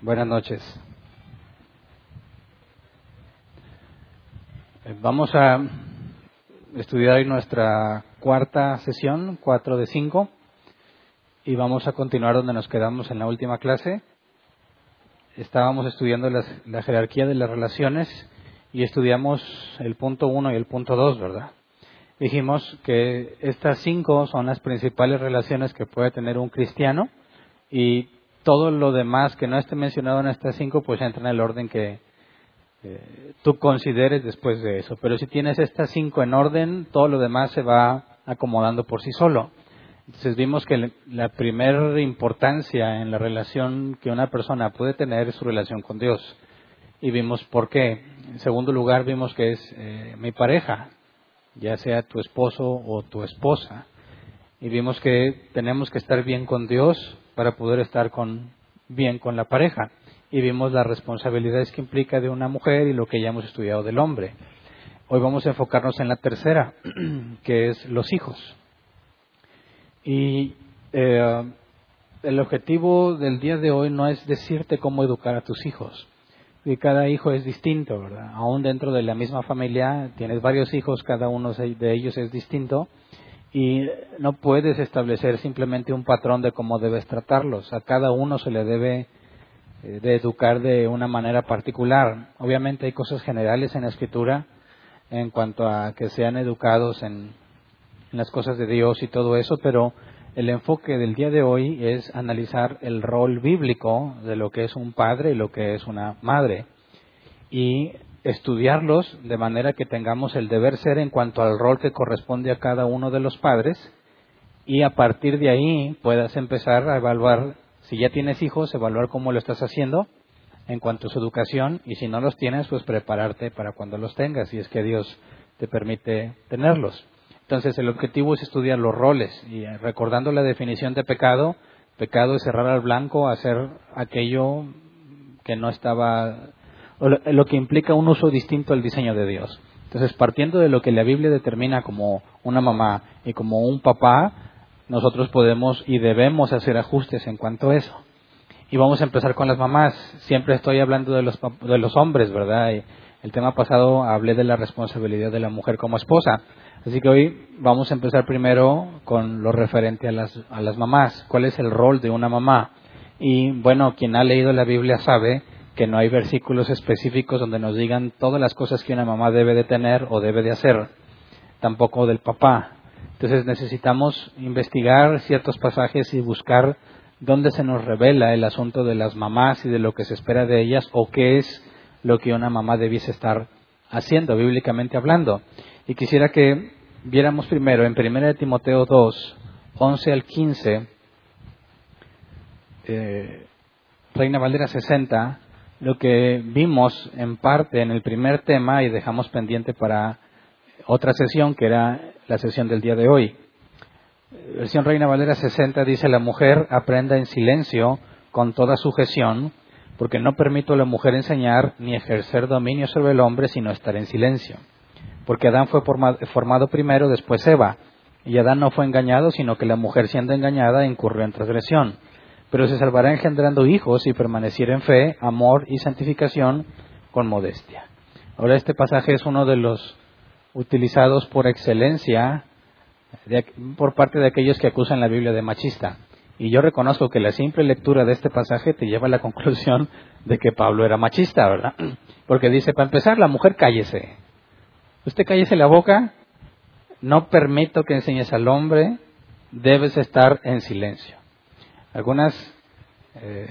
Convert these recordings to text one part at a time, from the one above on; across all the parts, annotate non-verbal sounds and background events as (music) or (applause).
Buenas noches. Eh, vamos a estudiar hoy nuestra cuarta sesión, 4 de 5, y vamos a continuar donde nos quedamos en la última clase. Estábamos estudiando la jerarquía de las relaciones y estudiamos el punto 1 y el punto 2, ¿verdad? Dijimos que estas cinco son las principales relaciones que puede tener un cristiano y todo lo demás que no esté mencionado en estas cinco pues entra en el orden que eh, tú consideres después de eso. Pero si tienes estas cinco en orden, todo lo demás se va acomodando por sí solo. Entonces vimos que la primera importancia en la relación que una persona puede tener es su relación con Dios. Y vimos por qué. En segundo lugar vimos que es eh, mi pareja, ya sea tu esposo o tu esposa. Y vimos que tenemos que estar bien con Dios para poder estar con, bien con la pareja. Y vimos las responsabilidades que implica de una mujer y lo que ya hemos estudiado del hombre. Hoy vamos a enfocarnos en la tercera, (clears throat) que es los hijos. Y eh, el objetivo del día de hoy no es decirte cómo educar a tus hijos y cada hijo es distinto, ¿verdad? Aún dentro de la misma familia tienes varios hijos, cada uno de ellos es distinto y no puedes establecer simplemente un patrón de cómo debes tratarlos. A cada uno se le debe eh, de educar de una manera particular. Obviamente hay cosas generales en la escritura en cuanto a que sean educados en las cosas de Dios y todo eso, pero el enfoque del día de hoy es analizar el rol bíblico de lo que es un padre y lo que es una madre y estudiarlos de manera que tengamos el deber ser en cuanto al rol que corresponde a cada uno de los padres y a partir de ahí puedas empezar a evaluar, si ya tienes hijos, evaluar cómo lo estás haciendo en cuanto a su educación y si no los tienes, pues prepararte para cuando los tengas, si es que Dios te permite tenerlos. Entonces el objetivo es estudiar los roles y eh, recordando la definición de pecado, pecado es cerrar al blanco, hacer aquello que no estaba, lo que implica un uso distinto al diseño de Dios. Entonces partiendo de lo que la Biblia determina como una mamá y como un papá, nosotros podemos y debemos hacer ajustes en cuanto a eso. Y vamos a empezar con las mamás. Siempre estoy hablando de los, de los hombres, ¿verdad? el tema pasado hablé de la responsabilidad de la mujer como esposa. Así que hoy vamos a empezar primero con lo referente a las, a las mamás. ¿Cuál es el rol de una mamá? Y bueno, quien ha leído la Biblia sabe que no hay versículos específicos donde nos digan todas las cosas que una mamá debe de tener o debe de hacer, tampoco del papá. Entonces necesitamos investigar ciertos pasajes y buscar dónde se nos revela el asunto de las mamás y de lo que se espera de ellas o qué es lo que una mamá debiese estar haciendo, bíblicamente hablando. Y quisiera que viéramos primero en 1 Timoteo 2, 11 al 15, eh, Reina Valera 60, lo que vimos en parte en el primer tema y dejamos pendiente para otra sesión que era la sesión del día de hoy. Versión Reina Valera 60 dice, la mujer aprenda en silencio con toda sujeción, porque no permito a la mujer enseñar ni ejercer dominio sobre el hombre, sino estar en silencio porque Adán fue formado primero, después Eva. Y Adán no fue engañado, sino que la mujer siendo engañada incurrió en transgresión. Pero se salvará engendrando hijos y permaneciera en fe, amor y santificación con modestia. Ahora este pasaje es uno de los utilizados por excelencia por parte de aquellos que acusan la Biblia de machista. Y yo reconozco que la simple lectura de este pasaje te lleva a la conclusión de que Pablo era machista, ¿verdad? (clears throat) Porque dice, para empezar, la mujer cállese. Usted cállese la boca, no permito que enseñes al hombre, debes estar en silencio. Algunas eh,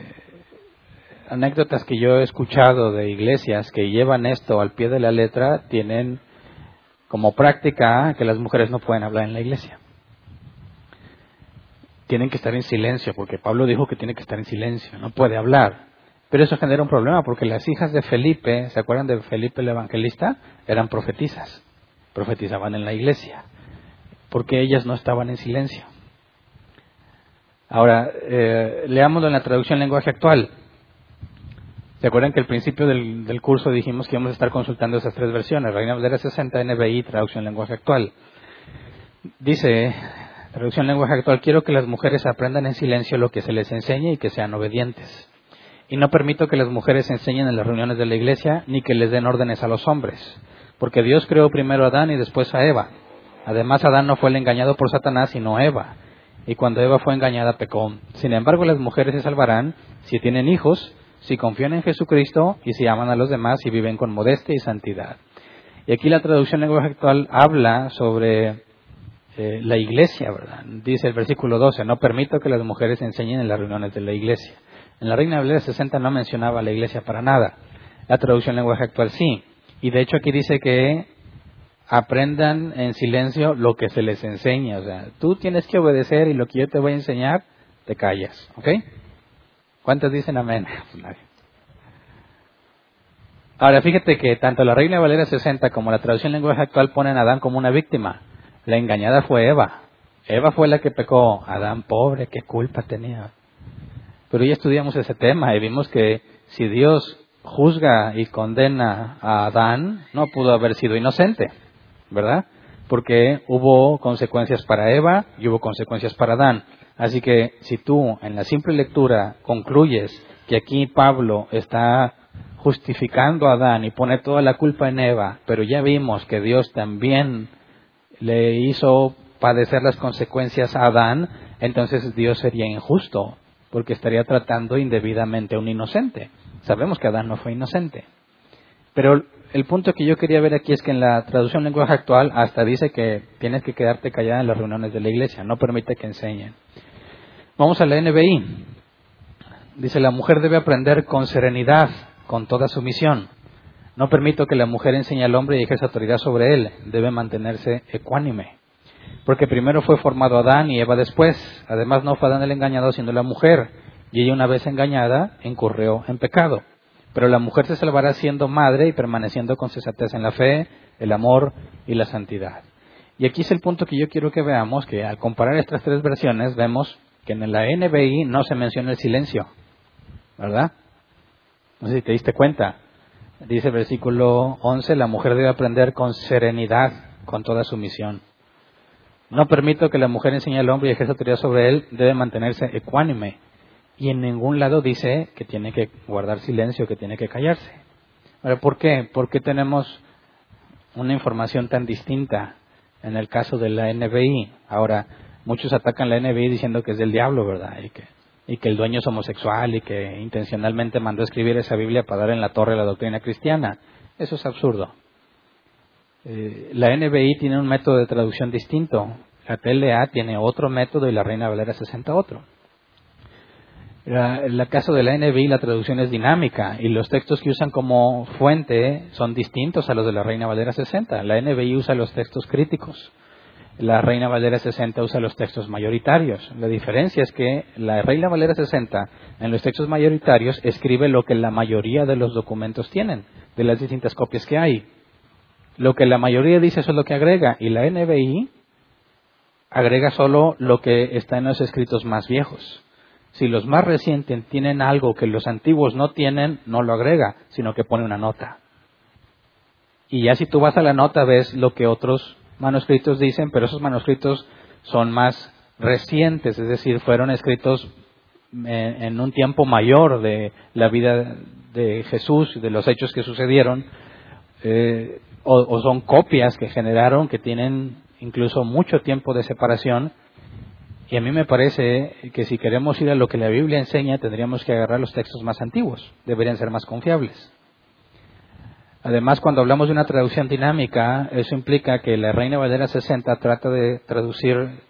anécdotas que yo he escuchado de iglesias que llevan esto al pie de la letra tienen como práctica que las mujeres no pueden hablar en la iglesia. tienen que estar en silencio, porque Pablo dijo que tiene que estar en silencio, no puede hablar. Pero eso genera un problema, porque las hijas de Felipe, ¿se acuerdan de Felipe el Evangelista? Eran profetizas, profetizaban en la iglesia, porque ellas no estaban en silencio. Ahora, eh, leámoslo en la traducción lenguaje actual. ¿Se acuerdan que al principio del, curso dijimos que íbamos a estar consultando esas tres versiones? Reina Valera 60, NBI, traducción lenguaje actual. Dice, traducción lenguaje actual, quiero que las mujeres aprendan en silencio lo que se les enseñe y que sean obedientes. Y no permito que las mujeres enseñen en las reuniones de la iglesia ni que les den órdenes a los hombres, porque Dios creó primero a Adán y después a Eva. Además, Adán no fue el engañado por Satanás, sino Eva y cuando Eva fue engañada pecó. Sin embargo, las mujeres se salvarán si tienen hijos, si confían en Jesucristo y si aman a los demás y viven con modestia y santidad. Y aquí la traducción lenguaje actual habla sobre eh, la iglesia, ¿verdad? Dice el versículo 12, no permito que las mujeres enseñen en las reuniones de la iglesia. En la Reina Valera 60 no mencionaba la iglesia para nada. La traducción lenguaje actual sí. Y de hecho aquí dice que aprendan en silencio lo que se les enseña. O sea, tú tienes que obedecer y lo que yo te voy a enseñar, te callas. ¿Ok? ¿Cuántos dicen amén? (laughs) Pues Ahora, fíjate que tanto la Reina Valera 60 como la traducción lenguaje actual ponen a Adán como una víctima. La engañada fue Eva. Eva fue la que pecó. Adán, pobre, qué culpa tenía. Pero ya estudiamos ese tema y vimos que si Dios juzga y condena a Adán, no pudo haber sido inocente. ¿verdad? Porque hubo consecuencias para Eva y hubo consecuencias para Adán. Así que si tú en la simple lectura concluyes que aquí Pablo está justificando a Adán y pone toda la culpa en Eva, pero ya vimos que Dios también le hizo padecer las consecuencias a Adán, entonces Dios sería injusto, porque estaría tratando indebidamente a un inocente. Sabemos que Adán no fue inocente. Pero el punto que yo quería ver aquí es que en la traducción lenguaje actual hasta dice que tienes que quedarte callada en las reuniones de la iglesia, no permite que enseñen. Vamos a la NBI. Dice, la mujer debe aprender con serenidad, con toda sumisión. No permito que la mujer enseñe al hombre y ejerza autoridad sobre él. Debe mantenerse ecuánime. Porque primero fue formado Adán y Eva después. Además no fue Adán el engañado, sino la mujer. Y ella una vez engañada, incurrió en pecado. Pero la mujer se salvará siendo madre y permaneciendo con sensatez en la fe, el amor y la santidad. Y aquí es el punto que yo quiero que veamos, que al comparar estas tres versiones vemos que en la NBI no se menciona el silencio, ¿verdad? No sé si te diste cuenta. Dice el versículo 11, la mujer debe aprender con serenidad, con toda sumisión. No permito que la mujer enseñe al hombre y ejerza autoridad sobre él, debe mantenerse ecuánime y en ningún lado dice que tiene que guardar silencio, que tiene que callarse. ¿Por qué? Porque tenemos una información tan distinta en el caso de la NBI. Ahora, muchos atacan la NBI diciendo que es del diablo, ¿verdad? Y que, y que el dueño es homosexual y que intencionalmente mandó escribir esa Biblia para dar en la torre la doctrina cristiana. Eso es absurdo. Eh, la NBI tiene un método de traducción distinto. La TLA tiene otro método y la Reina Valera 60 otro. En el caso de la NBI la traducción es dinámica y los textos que usan como fuente son distintos a los de la Reina Valera 60. La NBI usa los textos críticos. La Reina Valera 60 usa los textos mayoritarios. La diferencia es que la Reina Valera 60 en los textos mayoritarios escribe lo que la mayoría de los documentos tienen, de las distintas copias que hay. Lo que la mayoría dice eso es lo que agrega y la NBI agrega solo lo que está en los escritos más viejos. Si los más recientes tienen algo que los antiguos no tienen, no lo agrega, sino que pone una nota. Y ya si tú vas a la nota ves lo que otros manuscritos dicen, pero esos manuscritos son más recientes, es decir, fueron escritos en, un tiempo mayor de la vida de Jesús, de los hechos que sucedieron, eh, o son copias que generaron, que tienen incluso mucho tiempo de separación, y a mí me parece que si queremos ir a lo que la Biblia enseña, tendríamos que agarrar los textos más antiguos, deberían ser más confiables. Además, cuando hablamos de una traducción dinámica, eso implica que la Reina Valera 60 trata de traducir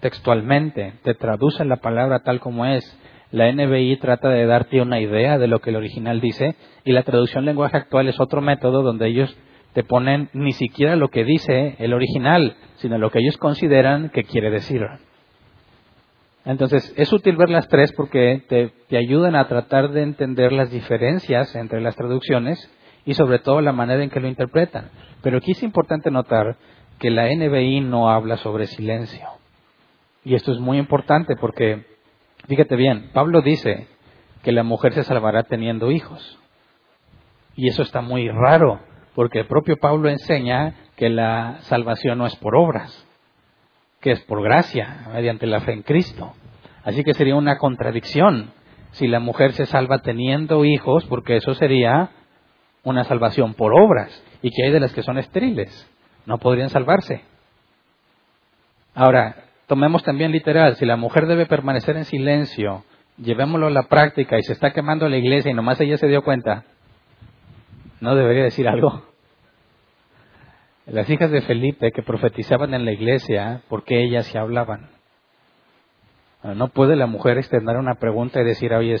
textualmente, te traduce la palabra tal como es. La NBI trata de darte una idea de lo que el original dice y la traducción lenguaje actual es otro método donde ellos te ponen ni siquiera lo que dice el original, sino lo que ellos consideran que quiere decir. Entonces, es útil ver las tres porque te, ayudan a tratar de entender las diferencias entre las traducciones y sobre todo la manera en que lo interpretan. Pero aquí es importante notar que la NBI no habla sobre silencio. Y esto es muy importante porque, fíjate bien, Pablo dice que la mujer se salvará teniendo hijos. Y eso está muy raro, porque el propio Pablo enseña que la salvación no es por obras, que es por gracia, mediante la fe en Cristo. Así que sería una contradicción si la mujer se salva teniendo hijos, porque eso sería una salvación por obras. ¿Y que hay de las que son estériles? No podrían salvarse. Ahora, tomemos también literal, si la mujer debe permanecer en silencio, llevémoslo a la práctica y se está quemando la iglesia y nomás ella se dio cuenta, ¿no debería decir algo? Las hijas de Felipe que profetizaban en la iglesia, ¿por qué ellas se hablaban? No puede la mujer extender una pregunta y decir, oye,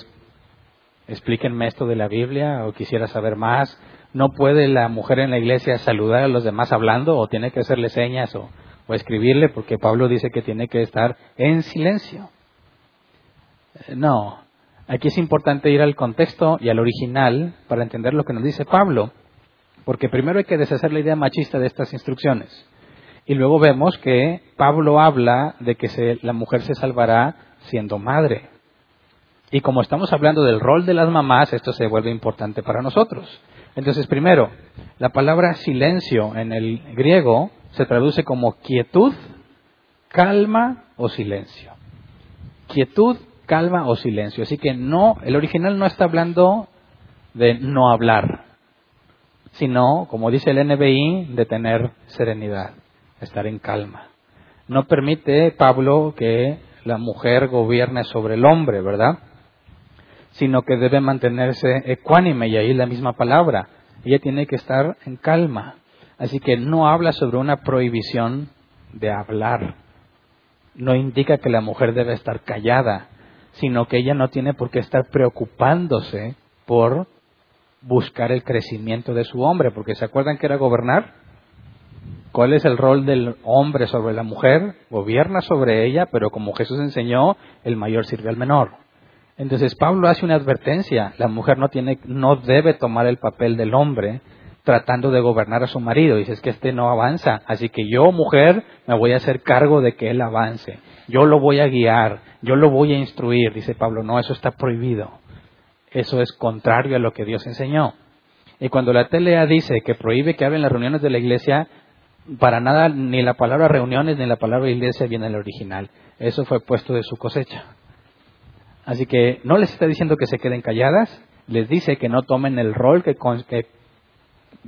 explíquenme esto de la Biblia o quisiera saber más. No puede la mujer en la iglesia saludar a los demás hablando o tiene que hacerle señas o, o escribirle porque Pablo dice que tiene que estar en silencio. No, aquí es importante ir al contexto y al original para entender lo que nos dice Pablo, porque primero hay que deshacer la idea machista de estas instrucciones. Y luego vemos que Pablo habla de que la mujer se salvará siendo madre. Y como estamos hablando del rol de las mamás, esto se vuelve importante para nosotros. Entonces, primero, la palabra silencio en el griego se traduce como quietud, calma o silencio. Quietud, calma o silencio. Así que no, el original no está hablando de no hablar, sino, como dice el NBI, de tener serenidad, estar en calma. No permite Pablo que la mujer gobierne sobre el hombre, ¿verdad? Sino que debe mantenerse ecuánime, y ahí la misma palabra. Ella tiene que estar en calma. Así que no habla sobre una prohibición de hablar. No indica que la mujer debe estar callada, sino que ella no tiene por qué estar preocupándose por buscar el crecimiento de su hombre, porque ¿se acuerdan que era gobernar? ¿Cuál es el rol del hombre sobre la mujer? Gobierna sobre ella, pero como Jesús enseñó, el mayor sirve al menor. Entonces Pablo hace una advertencia, la mujer no tiene no debe tomar el papel del hombre tratando de gobernar a su marido, dice es que este no avanza, así que yo mujer me voy a hacer cargo de que él avance yo lo voy a guiar, yo lo voy a instruir, dice Pablo, no, eso está prohibido. Eso es contrario a lo que Dios enseñó. Y cuando la TLA dice que prohíbe que hablen las reuniones de la iglesia, para nada ni la palabra reuniones ni la palabra iglesia viene del original. Eso fue puesto de su cosecha. Así que no les está diciendo que se queden calladas, les dice que no tomen el rol que, que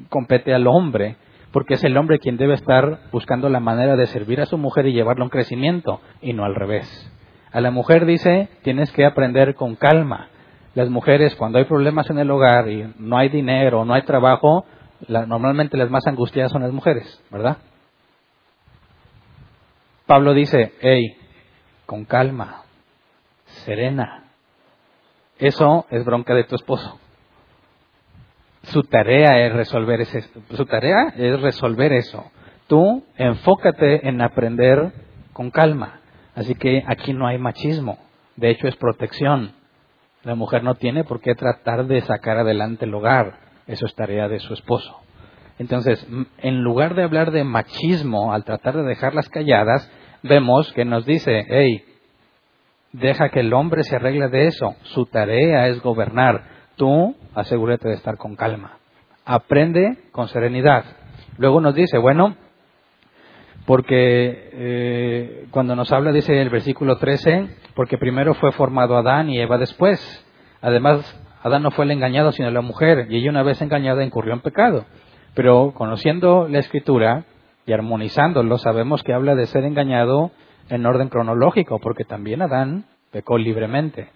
compete al hombre, porque es el hombre quien debe estar buscando la manera de servir a su mujer y llevarlo a un crecimiento, y no al revés. A la mujer dice, tienes que aprender con calma. Las mujeres, cuando hay problemas en el hogar y no hay dinero, no hay trabajo, normalmente las más angustiadas son las mujeres, ¿verdad? Pablo dice, hey, con calma, serena. Eso es bronca de tu esposo su tarea es resolver ese, su tarea es resolver eso. Tú enfócate en aprender con calma. Así que aquí no hay machismo. De hecho es protección. La mujer no tiene por qué tratar de sacar adelante el hogar. Eso es tarea de su esposo. Entonces, en lugar de hablar de machismo al tratar de dejarlas calladas, vemos que nos dice, hey, deja que el hombre se arregle de eso. Su tarea es gobernar tú asegúrate de estar con calma. Aprende con serenidad. Luego nos dice, bueno, porque eh, cuando nos habla, dice el versículo 13, porque primero fue formado Adán y Eva después. Además, Adán no fue el engañado, sino la mujer, y ella una vez engañada incurrió en pecado. Pero conociendo la escritura y armonizándolo, sabemos que habla de ser engañado en orden cronológico, porque también Adán pecó libremente.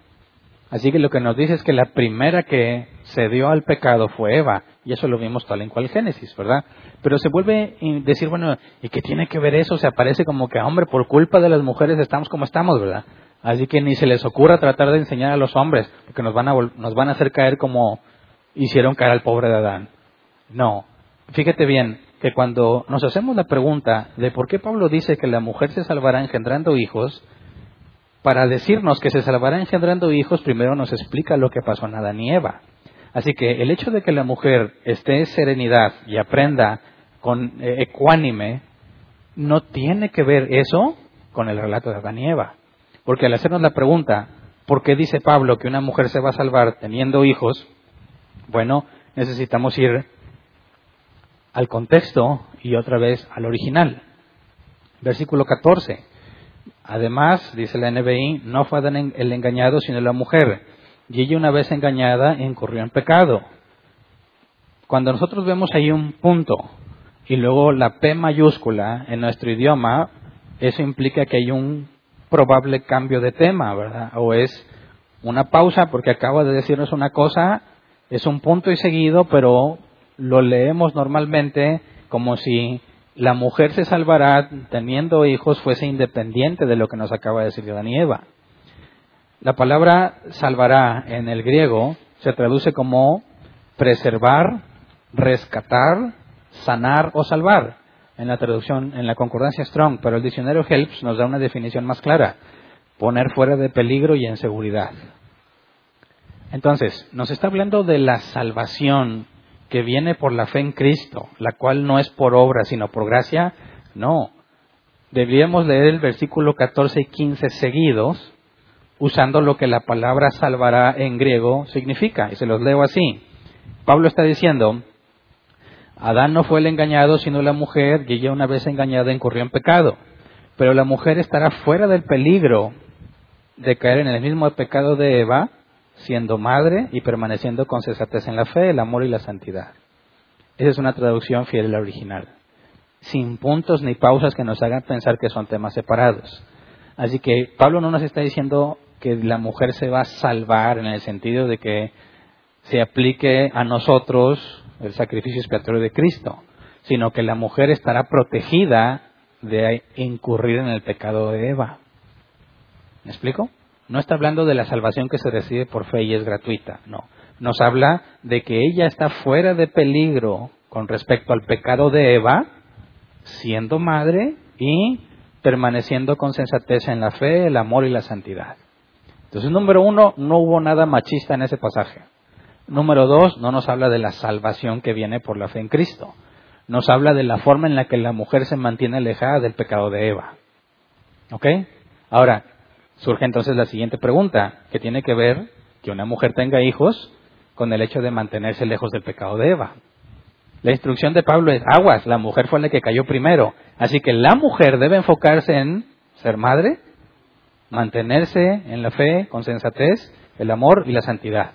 Así que lo que nos dice es que la primera que se dio al pecado fue Eva, y eso lo vimos tal en cual Génesis, ¿verdad? Pero se vuelve a decir, bueno, ¿y qué tiene que ver eso? Se aparece como que, hombre, por culpa de las mujeres estamos como estamos, ¿verdad? Así que ni se les ocurra tratar de enseñar a los hombres, porque nos van a, nos van a hacer caer como hicieron caer al pobre de Adán. No, fíjate bien que cuando nos hacemos la pregunta de por qué Pablo dice que la mujer se salvará engendrando hijos, para decirnos que se salvará engendrando hijos, primero nos explica lo que pasó en Adán y Eva. Así que el hecho de que la mujer esté en serenidad y aprenda con eh, ecuánime, no tiene que ver eso con el relato de Adán y Eva. Porque al hacernos la pregunta, ¿por qué dice Pablo que una mujer se va a salvar teniendo hijos? Bueno, necesitamos ir al contexto y otra vez al original. Versículo 14. Además, dice la NBI, no fue el engañado sino la mujer, y ella una vez engañada incurrió en pecado. Cuando nosotros vemos ahí un punto y luego la P mayúscula en nuestro idioma, eso implica que hay un probable cambio de tema, ¿verdad? O es una pausa porque acaba de decirnos una cosa, es un punto y seguido, pero lo leemos normalmente como si la mujer se salvará teniendo hijos fuese independiente de lo que nos acaba de decir Adán y Eva. La palabra salvará en el griego se traduce como preservar, rescatar, sanar o salvar en la traducción, en la concordancia Strong, pero el diccionario Helps nos da una definición más clara, poner fuera de peligro y en seguridad. Entonces, nos está hablando de la salvación que viene por la fe en Cristo, la cual no es por obra, sino por gracia, no. Deberíamos leer el versículo 14 y 15 seguidos, usando lo que la palabra salvará en griego significa, y se los leo así. Pablo está diciendo, Adán no fue el engañado, sino la mujer, y ella una vez engañada incurrió en pecado. Pero la mujer estará fuera del peligro de caer en el mismo pecado de Eva, siendo madre y permaneciendo con sensatez en la fe, el amor y la santidad. Esa es una traducción fiel a la original, sin puntos ni pausas que nos hagan pensar que son temas separados. Así que Pablo no nos está diciendo que la mujer se va a salvar en el sentido de que se aplique a nosotros el sacrificio expiatorio de Cristo, sino que la mujer estará protegida de incurrir en el pecado de Eva. ¿Me explico? No está hablando de la salvación que se recibe por fe y es gratuita, no. Nos habla de que ella está fuera de peligro con respecto al pecado de Eva, siendo madre y permaneciendo con sensatez en la fe, el amor y la santidad. Entonces, número uno, no hubo nada machista en ese pasaje. Número dos, no nos habla de la salvación que viene por la fe en Cristo. Nos habla de la forma en la que la mujer se mantiene alejada del pecado de Eva. ¿Ok? Ahora, Surge entonces la siguiente pregunta, que tiene que ver que una mujer tenga hijos con el hecho de mantenerse lejos del pecado de Eva. La instrucción de Pablo es aguas, la mujer fue la que cayó primero. Así que la mujer debe enfocarse en ser madre, mantenerse en la fe, con sensatez, el amor y la santidad.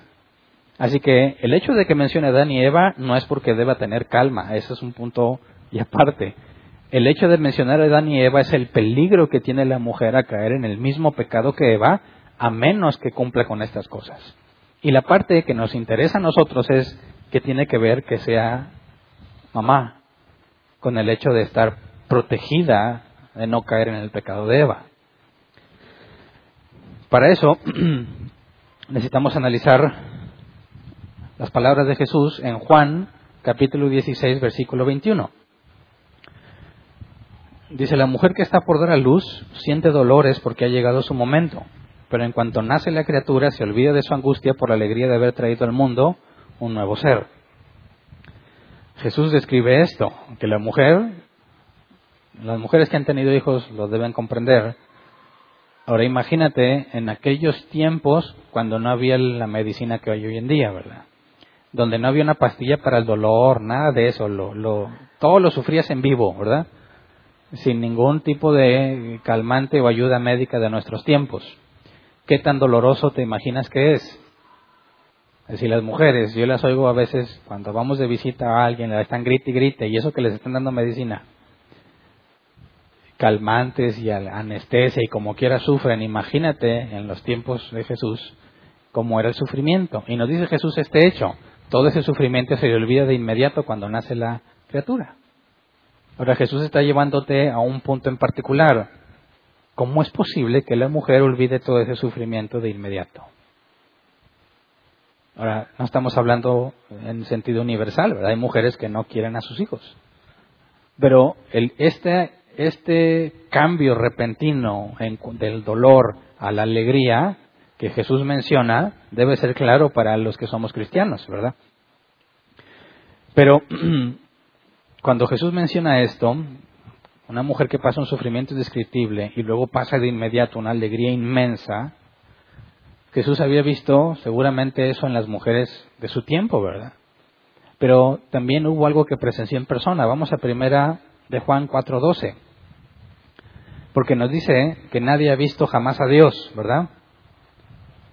Así que el hecho de que mencione a Adán y Eva no es porque deba tener calma, ese es un punto y aparte el hecho de mencionar a Adán y Eva es el peligro que tiene la mujer a caer en el mismo pecado que Eva, a menos que cumpla con estas cosas. Y la parte que nos interesa a nosotros es que tiene que ver que sea mamá, con el hecho de estar protegida de no caer en el pecado de Eva. Para eso (clears throat) necesitamos analizar las palabras de Jesús en Juan capítulo 16 versículo 21. Dice, la mujer que está por dar a luz siente dolores porque ha llegado su momento, pero en cuanto nace la criatura se olvida de su angustia por la alegría de haber traído al mundo un nuevo ser. Jesús describe esto, que la mujer, las mujeres que han tenido hijos lo deben comprender. Ahora imagínate en aquellos tiempos cuando no había la medicina que hay hoy en día, ¿verdad? Donde no había una pastilla para el dolor, nada de eso, lo, lo, todo lo sufrías en vivo, ¿verdad? sin ningún tipo de calmante o ayuda médica de nuestros tiempos. ¿Qué tan doloroso te imaginas que es? Es decir, las mujeres, yo las oigo a veces cuando vamos de visita a alguien, están grite y grite, y eso que les están dando medicina. Calmantes y anestesia y como quiera sufren. Imagínate en los tiempos de Jesús cómo era el sufrimiento. Y nos dice Jesús este hecho. Todo ese sufrimiento se le olvida de inmediato cuando nace la criatura. Ahora Jesús está llevándote a un punto en particular. ¿Cómo es posible que la mujer olvide todo ese sufrimiento de inmediato? Ahora, no estamos hablando en sentido universal, ¿verdad? Hay mujeres que no quieren a sus hijos. Pero el, este, este cambio repentino del dolor a la alegría que Jesús menciona debe ser claro para los que somos cristianos, ¿verdad? Pero (clears throat) cuando Jesús menciona esto, una mujer que pasa un sufrimiento indescriptible y luego pasa de inmediato una alegría inmensa, Jesús había visto seguramente eso en las mujeres de su tiempo, ¿verdad? Pero también hubo algo que presenció en persona. Vamos a primera de Juan 4:12. Porque nos dice que nadie ha visto jamás a Dios, ¿verdad?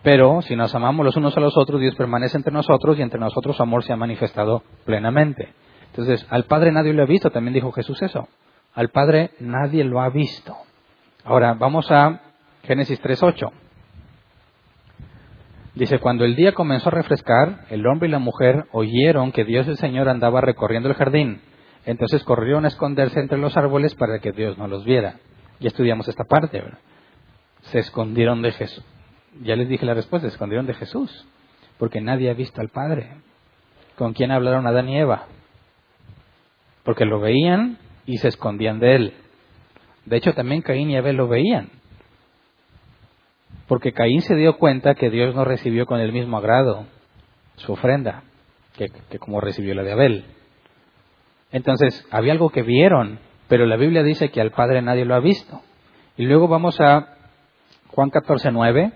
Pero si nos amamos los unos a los otros, Dios permanece entre nosotros y entre nosotros su amor se ha manifestado plenamente. Entonces, al Padre nadie lo ha visto, también dijo Jesús eso. Al Padre nadie lo ha visto. Ahora, vamos a Génesis 3.8. Dice, cuando el día comenzó a refrescar, el hombre y la mujer oyeron que Dios el Señor andaba recorriendo el jardín. Entonces corrieron a esconderse entre los árboles para que Dios no los viera. Ya estudiamos esta parte, ¿verdad? Se escondieron de Jesús. Ya les dije la respuesta, se escondieron de Jesús, porque nadie ha visto al Padre. ¿Con quién hablaron Adán y Eva? Porque lo veían y se escondían de él. De hecho, también Caín y Abel lo veían. Porque Caín se dio cuenta que Dios no recibió con el mismo agrado su ofrenda que, que como recibió la de Abel. Entonces, había algo que vieron, pero la Biblia dice que al Padre nadie lo ha visto. Y luego vamos a Juan 14, 9.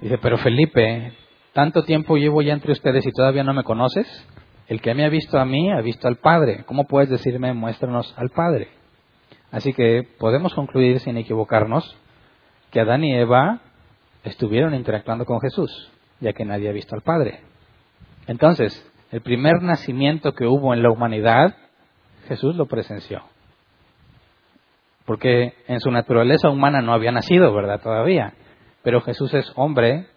Dice, pero Felipe, tanto tiempo llevo ya entre ustedes y todavía no me conoces. El que me ha visto a mí ha visto al Padre. ¿Cómo puedes decirme, muéstranos al Padre? Así que podemos concluir sin equivocarnos que Adán y Eva estuvieron interactuando con Jesús, ya que nadie ha visto al Padre. Entonces, el primer nacimiento que hubo en la humanidad, Jesús lo presenció. Porque en su naturaleza humana no había nacido, ¿verdad? Todavía. Pero Jesús es hombre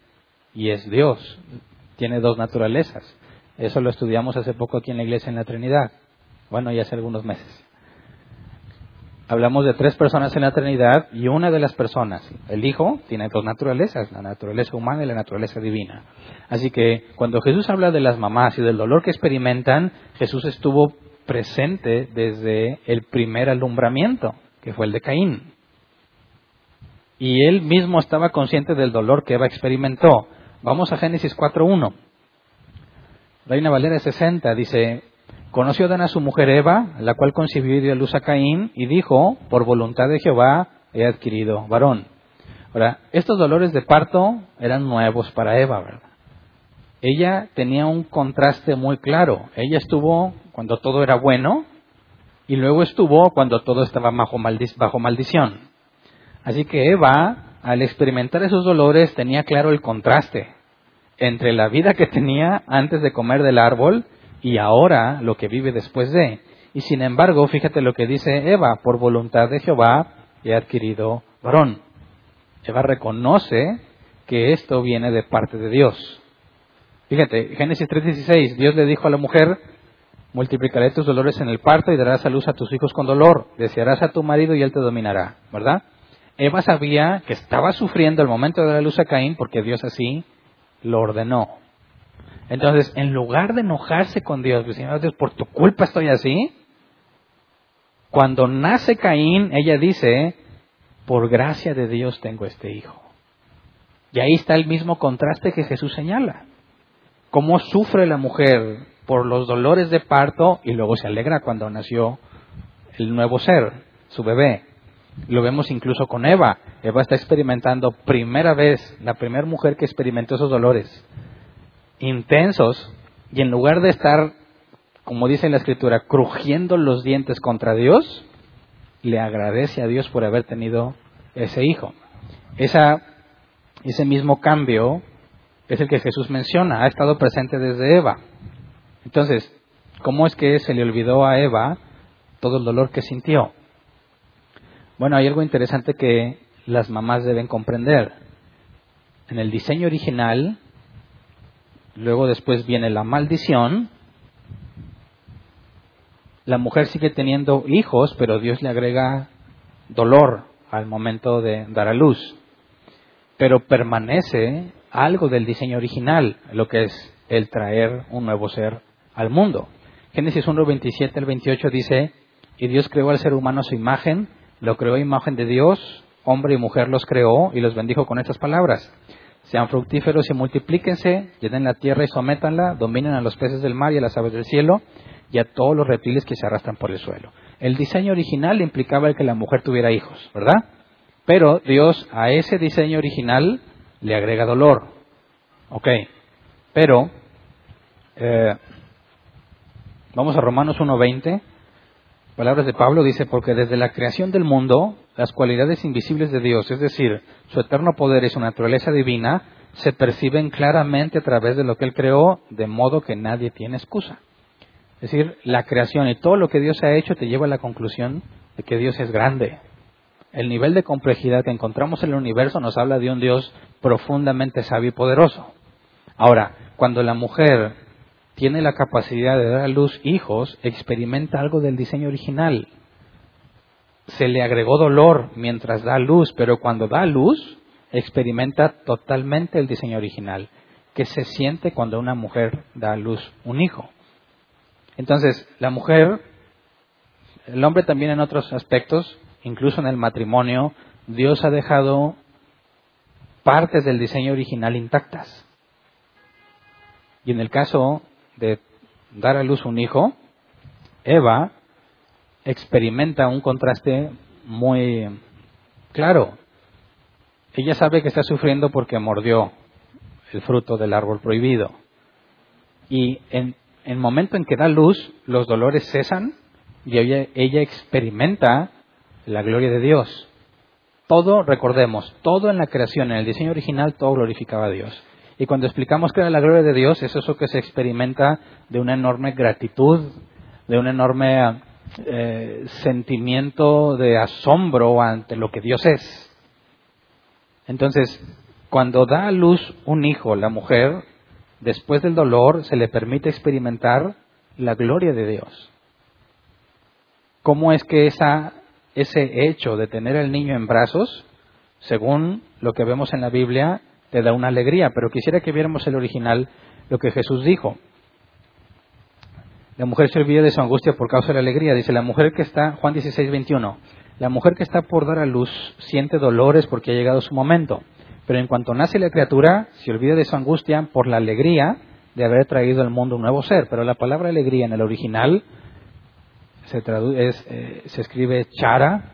y es Dios. Tiene dos naturalezas. Eso lo estudiamos hace poco aquí en la iglesia en la Trinidad. Bueno, ya hace algunos meses. Hablamos de tres personas en la Trinidad y una de las personas, el Hijo, tiene dos naturalezas, la naturaleza humana y la naturaleza divina. Así que cuando Jesús habla de las mamás y del dolor que experimentan, Jesús estuvo presente desde el primer alumbramiento, que fue el de Caín. Y él mismo estaba consciente del dolor que Eva experimentó. Vamos a Génesis 4.1. Reina Valera 60 dice, conoció Adán a su mujer Eva, la cual concibió y dio a luz a Caín, y dijo, por voluntad de Jehová he adquirido varón. Ahora, estos dolores de parto eran nuevos para Eva, ¿verdad? Ella tenía un contraste muy claro. Ella estuvo cuando todo era bueno y luego estuvo cuando todo estaba bajo, bajo maldición. Así que Eva, al experimentar esos dolores, tenía claro el contraste entre la vida que tenía antes de comer del árbol y ahora lo que vive después de. Y sin embargo, fíjate lo que dice Eva, por voluntad de Jehová he adquirido varón. Eva reconoce que esto viene de parte de Dios. Fíjate, Génesis 3:16, Dios le dijo a la mujer, multiplicaré tus dolores en el parto y darás a luz a tus hijos con dolor, desearás a tu marido y él te dominará, ¿verdad? Eva sabía que estaba sufriendo el momento de la luz a Caín porque Dios así lo ordenó. Entonces, en lugar de enojarse con Dios, Señor Dios, por tu culpa estoy así, cuando nace Caín, ella dice, por gracia de Dios tengo este hijo. Y ahí está el mismo contraste que Jesús señala. Cómo sufre la mujer por los dolores de parto y luego se alegra cuando nació el nuevo ser, su bebé. Lo vemos incluso con Eva. Eva está experimentando primera vez, la primera mujer que experimentó esos dolores intensos y en lugar de estar, como dice la escritura, crujiendo los dientes contra Dios, le agradece a Dios por haber tenido ese hijo. Ese mismo cambio es el que Jesús menciona, ha estado presente desde Eva. Entonces, ¿cómo es que se le olvidó a Eva todo el dolor que sintió? Bueno, hay algo interesante que las mamás deben comprender. En el diseño original, luego después viene la maldición, la mujer sigue teniendo hijos, pero Dios le agrega dolor al momento de dar a luz. Pero permanece algo del diseño original, lo que es el traer un nuevo ser al mundo. Génesis 1, 27 al 28 dice, y Dios creó al ser humano a su imagen, lo creó imagen de Dios, hombre y mujer los creó y los bendijo con estas palabras. Sean fructíferos y multiplíquense, llenen la tierra y sométanla, dominen a los peces del mar y a las aves del cielo y a todos los reptiles que se arrastran por el suelo. El diseño original implicaba el que la mujer tuviera hijos, ¿verdad? Pero Dios a ese diseño original le agrega dolor. Ok, pero eh, vamos a Romanos 1.20. Palabras de Pablo dice, porque desde la creación del mundo, las cualidades invisibles de Dios, es decir, su eterno poder y su naturaleza divina, se perciben claramente a través de lo que Él creó, de modo que nadie tiene excusa. Es decir, la creación y todo lo que Dios ha hecho te lleva a la conclusión de que Dios es grande. El nivel de complejidad que encontramos en el universo nos habla de un Dios profundamente sabio y poderoso. Ahora, cuando la mujer tiene la capacidad de dar a luz hijos, experimenta algo del diseño original. Se le agregó dolor mientras da luz, pero cuando da luz, experimenta totalmente el diseño original, que se siente cuando una mujer da a luz un hijo. Entonces, la mujer, el hombre también en otros aspectos, incluso en el matrimonio, Dios ha dejado partes del diseño original intactas. Y en el caso de dar a luz un hijo, Eva experimenta un contraste muy claro. Ella sabe que está sufriendo porque mordió el fruto del árbol prohibido. Y en, el momento en que da luz, los dolores cesan y ella, ella experimenta la gloria de Dios. Todo, recordemos, todo en la creación, en el diseño original, todo glorificaba a Dios. Y cuando explicamos que era la gloria de Dios, es eso que se experimenta de una enorme gratitud, de un enorme eh, sentimiento de asombro ante lo que Dios es. Entonces, cuando da a luz un hijo, la mujer, después del dolor, se le permite experimentar la gloria de Dios. ¿Cómo es que esa, ese hecho de tener al niño en brazos, según lo que vemos en la Biblia, te da una alegría, pero quisiera que viéramos el original, lo que Jesús dijo. La mujer se olvida de su angustia por causa de la alegría. Dice la mujer que está, Juan 16, 21, la mujer que está por dar a luz siente dolores porque ha llegado su momento, pero en cuanto nace la criatura, se olvida de su angustia por la alegría de haber traído al mundo un nuevo ser. Pero la palabra alegría en el original se, eh, se escribe chara,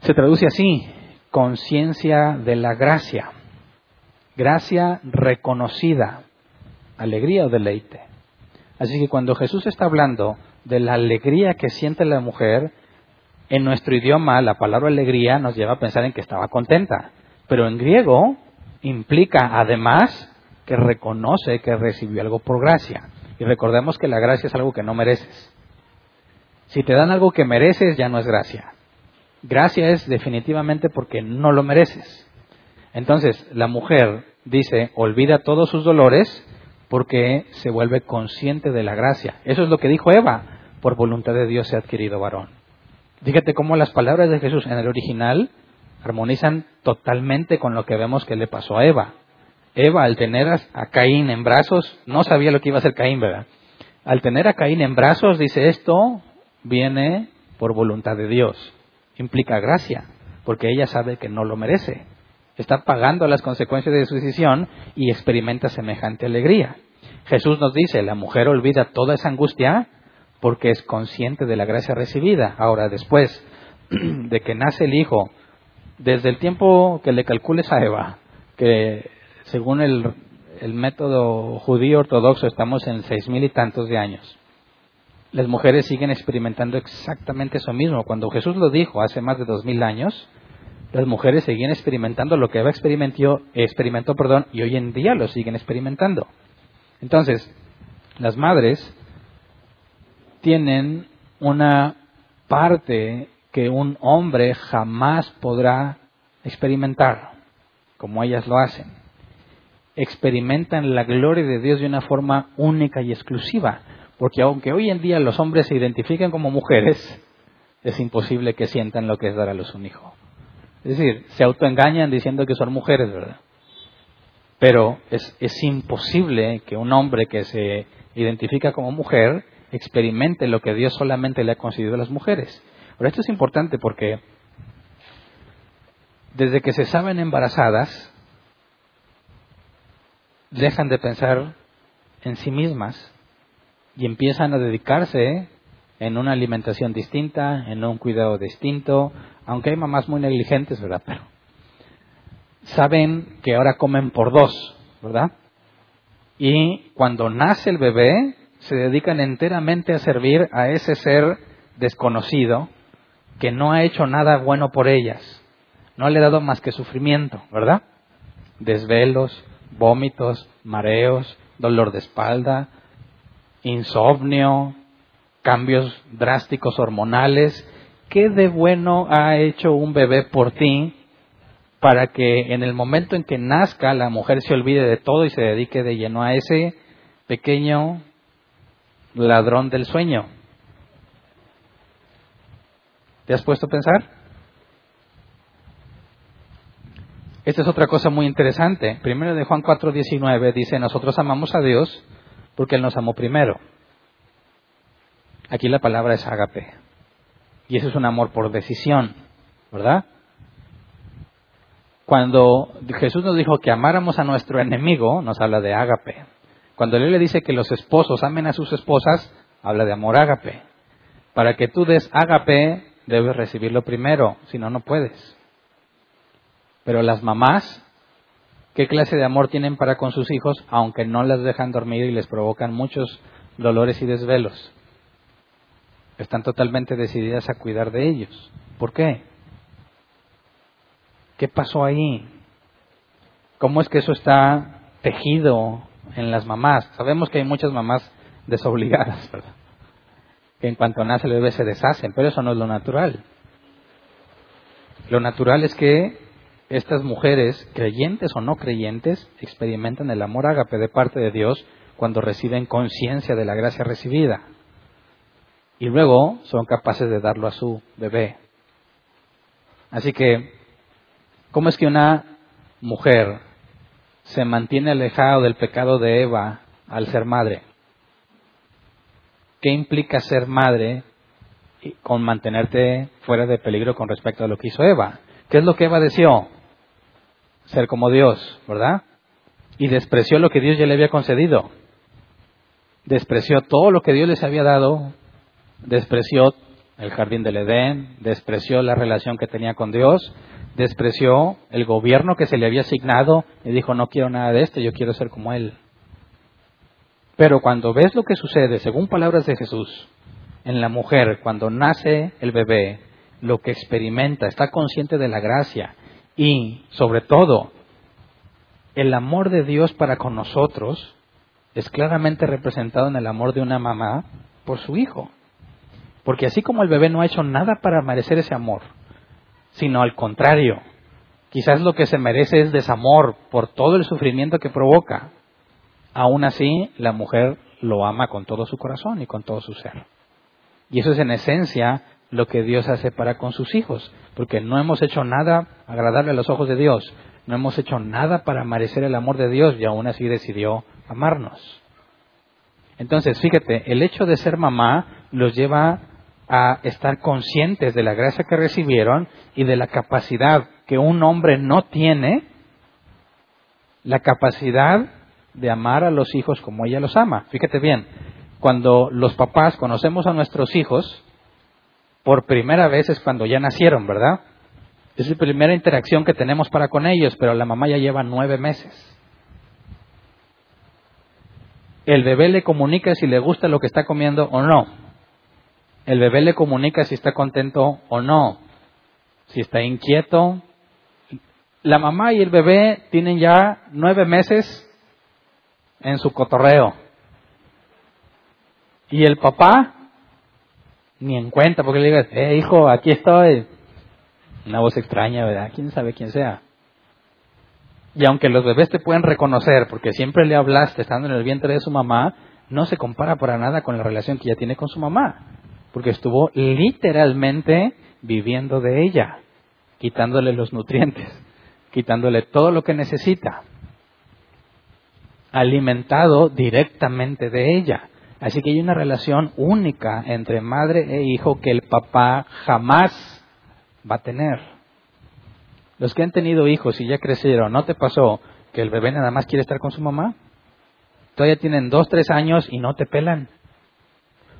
se traduce así, conciencia de la gracia. Gracia reconocida, alegría o deleite. Así que cuando Jesús está hablando de la alegría que siente la mujer, en nuestro idioma la palabra alegría nos lleva a pensar en que estaba contenta, pero en griego implica además que reconoce que recibió algo por gracia. Y recordemos que la gracia es algo que no mereces. Si te dan algo que mereces, ya no es gracia. Gracia es definitivamente porque no lo mereces. Entonces, la mujer dice, olvida todos sus dolores porque se vuelve consciente de la gracia. Eso es lo que dijo Eva, por voluntad de Dios se ha adquirido varón. Fíjate cómo las palabras de Jesús en el original armonizan totalmente con lo que vemos que le pasó a Eva. Eva, al tener a Caín en brazos, no sabía lo que iba a hacer Caín, ¿verdad? Al tener a Caín en brazos, dice esto, viene por voluntad de Dios implica gracia, porque ella sabe que no lo merece. Está pagando las consecuencias de su decisión y experimenta semejante alegría. Jesús nos dice, la mujer olvida toda esa angustia porque es consciente de la gracia recibida. Ahora, después (clears throat) de que nace el hijo, desde el tiempo que le calcules a Eva, que según el, el método judío ortodoxo estamos en seis mil y tantos de años, las mujeres siguen experimentando exactamente eso mismo. Cuando Jesús lo dijo hace más de dos mil años, las mujeres seguían experimentando lo que Eva experimentó, experimentó perdón, y hoy en día lo siguen experimentando. Entonces, las madres tienen una parte que un hombre jamás podrá experimentar, como ellas lo hacen. Experimentan la gloria de Dios de una forma única y exclusiva. Porque aunque hoy en día los hombres se identifiquen como mujeres, es imposible que sientan lo que es dar a luz un hijo. Es decir, se autoengañan diciendo que son mujeres, ¿verdad? Pero es, es imposible que un hombre que se identifica como mujer experimente lo que Dios solamente le ha concedido a las mujeres. Pero esto es importante porque desde que se saben embarazadas, dejan de pensar en sí mismas y empiezan a dedicarse en una alimentación distinta, en un cuidado distinto, aunque hay mamás muy negligentes, ¿verdad? Pero saben que ahora comen por dos, ¿verdad? Y cuando nace el bebé, se dedican enteramente a servir a ese ser desconocido que no ha hecho nada bueno por ellas, no le ha dado más que sufrimiento, ¿verdad? Desvelos, vómitos, mareos, dolor de espalda, insomnio, cambios drásticos hormonales. ¿Qué de bueno ha hecho un bebé por ti para que en el momento en que nazca la mujer se olvide de todo y se dedique de lleno a ese pequeño ladrón del sueño? ¿Te has puesto a pensar? Esta es otra cosa muy interesante. Primero de Juan 4:19 dice, nosotros amamos a Dios porque Él nos amó primero. Aquí la palabra es ágape. Y eso es un amor por decisión, ¿verdad? Cuando Jesús nos dijo que amáramos a nuestro enemigo, nos habla de ágape. Cuando Él le dice que los esposos amen a sus esposas, habla de amor ágape. Para que tú des ágape, debes recibirlo primero, si no, no puedes. Pero las mamás, ¿qué clase de amor tienen para con sus hijos, aunque no las dejan dormir y les provocan muchos dolores y desvelos? Están totalmente decididas a cuidar de ellos. ¿Por qué? ¿Qué pasó ahí? ¿Cómo es que eso está tejido en las mamás? Sabemos que hay muchas mamás desobligadas, (laughs) ¿verdad? que en cuanto nace el bebé se deshacen, pero eso no es lo natural. Lo natural es que estas mujeres, creyentes o no creyentes, experimentan el amor ágape de parte de Dios cuando reciben conciencia de la gracia recibida. Y luego son capaces de darlo a su bebé. Así que, ¿cómo es que una mujer se mantiene alejada del pecado de Eva al ser madre? ¿Qué implica ser madre con mantenerte fuera de peligro con respecto a lo que hizo Eva? ¿Qué es lo que Eva deseó? Ser como Dios, ¿verdad? Y despreció lo que Dios ya le había concedido. Despreció todo lo que Dios les había dado. Despreció el jardín del Edén. Despreció la relación que tenía con Dios. Despreció el gobierno que se le había asignado y dijo, no quiero nada de esto, yo quiero ser como Él. Pero cuando ves lo que sucede, según palabras de Jesús, en la mujer, cuando nace el bebé, lo que experimenta, está consciente de la gracia y, sobre todo, el amor de Dios para con nosotros es claramente representado en el amor de una mamá por su hijo. Porque así como el bebé no ha hecho nada para merecer ese amor, sino al contrario, quizás lo que se merece es desamor por todo el sufrimiento que provoca, aún así la mujer lo ama con todo su corazón y con todo su ser. Y eso es en esencia lo que Dios hace para con sus hijos, porque no hemos hecho nada agradable a los ojos de Dios, no hemos hecho nada para merecer el amor de Dios y aún así decidió amarnos. Entonces, fíjate, el hecho de ser mamá los lleva a estar conscientes de la gracia que recibieron y de la capacidad que un hombre no tiene, la capacidad de amar a los hijos como ella los ama. Fíjate bien, cuando los papás conocemos a nuestros hijos, por primera vez es cuando ya nacieron, ¿verdad? Es la primera interacción que tenemos para con ellos, pero la mamá ya lleva nueve meses. El bebé le comunica si le gusta lo que está comiendo o no. El bebé le comunica si está contento o no. Si está inquieto. La mamá y el bebé tienen ya nueve meses en su cotorreo. Y el papá, ni en cuenta, porque le digas, eh, hijo, aquí estoy. Una voz extraña, ¿verdad? ¿Quién sabe quién sea? Y aunque los bebés te pueden reconocer, porque siempre le hablaste estando en el vientre de su mamá, no se compara para nada con la relación que ya tiene con su mamá, porque estuvo literalmente viviendo de ella, quitándole los nutrientes, quitándole todo lo que necesita alimentado directamente de ella. Así que hay una relación única entre madre e hijo que el papá jamás va a tener. Los que han tenido hijos y ya crecieron, ¿no te pasó que el bebé nada más quiere estar con su mamá? Todavía tienen dos, tres años y no te pelan.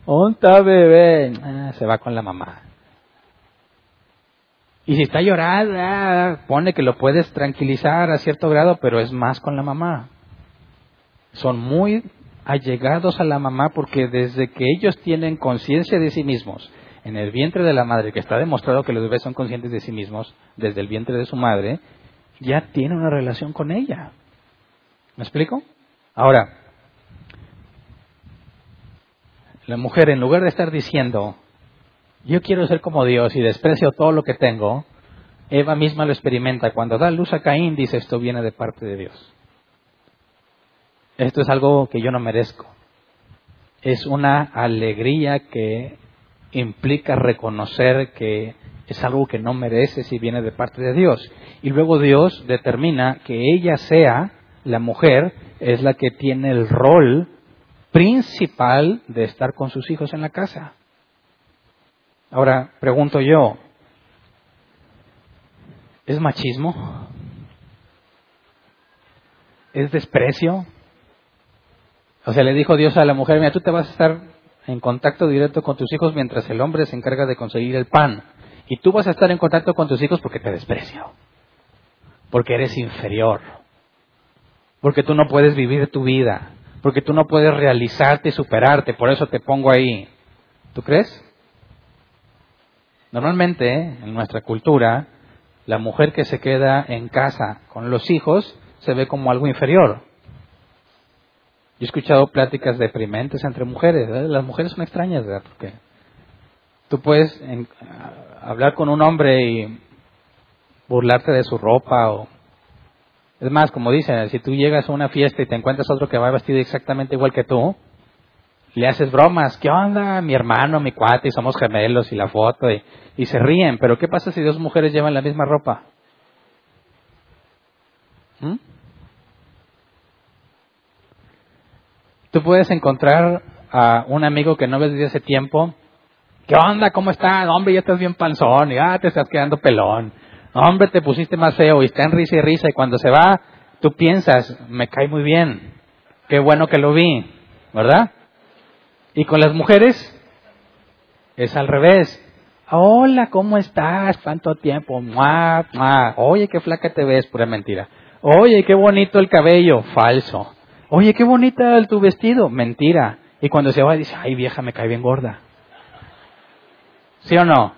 ¿Onta bebé? Ah, se va con la mamá. Y si está llorada, pone que lo puedes tranquilizar a cierto grado, pero es más con la mamá. Son muy allegados a la mamá porque desde que ellos tienen conciencia de sí mismos, en el vientre de la madre, que está demostrado que los bebés son conscientes de sí mismos desde el vientre de su madre, ya tienen una relación con ella. ¿Me explico? Ahora, la mujer en lugar de estar diciendo, yo quiero ser como Dios y desprecio todo lo que tengo, Eva misma lo experimenta. Cuando da luz a Caín, dice, esto viene de parte de Dios. Esto es algo que yo no merezco. Es una alegría que implica reconocer que es algo que no mereces y viene de parte de Dios. Y luego Dios determina que ella sea, la mujer, es la que tiene el rol principal de estar con sus hijos en la casa. Ahora, pregunto yo, ¿es machismo? ¿Es desprecio? O sea, le dijo Dios a la mujer, mira, tú te vas a estar en contacto directo con tus hijos mientras el hombre se encarga de conseguir el pan. Y tú vas a estar en contacto con tus hijos porque te desprecio. Porque eres inferior. Porque tú no puedes vivir tu vida. Porque tú no puedes realizarte y superarte. Por eso te pongo ahí. ¿Tú crees? Normalmente, en nuestra cultura, la mujer que se queda en casa con los hijos se ve como algo inferior. Yo he escuchado pláticas deprimentes entre mujeres. Las mujeres son extrañas, ¿verdad? Porque tú puedes hablar con un hombre y burlarte de su ropa o es más, como dicen, si tú llegas a una fiesta y te encuentras otro que va vestido exactamente igual que tú, le haces bromas, ¿qué onda? Mi hermano, mi cuate, y somos gemelos y la foto, y, se ríen, pero ¿qué pasa si dos mujeres llevan la misma ropa? ¿Mm? Tú puedes encontrar a un amigo que no ves desde hace tiempo. ¿Qué onda? ¿Cómo estás? Hombre, ya estás bien panzón. Y ah, te estás quedando pelón. Hombre, te pusiste más feo. Y está en risa y risa. Y cuando se va, tú piensas, me cae muy bien. Qué bueno que lo vi. ¿Verdad? Y con las mujeres, es al revés. Hola, ¿cómo estás? ¿Cuánto tiempo? Oye, qué flaca te ves, pura mentira. Oye, qué bonito el cabello, falso. Oye, qué bonita tu vestido. Mentira. Y cuando se va dice, ay vieja, me cae bien gorda. ¿Sí o no?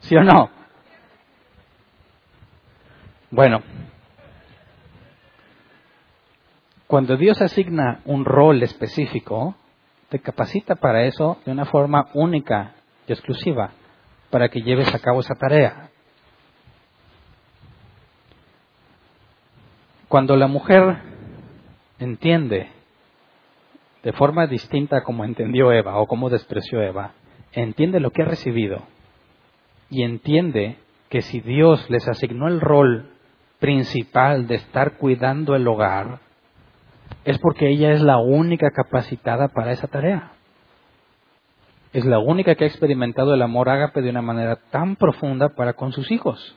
¿Sí o no? Bueno, cuando Dios asigna un rol específico, te capacita para eso de una forma única y exclusiva, para que lleves a cabo esa tarea. Cuando la mujer entiende de forma distinta como entendió Eva o como despreció Eva, entiende lo que ha recibido y entiende que si Dios les asignó el rol principal de estar cuidando el hogar, es porque ella es la única capacitada para esa tarea. Es la única que ha experimentado el amor ágape de una manera tan profunda para con sus hijos.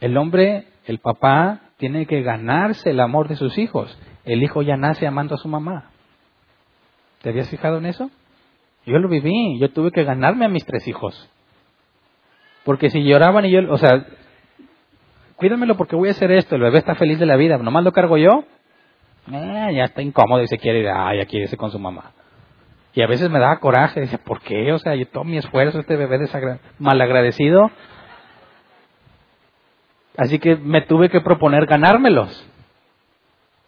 El hombre el papá tiene que ganarse el amor de sus hijos. El hijo ya nace amando a su mamá. ¿Te habías fijado en eso? Yo lo viví, yo tuve que ganarme a mis tres hijos. Porque si lloraban y yo, o sea, cuídamelo porque voy a hacer esto, el bebé está feliz de la vida, nomás lo cargo yo, eh, ya está incómodo y se quiere ir, ay, ya quiere irse con su mamá. Y a veces me daba coraje, dice, ¿por qué? O sea, yo todo mi esfuerzo, este bebé malagradecido, Así que me tuve que proponer ganármelos.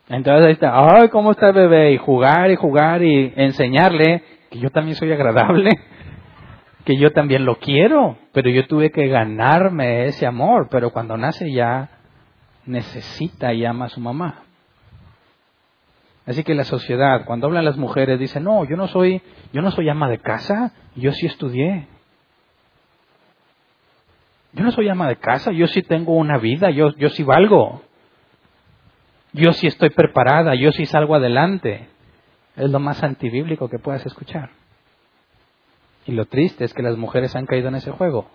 Entonces ahí está, ay, ¿cómo está el bebé? Y jugar y jugar y enseñarle que yo también soy agradable, (laughs) que yo también lo quiero, pero yo tuve que ganarme ese amor, pero cuando nace ya necesita y ama a su mamá. Así que la sociedad, cuando hablan las mujeres, dice, no, yo no soy, yo no soy ama de casa, yo sí estudié. Yo no soy ama de casa, yo sí tengo una vida, yo, yo sí valgo. yo sí estoy preparada, yo sí salgo adelante. Es lo más antibíblico que puedas escuchar. Y lo triste es que las mujeres han caído en ese juego.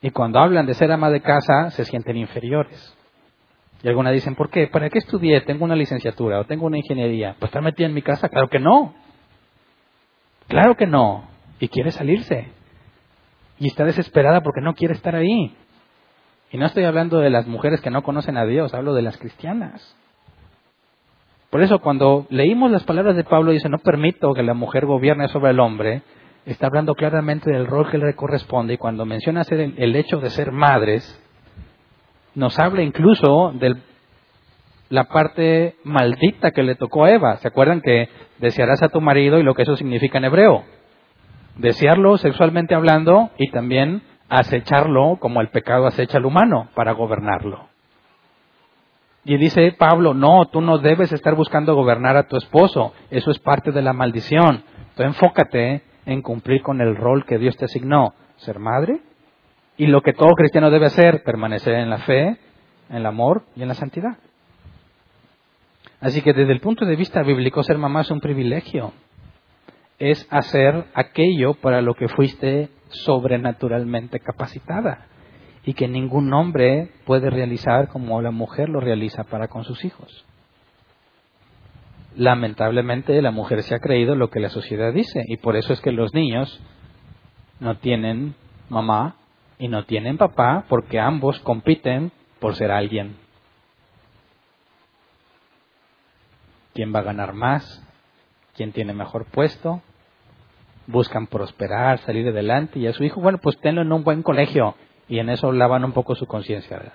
Y cuando hablan de ser ama de casa, se sienten inferiores. Y algunas dicen, ¿por qué? ¿Para qué estudié? Tengo una licenciatura o tengo una ingeniería. ¿Pues estar metida en mi casa? Claro que no. Claro que no. Y quiere salirse. Y está desesperada porque no quiere estar ahí. Y no estoy hablando de las mujeres que no conocen a Dios, hablo de las cristianas. Por eso cuando leímos las palabras de Pablo, dice, no permito que la mujer gobierne sobre el hombre, está hablando claramente del rol que le corresponde. Y cuando menciona el, el hecho de ser madres, nos habla incluso de la parte maldita que le tocó a Eva. ¿Se acuerdan que desearás a tu marido y lo que eso significa en hebreo? Desearlo sexualmente hablando y también acecharlo como el pecado acecha al humano para gobernarlo. Y dice Pablo, no, tú no debes estar buscando gobernar a tu esposo, eso es parte de la maldición. Tú enfócate en cumplir con el rol que Dios te asignó, ser madre, y lo que todo cristiano debe hacer, permanecer en la fe, en el amor y en la santidad. Así que desde el punto de vista bíblico, ser mamá es un privilegio. Es hacer aquello para lo que fuiste sobrenaturalmente capacitada y que ningún hombre puede realizar como la mujer lo realiza para con sus hijos. Lamentablemente la mujer se ha creído lo que la sociedad dice y por eso es que los niños no tienen mamá y no tienen papá porque ambos compiten por ser alguien. ¿Quién va a ganar más? ¿Quién tiene mejor puesto? Buscan prosperar, salir adelante y a su hijo, bueno, pues tenlo en un buen colegio y en eso lavan un poco su conciencia.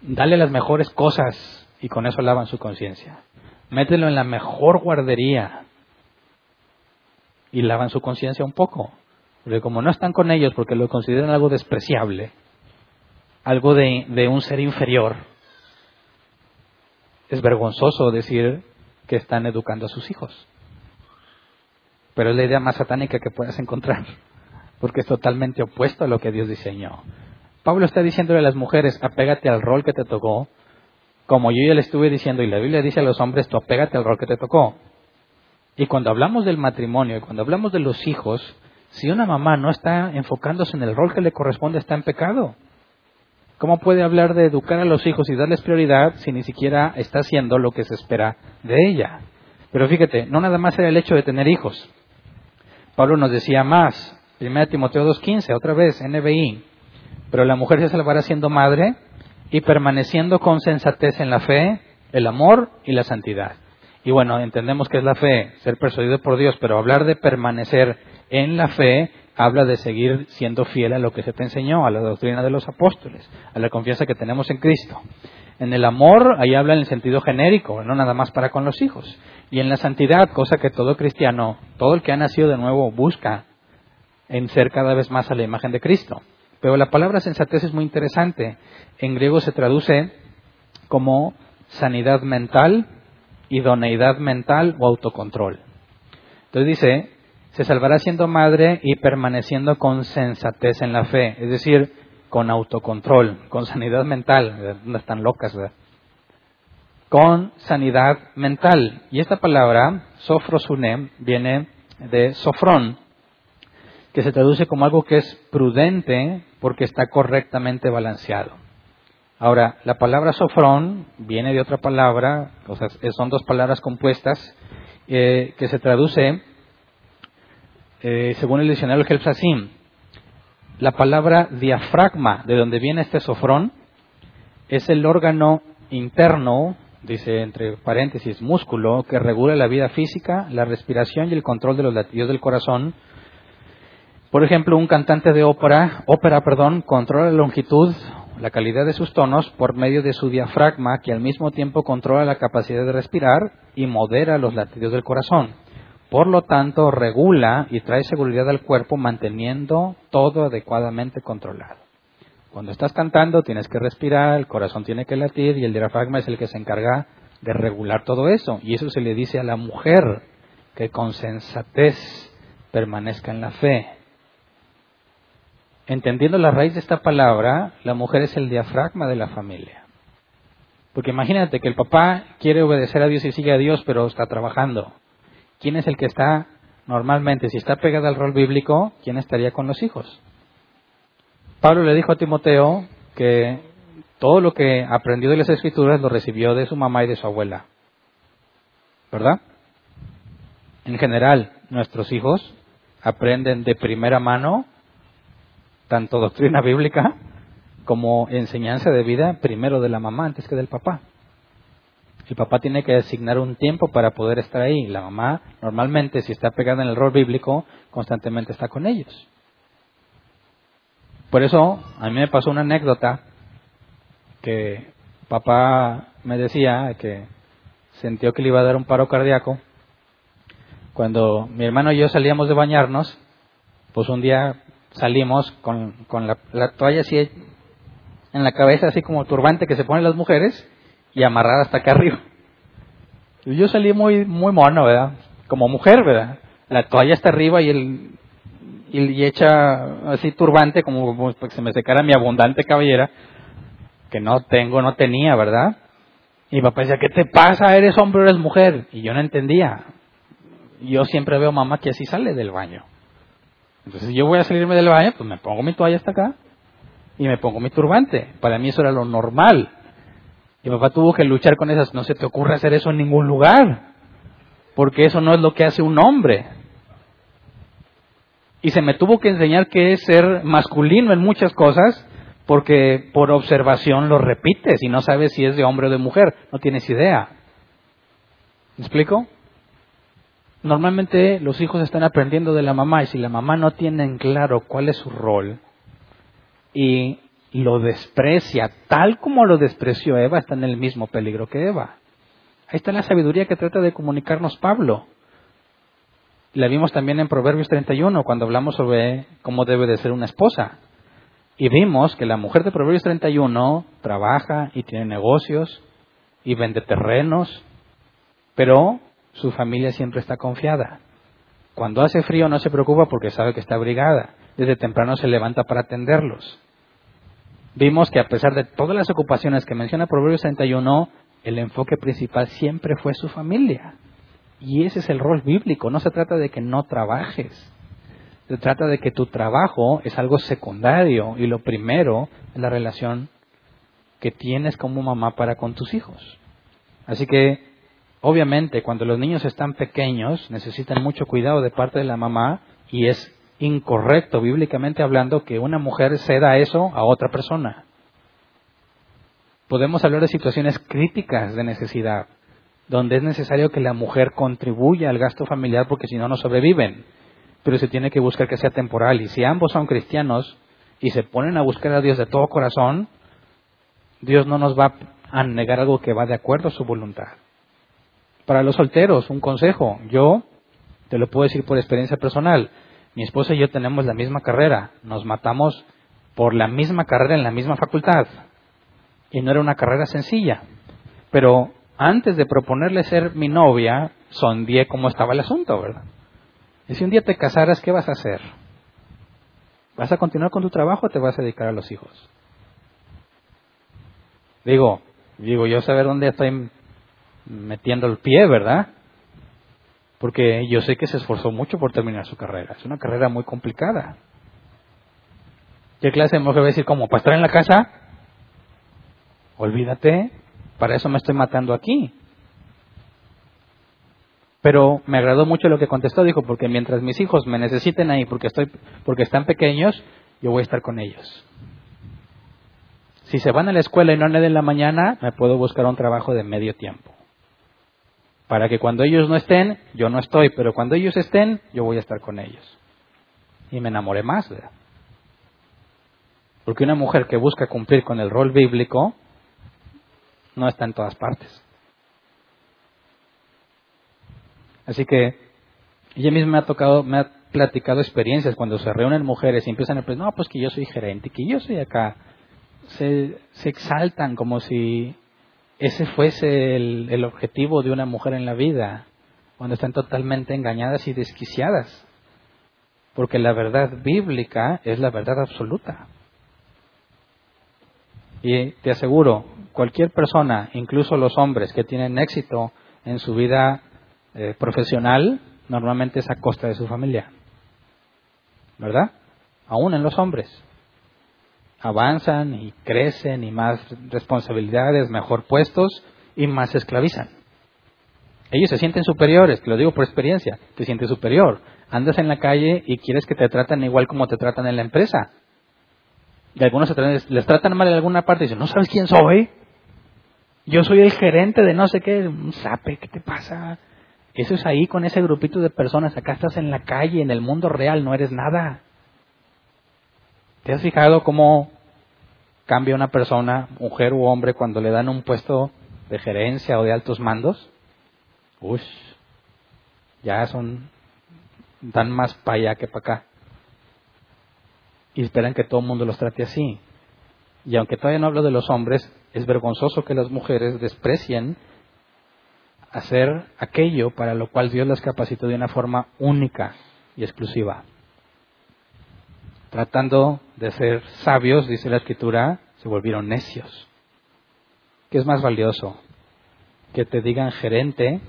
Dale las mejores cosas y con eso lavan su conciencia. Mételo en la mejor guardería y lavan su conciencia un poco. Porque como no están con ellos porque lo consideran algo despreciable, algo de, de un ser inferior, es vergonzoso decir que están educando a sus hijos. Pero es la idea más satánica que puedas encontrar, porque es totalmente opuesto a lo que Dios diseñó. Pablo está diciéndole a las mujeres, apégate al rol que te tocó, como yo ya le estuve diciendo, y la Biblia dice a los hombres, tú apégate al rol que te tocó. Y cuando hablamos del matrimonio y cuando hablamos de los hijos, si una mamá no está enfocándose en el rol que le corresponde, está en pecado. ¿Cómo puede hablar de educar a los hijos y darles prioridad si ni siquiera está haciendo lo que se espera de ella? Pero fíjate, no nada más era el hecho de tener hijos. Pablo nos decía más, 1 Timoteo 2.15, otra vez, NBI, pero la mujer se salvará siendo madre y permaneciendo con sensatez en la fe, el amor y la santidad. Y bueno, entendemos que es la fe, ser persuadido por Dios, pero hablar de permanecer en la fe habla de seguir siendo fiel a lo que se te enseñó, a la doctrina de los apóstoles, a la confianza que tenemos en Cristo. En el amor, ahí habla en el sentido genérico, no nada más para con los hijos. Y en la santidad, cosa que todo cristiano, todo el que ha nacido de nuevo busca en ser cada vez más a la imagen de Cristo. Pero la palabra sensatez es muy interesante. En griego se traduce como sanidad mental, idoneidad mental o autocontrol. Entonces dice, se salvará siendo madre y permaneciendo con sensatez en la fe, es decir, con autocontrol, con sanidad mental, no están locas, ¿verdad? Con sanidad mental. Y esta palabra, sofrosune, viene de sofrón, que se traduce como algo que es prudente porque está correctamente balanceado. Ahora, la palabra sofrón viene de otra palabra, o sea, son dos palabras compuestas, eh, que se traduce eh, según el diccionario Helpsasim, la palabra diafragma, de donde viene este sofrón, es el órgano interno, dice entre paréntesis, músculo, que regula la vida física, la respiración y el control de los latidos del corazón. Por ejemplo, un cantante de ópera, ópera, perdón, controla la longitud, la calidad de sus tonos por medio de su diafragma, que al mismo tiempo controla la capacidad de respirar y modera los latidos del corazón. Por lo tanto, regula y trae seguridad al cuerpo manteniendo todo adecuadamente controlado. Cuando estás cantando tienes que respirar, el corazón tiene que latir y el diafragma es el que se encarga de regular todo eso. Y eso se le dice a la mujer que con sensatez permanezca en la fe. Entendiendo la raíz de esta palabra, la mujer es el diafragma de la familia. Porque imagínate que el papá quiere obedecer a Dios y sigue a Dios, pero está trabajando. ¿Quién es el que está normalmente, si está pegado al rol bíblico, quién estaría con los hijos? Pablo le dijo a Timoteo que todo lo que aprendió de las escrituras lo recibió de su mamá y de su abuela. ¿Verdad? En general, nuestros hijos aprenden de primera mano tanto doctrina (laughs) bíblica como enseñanza de vida primero de la mamá antes que del papá. El papá tiene que asignar un tiempo para poder estar ahí. La mamá, normalmente, si está pegada en el rol bíblico, constantemente está con ellos. Por eso, a mí me pasó una anécdota que papá me decía que sintió que le iba a dar un paro cardíaco. Cuando mi hermano y yo salíamos de bañarnos, pues un día salimos con, con la, la toalla así en la cabeza, así como turbante que se ponen las mujeres, y amarrada hasta acá arriba. Y yo salí muy, muy mono, ¿verdad? Como mujer, ¿verdad? La toalla está arriba y el, y, echa así turbante, como para que se me secara mi abundante cabellera, que no tengo, no tenía, ¿verdad? Y mi papá decía, ¿qué te pasa? ¿Eres hombre o eres mujer? Y yo no entendía. Yo siempre veo mamá que así sale del baño. Entonces, si yo voy a salirme del baño, pues me pongo mi toalla hasta acá y me pongo mi turbante. Para mí eso era lo normal. Y papá tuvo que luchar con esas, no se te ocurre hacer eso en ningún lugar, porque eso no es lo que hace un hombre. Y se me tuvo que enseñar que es ser masculino en muchas cosas, porque por observación lo repites y no sabes si es de hombre o de mujer, no tienes idea. ¿Me explico? Normalmente los hijos están aprendiendo de la mamá y si la mamá no tiene en claro cuál es su rol y lo desprecia tal como lo despreció Eva, está en el mismo peligro que Eva. Ahí está la sabiduría que trata de comunicarnos Pablo. La vimos también en Proverbios 31 cuando hablamos sobre cómo debe de ser una esposa. Y vimos que la mujer de Proverbios 31 trabaja y tiene negocios y vende terrenos, pero su familia siempre está confiada. Cuando hace frío no se preocupa porque sabe que está abrigada. Desde temprano se levanta para atenderlos vimos que a pesar de todas las ocupaciones que menciona Proverbios 31, el enfoque principal siempre fue su familia. Y ese es el rol bíblico. No se trata de que no trabajes. Se trata de que tu trabajo es algo secundario y lo primero es la relación que tienes como mamá para con tus hijos. Así que, obviamente, cuando los niños están pequeños, necesitan mucho cuidado de parte de la mamá y es incorrecto, bíblicamente hablando, que una mujer ceda eso a otra persona. Podemos hablar de situaciones críticas de necesidad, donde es necesario que la mujer contribuya al gasto familiar porque si no, no sobreviven. Pero se tiene que buscar que sea temporal. Y si ambos son cristianos y se ponen a buscar a Dios de todo corazón, Dios no nos va a negar algo que va de acuerdo a su voluntad. Para los solteros, un consejo. Yo te lo puedo decir por experiencia personal. Mi esposa y yo tenemos la misma carrera, nos matamos por la misma carrera en la misma facultad. Y no era una carrera sencilla. Pero antes de proponerle ser mi novia, sondeé cómo estaba el asunto, ¿verdad? Y si un día te casaras, ¿qué vas a hacer? ¿Vas a continuar con tu trabajo o te vas a dedicar a los hijos? Digo, digo, yo saber dónde estoy metiendo el pie, ¿verdad? porque yo sé que se esforzó mucho por terminar su carrera. Es una carrera muy complicada. ¿Qué clase de mujer va a decir como, para estar en la casa? Olvídate, para eso me estoy matando aquí. Pero me agradó mucho lo que contestó, dijo, porque mientras mis hijos me necesiten ahí porque están pequeños, yo voy a estar con ellos. Si se van a la escuela y no en la mañana, me puedo buscar un trabajo de medio tiempo para que cuando ellos no estén, yo no estoy, pero cuando ellos estén, yo voy a estar con ellos. Y me enamoré más, ¿verdad? Porque una mujer que busca cumplir con el rol bíblico no está en todas partes. Así que ella misma me ha tocado, me ha platicado experiencias cuando se reúnen mujeres y empiezan a decir, no, pues que yo soy gerente, que yo soy acá. Se, se exaltan como si ese fuese el, objetivo de una mujer en la vida, cuando están totalmente engañadas y desquiciadas. Porque la verdad bíblica es la verdad absoluta. Y te aseguro cualquier persona, incluso los hombres que tienen éxito en su vida eh, profesional, normalmente es a costa de su familia. ¿Verdad? Aún en los hombres. Avanzan y crecen y más responsabilidades, mejor puestos y más esclavizan. Ellos se sienten superiores, te lo digo por experiencia, te sientes superior. Andas en la calle y quieres que te traten igual como te tratan en la empresa. Y algunos les tratan mal en alguna parte y dicen, ¿no sabes quién soy? Yo soy el gerente de no sé qué, un sape, ¿qué te pasa? Eso es ahí con ese grupito de personas. Acá estás en la calle, en el mundo real, no eres nada. ¿Te has fijado cómo cambia una persona, mujer u hombre, cuando le dan un puesto de gerencia o de altos mandos? Uy, ya son, dan más para allá que para acá. Y esperan que todo el mundo los trate así. Y aunque todavía no hablo de los hombres, es vergonzoso que las mujeres desprecien hacer aquello para lo cual Dios las capacitó de una forma única y exclusiva. Tratando de ser sabios, dice la escritura, se volvieron necios. ¿Qué es más valioso? Que te digan gerente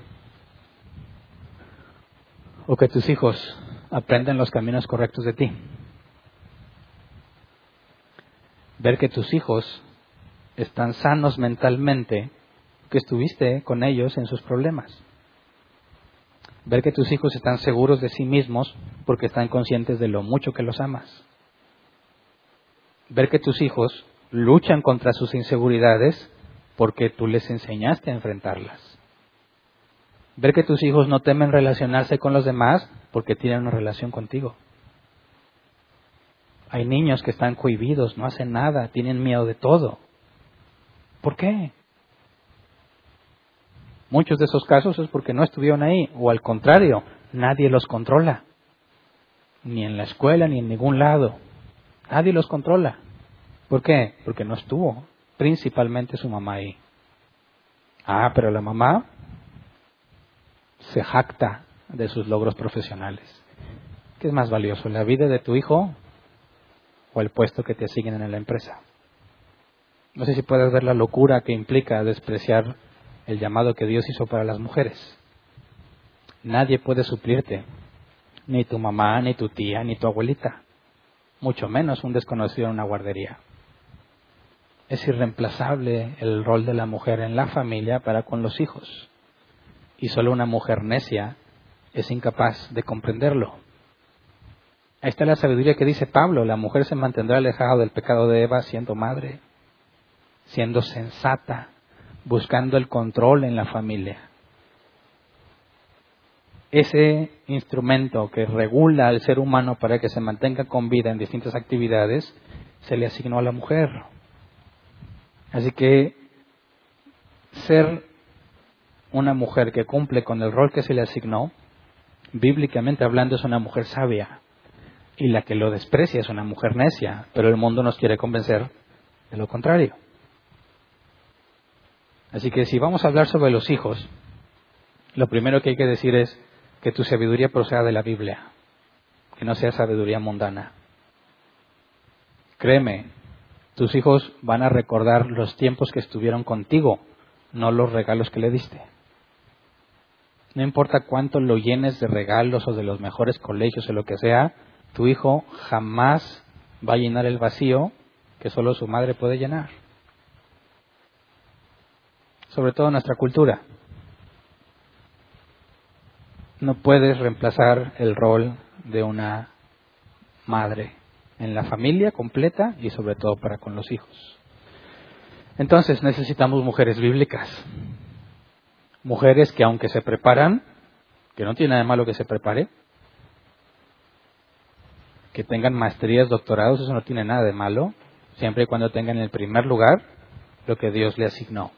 o que tus hijos aprendan los caminos correctos de ti. Ver que tus hijos están sanos mentalmente que estuviste con ellos en sus problemas. Ver que tus hijos están seguros de sí mismos porque están conscientes de lo mucho que los amas. Ver que tus hijos luchan contra sus inseguridades porque tú les enseñaste a enfrentarlas. Ver que tus hijos no temen relacionarse con los demás porque tienen una relación contigo. Hay niños que están cohibidos, no hacen nada, tienen miedo de todo. ¿Por qué? Muchos de esos casos es porque no estuvieron ahí, o al contrario, nadie los controla. Ni en la escuela, ni en ningún lado. Nadie los controla. ¿Por qué? Porque no estuvo principalmente su mamá ahí. Ah, pero la mamá se jacta de sus logros profesionales. ¿Qué es más valioso, la vida de tu hijo o el puesto que te asignen en la empresa? No sé si puedes ver la locura que implica despreciar el llamado que Dios hizo para las mujeres. Nadie puede suplirte, ni tu mamá, ni tu tía, ni tu abuelita, mucho menos un desconocido en una guardería. Es irreemplazable el rol de la mujer en la familia para con los hijos, y solo una mujer necia es incapaz de comprenderlo. Ahí está la sabiduría que dice Pablo, la mujer se mantendrá alejada del pecado de Eva siendo madre, siendo sensata, buscando el control en la familia. Ese instrumento que regula al ser humano para que se mantenga con vida en distintas actividades se le asignó a la mujer. Así que ser una mujer que cumple con el rol que se le asignó, bíblicamente hablando, es una mujer sabia. Y la que lo desprecia es una mujer necia, pero el mundo nos quiere convencer de lo contrario. Así que si vamos a hablar sobre los hijos, lo primero que hay que decir es que tu sabiduría proceda de la Biblia, que no sea sabiduría mundana. Créeme, tus hijos van a recordar los tiempos que estuvieron contigo, no los regalos que le diste. No importa cuánto lo llenes de regalos o de los mejores colegios o lo que sea, tu hijo jamás va a llenar el vacío que solo su madre puede llenar sobre todo nuestra cultura. No puedes reemplazar el rol de una madre en la familia completa y sobre todo para con los hijos. Entonces necesitamos mujeres bíblicas, mujeres que aunque se preparan, que no tiene nada de malo que se prepare, que tengan maestrías, doctorados, eso no tiene nada de malo, siempre y cuando tengan en el primer lugar lo que Dios le asignó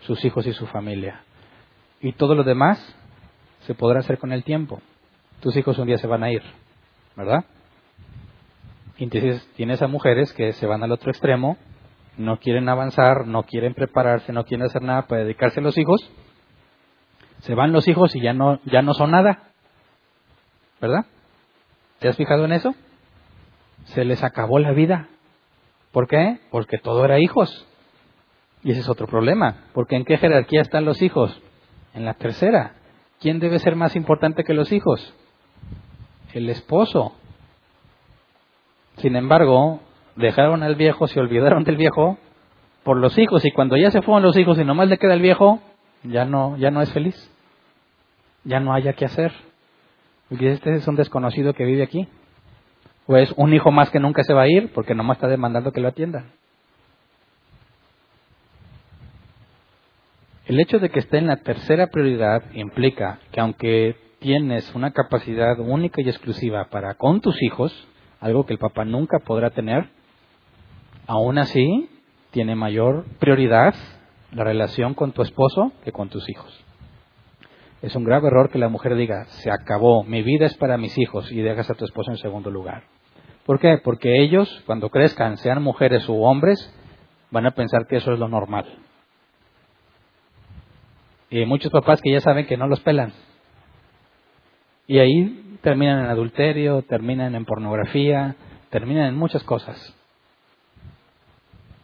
sus hijos y su familia. Y todo lo demás se podrá hacer con el tiempo. Tus hijos un día se van a ir, ¿verdad? Y entonces tienes a mujeres que se van al otro extremo, no quieren avanzar, no quieren prepararse, no quieren hacer nada para dedicarse a los hijos. Se van los hijos y ya no, ya no son nada. ¿Verdad? ¿Te has fijado en eso? Se les acabó la vida. ¿Por qué? Porque todo era hijos. Y ese es otro problema, porque ¿en qué jerarquía están los hijos? En la tercera. ¿Quién debe ser más importante que los hijos? El esposo. Sin embargo, dejaron al viejo, se olvidaron del viejo por los hijos y cuando ya se fueron los hijos y nomás le queda el viejo, ya no, ya no es feliz. Ya no haya que hacer. Este es un desconocido que vive aquí. O es un hijo más que nunca se va a ir porque nomás está demandando que lo atiendan. El hecho de que esté en la tercera prioridad implica que aunque tienes una capacidad única y exclusiva para con tus hijos, algo que el papá nunca podrá tener, aún así tiene mayor prioridad la relación con tu esposo que con tus hijos. Es un grave error que la mujer diga, se acabó, mi vida es para mis hijos y dejas a tu esposo en segundo lugar. ¿Por qué? Porque ellos, cuando crezcan, sean mujeres u hombres, van a pensar que eso es lo normal. Y hay muchos papás que ya saben que no los pelan. Y ahí terminan en adulterio, terminan en pornografía, terminan en muchas cosas.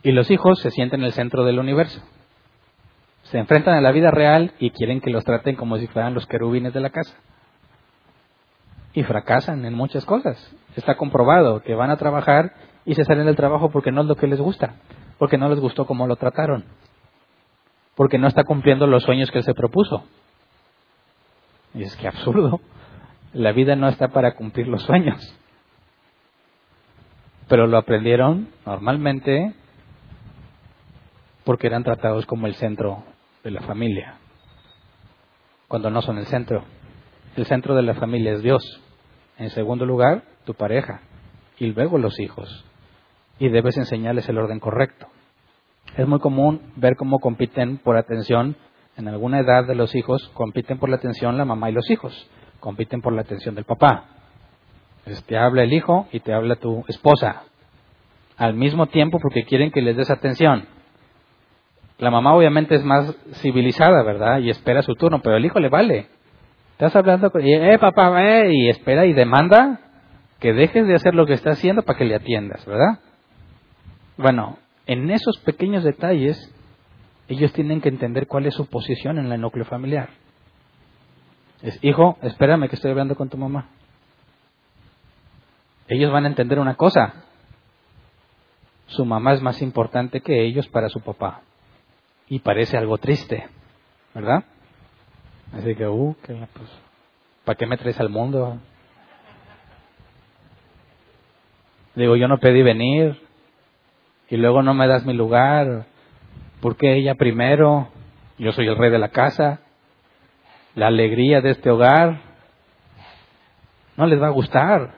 Y los hijos se sienten en el centro del universo. Se enfrentan a la vida real y quieren que los traten como si fueran los querubines de la casa. Y fracasan en muchas cosas. Está comprobado que van a trabajar y se salen del trabajo porque no es lo que les gusta, porque no les gustó cómo lo trataron, porque no está cumpliendo los sueños que él se propuso. Y es que absurdo. La vida no está para cumplir los sueños. Pero lo aprendieron normalmente porque eran tratados como el centro de la familia, cuando no son el centro. El centro de la familia es Dios. En segundo lugar, tu pareja. Y luego los hijos. Y debes enseñarles el orden correcto. Es muy común ver cómo compiten por atención. En alguna edad de los hijos compiten por la atención la mamá y los hijos. Compiten por la atención del papá. te habla el hijo y te habla tu esposa. Al mismo tiempo porque quieren que les des atención. La mamá obviamente es más civilizada, ¿verdad? Y espera su turno, pero el hijo le vale. Estás hablando con, eh, papá, eh, y espera y demanda que dejes de hacer lo que está haciendo para que le atiendas, ¿verdad? Bueno, en esos pequeños detalles, ellos tienen que entender cuál es su posición en el núcleo familiar. Es, hijo, espérame que estoy hablando con tu mamá. Ellos van a entender una cosa. Su mamá es más importante que ellos para su papá. Y parece algo triste, ¿verdad? Así que, uh, pues, ¿para qué me traes al mundo? Digo, yo no pedí venir y luego no me das mi lugar. ¿Por qué ella primero? Yo soy el rey de la casa. La alegría de este hogar. No les va a gustar,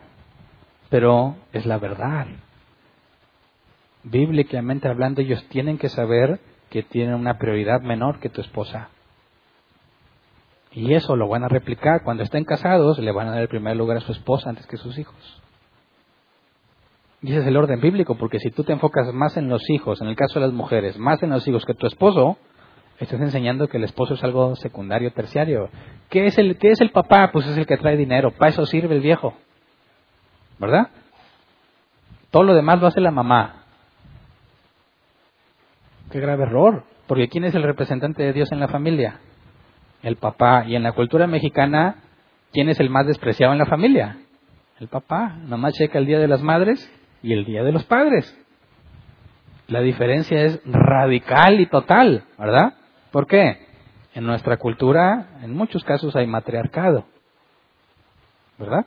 pero es la verdad. Bíblicamente hablando, ellos tienen que saber que tienen una prioridad menor que tu esposa. Y eso lo van a replicar. Cuando estén casados, le van a dar el primer lugar a su esposa antes que a sus hijos. Y ese es el orden bíblico, porque si tú te enfocas más en los hijos, en el caso de las mujeres, más en los hijos que tu esposo, estás enseñando que el esposo es algo secundario, terciario. ¿Qué es el, qué es el papá? Pues es el que trae dinero. Para eso sirve el viejo. ¿Verdad? Todo lo demás lo hace la mamá. Qué grave error. Porque ¿quién es el representante de Dios en la familia? el papá. Y en la cultura mexicana, ¿quién es el más despreciado en la familia? El papá. Nomás checa el Día de las Madres y el Día de los Padres. La diferencia es radical y total, ¿verdad? ¿Por qué? En nuestra cultura, en muchos casos hay matriarcado, ¿verdad?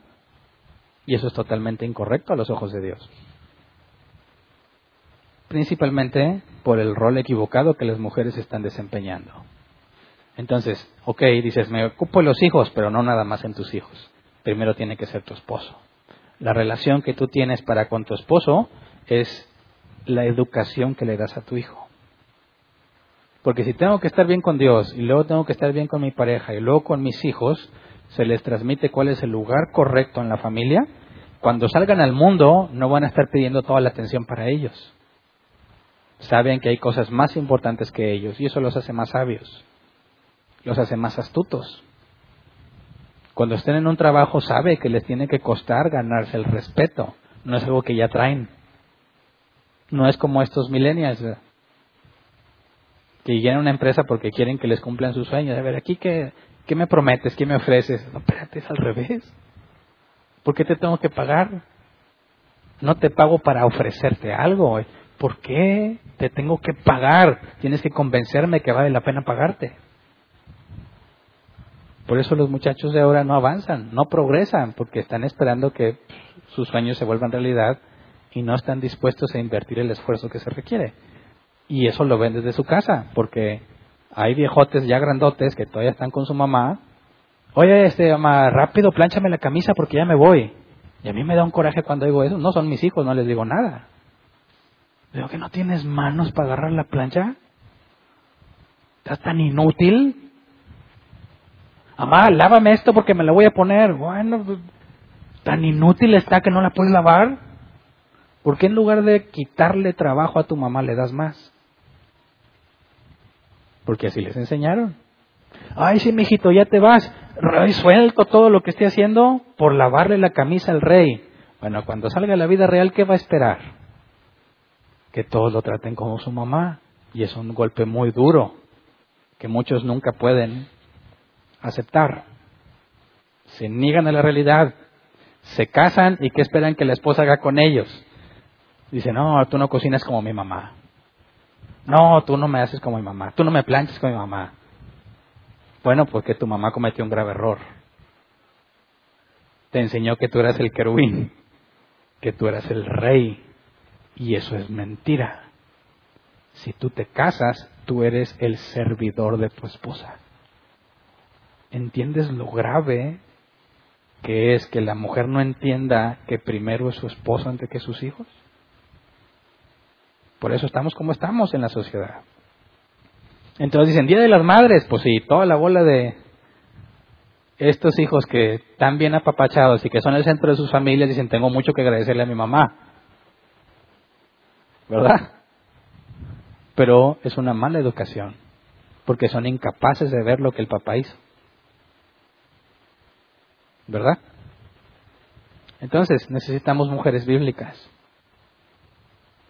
Y eso es totalmente incorrecto a los ojos de Dios. Principalmente por el rol equivocado que las mujeres están desempeñando. Entonces, ok, dices, me ocupo de los hijos, pero no nada más en tus hijos. Primero tiene que ser tu esposo. La relación que tú tienes para con tu esposo es la educación que le das a tu hijo. Porque si tengo que estar bien con Dios y luego tengo que estar bien con mi pareja y luego con mis hijos, se les transmite cuál es el lugar correcto en la familia. Cuando salgan al mundo no van a estar pidiendo toda la atención para ellos. Saben que hay cosas más importantes que ellos y eso los hace más sabios los hace más astutos. Cuando estén en un trabajo sabe que les tiene que costar ganarse el respeto, no es algo que ya traen. No es como estos millennials. que llegan a una empresa porque quieren que les cumplan sus sueños. A ver, aquí qué, qué me prometes, qué me ofreces. No, espérate, es al revés. ¿Por qué te tengo que pagar? No te pago para ofrecerte algo. ¿Por qué te tengo que pagar? Tienes que convencerme que vale la pena pagarte. Por eso los muchachos de ahora no avanzan, no progresan, porque están esperando que sus sueños se vuelvan realidad y no están dispuestos a invertir el esfuerzo que se requiere. Y eso lo ven desde su casa, porque hay viejotes ya grandotes que todavía están con su mamá. Oye, este mamá, rápido, plánchame la camisa porque ya me voy. Y a mí me da un coraje cuando digo eso. No son mis hijos, no les digo nada. Digo que no tienes manos para agarrar la plancha. Estás tan inútil. Amá, lávame esto porque me la voy a poner. Bueno, pues, tan inútil está que no la puedes lavar. ¿Por qué en lugar de quitarle trabajo a tu mamá le das más? Porque así les enseñaron. Ay, sí, mijito, ya te vas. Suelto todo lo que esté haciendo por lavarle la camisa al rey. Bueno, cuando salga la vida real, ¿qué va a esperar? Que todos lo traten como su mamá. Y es un golpe muy duro que muchos nunca pueden aceptar. Se niegan a la realidad, se casan y ¿qué esperan que la esposa haga con ellos? Dice, no, tú no cocinas como mi mamá. No, tú no me haces como mi mamá. Tú no me planchas como mi mamá. Bueno, porque tu mamá cometió un grave error. Te enseñó que tú eras el querubín, que tú eras el rey. Y eso es mentira. Si tú te casas, tú eres el servidor de tu esposa. ¿Entiendes lo grave que es que la mujer no entienda que primero es su esposo antes que sus hijos? Por eso estamos como estamos en la sociedad. Entonces dicen, Día de las Madres, pues sí, toda la bola de estos hijos que están bien apapachados y que son el centro de sus familias, dicen, tengo mucho que agradecerle a mi mamá. ¿Verdad? Pero es una mala educación, porque son incapaces de ver lo que el papá hizo. ¿verdad? Entonces necesitamos mujeres bíblicas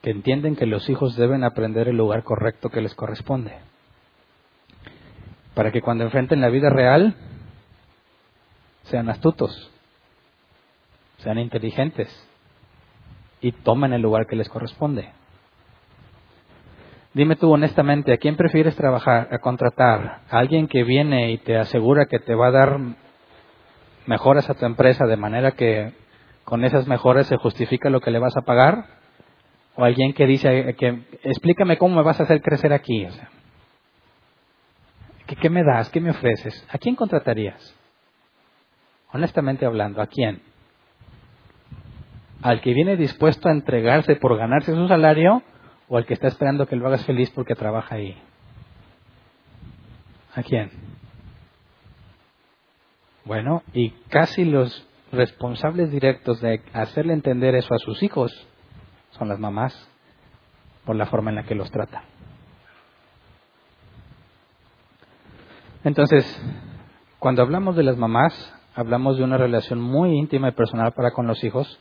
que entienden que los hijos deben aprender el lugar correcto que les corresponde, para que cuando enfrenten la vida real sean astutos, sean inteligentes y tomen el lugar que les corresponde. Dime tú honestamente, ¿a quién prefieres trabajar, a contratar? ¿A alguien que viene y te asegura que te va a dar mejoras a tu empresa de manera que con esas mejoras se justifica lo que le vas a pagar? ¿O alguien que dice que explícame cómo me vas a hacer crecer aquí? O sea, ¿qué, me das? ¿Qué me ofreces? ¿A quién contratarías? Honestamente hablando, ¿a quién? ¿Al que viene dispuesto a entregarse por ganarse su salario o al que está esperando que lo hagas feliz porque trabaja ahí? ¿A quién? Bueno, y casi los responsables directos de hacerle entender eso a sus hijos son las mamás por la forma en la que los tratan. Entonces, cuando hablamos de las mamás, hablamos de una relación muy íntima y personal para con los hijos,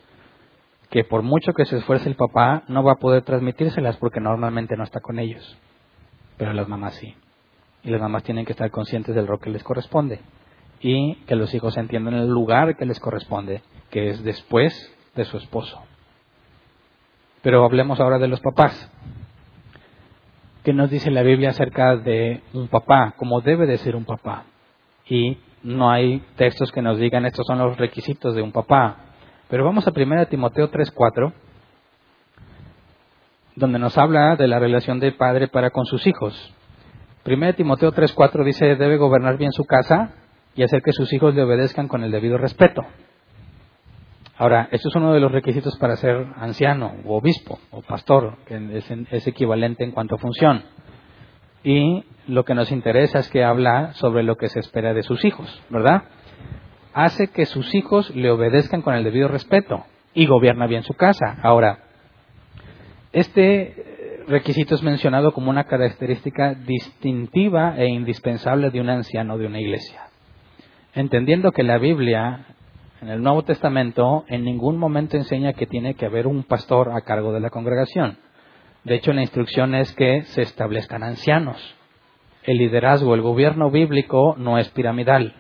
que por mucho que se esfuerce el papá, no va a poder transmitírselas porque normalmente no está con ellos. Pero las mamás sí. Y las mamás tienen que estar conscientes del rol que les corresponde y que los hijos entiendan el lugar que les corresponde, que es después de su esposo. Pero hablemos ahora de los papás. ¿Qué nos dice la Biblia acerca de un papá? ¿Cómo debe de ser un papá? Y no hay textos que nos digan estos son los requisitos de un papá. Pero vamos a 1 Timoteo 3:4, donde nos habla de la relación del padre para con sus hijos. 1 Timoteo 3:4 dice, debe gobernar bien su casa, y hacer que sus hijos le obedezcan con el debido respeto. Ahora, esto es uno de los requisitos para ser anciano o obispo o pastor, que es, equivalente en cuanto a función. Y lo que nos interesa es que habla sobre lo que se espera de sus hijos, ¿verdad? Hace que sus hijos le obedezcan con el debido respeto y gobierna bien su casa. Ahora, este requisito es mencionado como una característica distintiva e indispensable de un anciano de una iglesia entendiendo que la Biblia en el Nuevo Testamento en ningún momento enseña que tiene que haber un pastor a cargo de la congregación. De hecho, la instrucción es que se establezcan ancianos el liderazgo, el gobierno bíblico no es piramidal.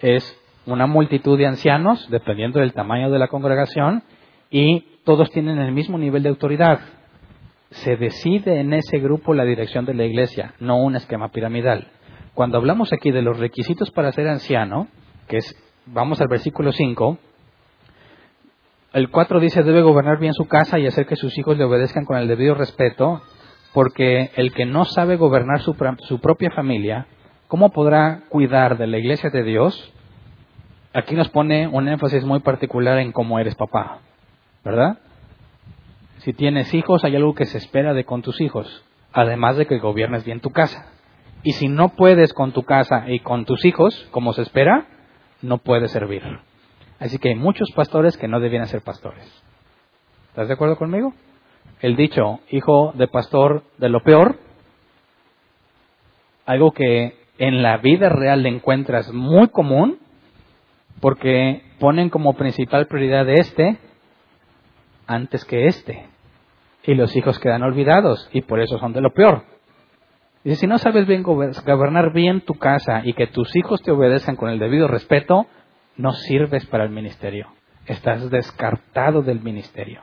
Es una multitud de ancianos, dependiendo del tamaño de la congregación, y todos tienen el mismo nivel de autoridad. Se decide en ese grupo la dirección de la iglesia, no un esquema piramidal. Cuando hablamos aquí de los requisitos para ser anciano, que es, vamos al versículo 5, el 4 dice, debe gobernar bien su casa y hacer que sus hijos le obedezcan con el debido respeto, porque el que no sabe gobernar su, su propia familia, ¿cómo podrá cuidar de la iglesia de Dios? Aquí nos pone un énfasis muy particular en cómo eres papá, ¿verdad? Si tienes hijos, hay algo que se espera de con tus hijos, además de que gobiernes bien tu casa. Y si no puedes con tu casa y con tus hijos, como se espera, no puedes servir. Así que hay muchos pastores que no debían ser pastores. ¿Estás de acuerdo conmigo? El dicho, hijo de pastor de lo peor, algo que en la vida real le encuentras muy común, porque ponen como principal prioridad este antes que este. Y los hijos quedan olvidados y por eso son de lo peor. Dice, si no sabes bien gobernar bien tu casa y que tus hijos te obedezcan con el debido respeto, no sirves para el ministerio. Estás descartado del ministerio.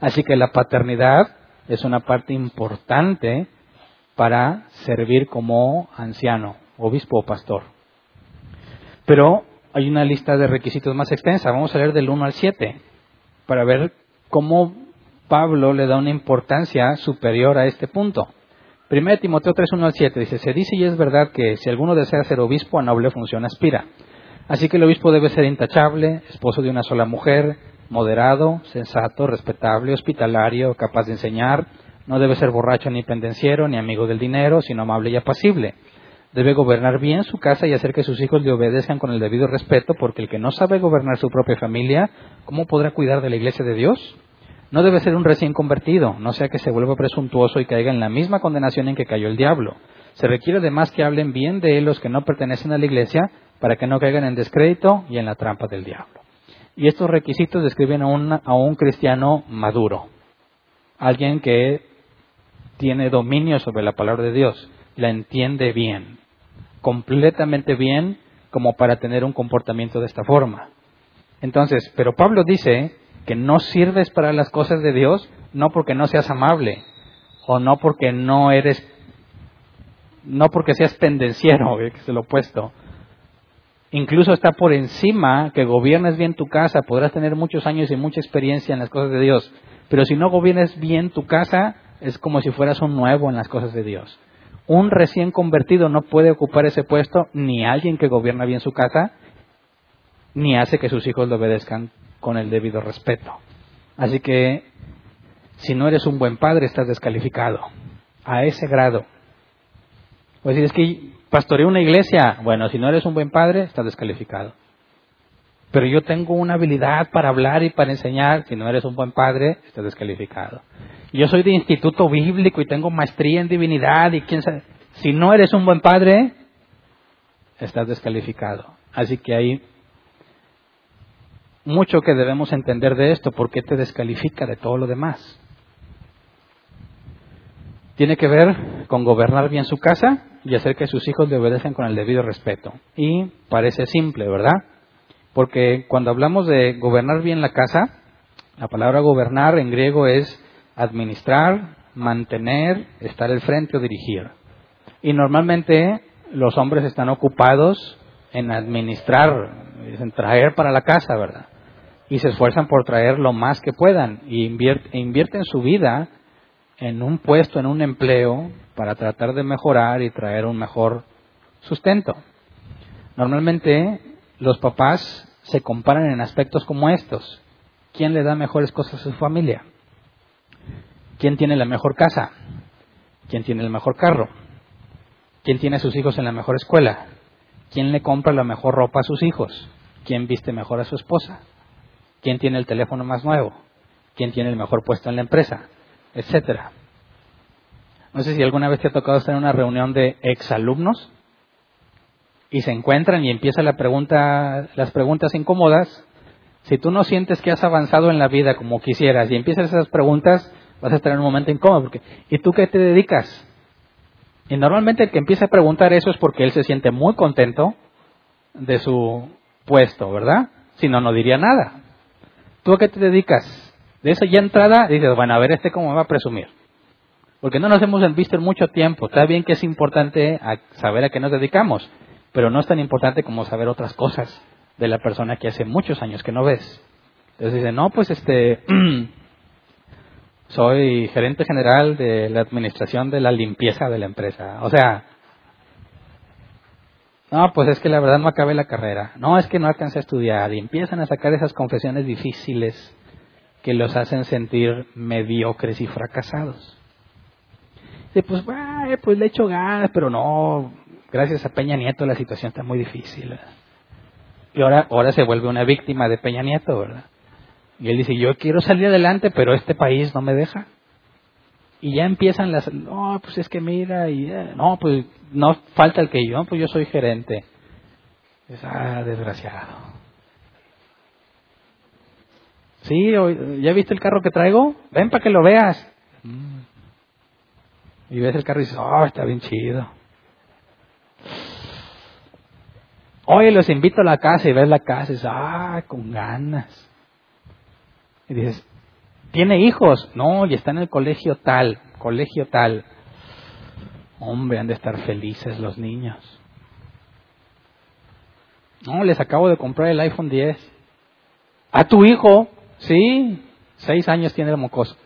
Así que la paternidad es una parte importante para servir como anciano, obispo o pastor. Pero hay una lista de requisitos más extensa. Vamos a leer del 1 al 7 para ver cómo Pablo le da una importancia superior a este punto. 1 Timoteo 3, 1 al 7 dice, se dice y es verdad que si alguno desea ser obispo, a noble función aspira Así que el obispo debe ser intachable, esposo de una sola mujer, moderado, sensato, respetable, hospitalario, capaz de enseñar, no debe ser borracho ni pendenciero, ni amigo del dinero, sino amable y apacible. Debe gobernar bien su casa y hacer que sus hijos le obedezcan con el debido respeto, porque el que no sabe gobernar su propia familia, ¿cómo podrá cuidar de la iglesia de Dios? No debe ser un recién convertido, no sea que se vuelva presuntuoso y caiga en la misma condenación en que cayó el diablo. Se requiere además que hablen bien de él los que no pertenecen a la iglesia, para que no caigan en descrédito y en la trampa del diablo. Y estos requisitos describen a un, a un cristiano maduro, alguien que tiene dominio sobre la palabra de Dios, la entiende bien, completamente bien como para tener un comportamiento de esta forma. Entonces, pero Pablo dice que no sirves para las cosas de Dios no porque no seas amable o no porque no eres no porque seas pendenciero, (laughs) que es lo opuesto, incluso está por encima que gobiernes bien tu casa, podrás tener muchos años y mucha experiencia en las cosas de Dios, pero si no gobiernes bien tu casa, es como si fueras un nuevo en las cosas de Dios. Un recién convertido no puede ocupar ese puesto, ni alguien que gobierna bien su casa, ni hace que sus hijos lo obedezcan con el debido respeto. Así que, si no eres un buen padre, estás descalificado. A ese grado. Pues es que pastoreo una iglesia. Bueno, si no eres un buen padre, estás descalificado. Pero yo tengo una habilidad para hablar y para enseñar. Si no eres un buen padre, estás descalificado. Yo soy de instituto bíblico y tengo maestría en divinidad y quién sabe. Si no eres un buen padre, estás descalificado. Así que hay mucho que debemos entender de esto, porque te descalifica de todo lo demás. Tiene que ver con gobernar bien su casa y hacer que sus hijos le obedezcan con el debido respeto. Y parece simple, ¿verdad? Porque cuando hablamos de gobernar bien la casa, la palabra gobernar en griego es administrar, mantener, estar al frente o dirigir. Y normalmente los hombres están ocupados en administrar, en traer para la casa, ¿verdad? Y se esfuerzan por traer lo más que puedan y invierten su vida en un puesto, en un empleo, para tratar de mejorar y traer un mejor sustento. Normalmente los papás se comparan en aspectos como estos. ¿Quién le da mejores cosas a su familia? ¿Quién tiene la mejor casa? ¿Quién tiene el mejor carro? ¿Quién tiene a sus hijos en la mejor escuela? ¿Quién le compra la mejor ropa a sus hijos? ¿Quién viste mejor a su esposa? ¿Quién tiene el teléfono más nuevo? ¿Quién tiene el mejor puesto en la empresa? etcétera. No sé si alguna vez te ha tocado estar en una reunión de exalumnos y se encuentran y empieza la pregunta, las preguntas incómodas. Si tú no sientes que has avanzado en la vida como quisieras y empiezas esas preguntas, vas a estar en un momento incómodo. Porque, ¿Y tú qué te dedicas? Y normalmente el que empieza a preguntar eso es porque él se siente muy contento de su puesto, ¿verdad? Si no, no diría nada. ¿Tú a qué te dedicas? De eso ya entrada dices, bueno, a ver este cómo me va a presumir. Porque no nos hemos visto en mucho tiempo. Está bien que es importante saber a qué nos dedicamos, pero no es tan importante como saber otras cosas de la persona que hace muchos años que no ves. Entonces dice, no, pues este, (clears throat) soy gerente general de la administración de la limpieza de la empresa. O sea, no, pues es que la verdad no acabé la carrera. No, es que no alcancé a estudiar. Y empiezan a sacar esas confesiones difíciles que los hacen sentir mediocres y fracasados. Dice, pues, pues le echo ganas, pero no, gracias a Peña Nieto la situación está muy difícil. Y ahora, ahora se vuelve una víctima de Peña Nieto, ¿verdad? Y él dice, yo quiero salir adelante, pero este país no me deja. Y ya empiezan las, no, pues es que mira, y eh, no, pues no falta el que yo, pues yo soy gerente. Es, ah, desgraciado. Sí, ¿ya viste el carro que traigo? Ven para que lo veas. Mm. Y ves el carro y dices, oh, está bien chido. Oye, los invito a la casa y ves la casa y dices, ah, con ganas. Y dices, ¿tiene hijos? No, y está en el colegio tal, colegio tal. Hombre, han de estar felices los niños. No, les acabo de comprar el iPhone 10. ¿A tu hijo? Sí, seis años tiene el mocoso.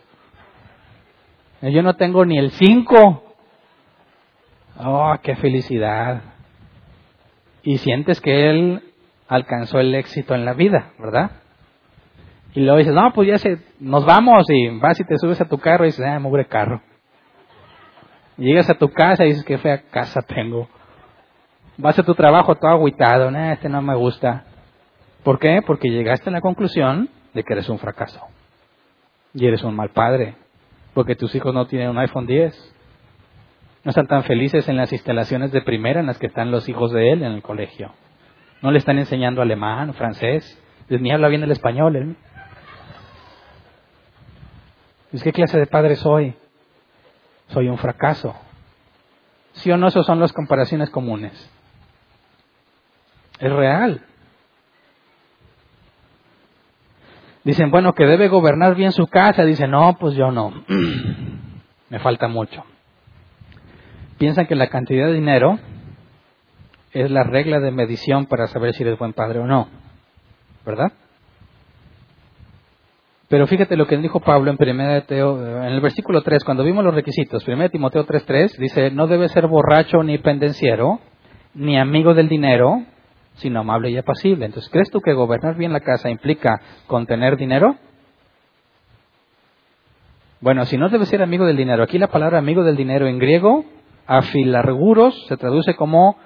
Yo no tengo ni el 5. Oh, qué felicidad. Y sientes que él alcanzó el éxito en la vida, ¿verdad? Y luego dices, no, pues ya se, nos vamos y vas y te subes a tu carro y dices, ah, mugre carro. llegas a tu casa y dices, qué fea casa tengo. Vas a tu trabajo todo agüitado, no, este no me gusta. ¿Por qué? Porque llegaste a la conclusión de que eres un fracaso. Y eres un mal padre. Porque tus hijos no tienen un iPhone 10. No están tan felices en las instalaciones de primera en las que están los hijos de él en el colegio. No le están enseñando alemán, francés, ni habla bien el español. ¿eh? ¿qué clase de padre soy? Soy un fracaso. ¿Sí o no? Esas son las comparaciones comunes. Es real. Dicen, bueno, que debe gobernar bien su casa. Dicen, no, pues yo no. (clears throat) Me falta mucho. Piensan que la cantidad de dinero es la regla de medición para saber si eres buen padre o no. ¿Verdad? Pero fíjate lo que dijo Pablo en primera en el versículo 3, cuando vimos los requisitos, 1 Timoteo 3:3 dice, "No debe ser borracho ni pendenciero, ni amigo del dinero, sino amable y apacible." Entonces, ¿crees tú que gobernar bien la casa implica contener dinero? Bueno, si no debe ser amigo del dinero, aquí la palabra amigo del dinero en griego, afilarguros, se traduce como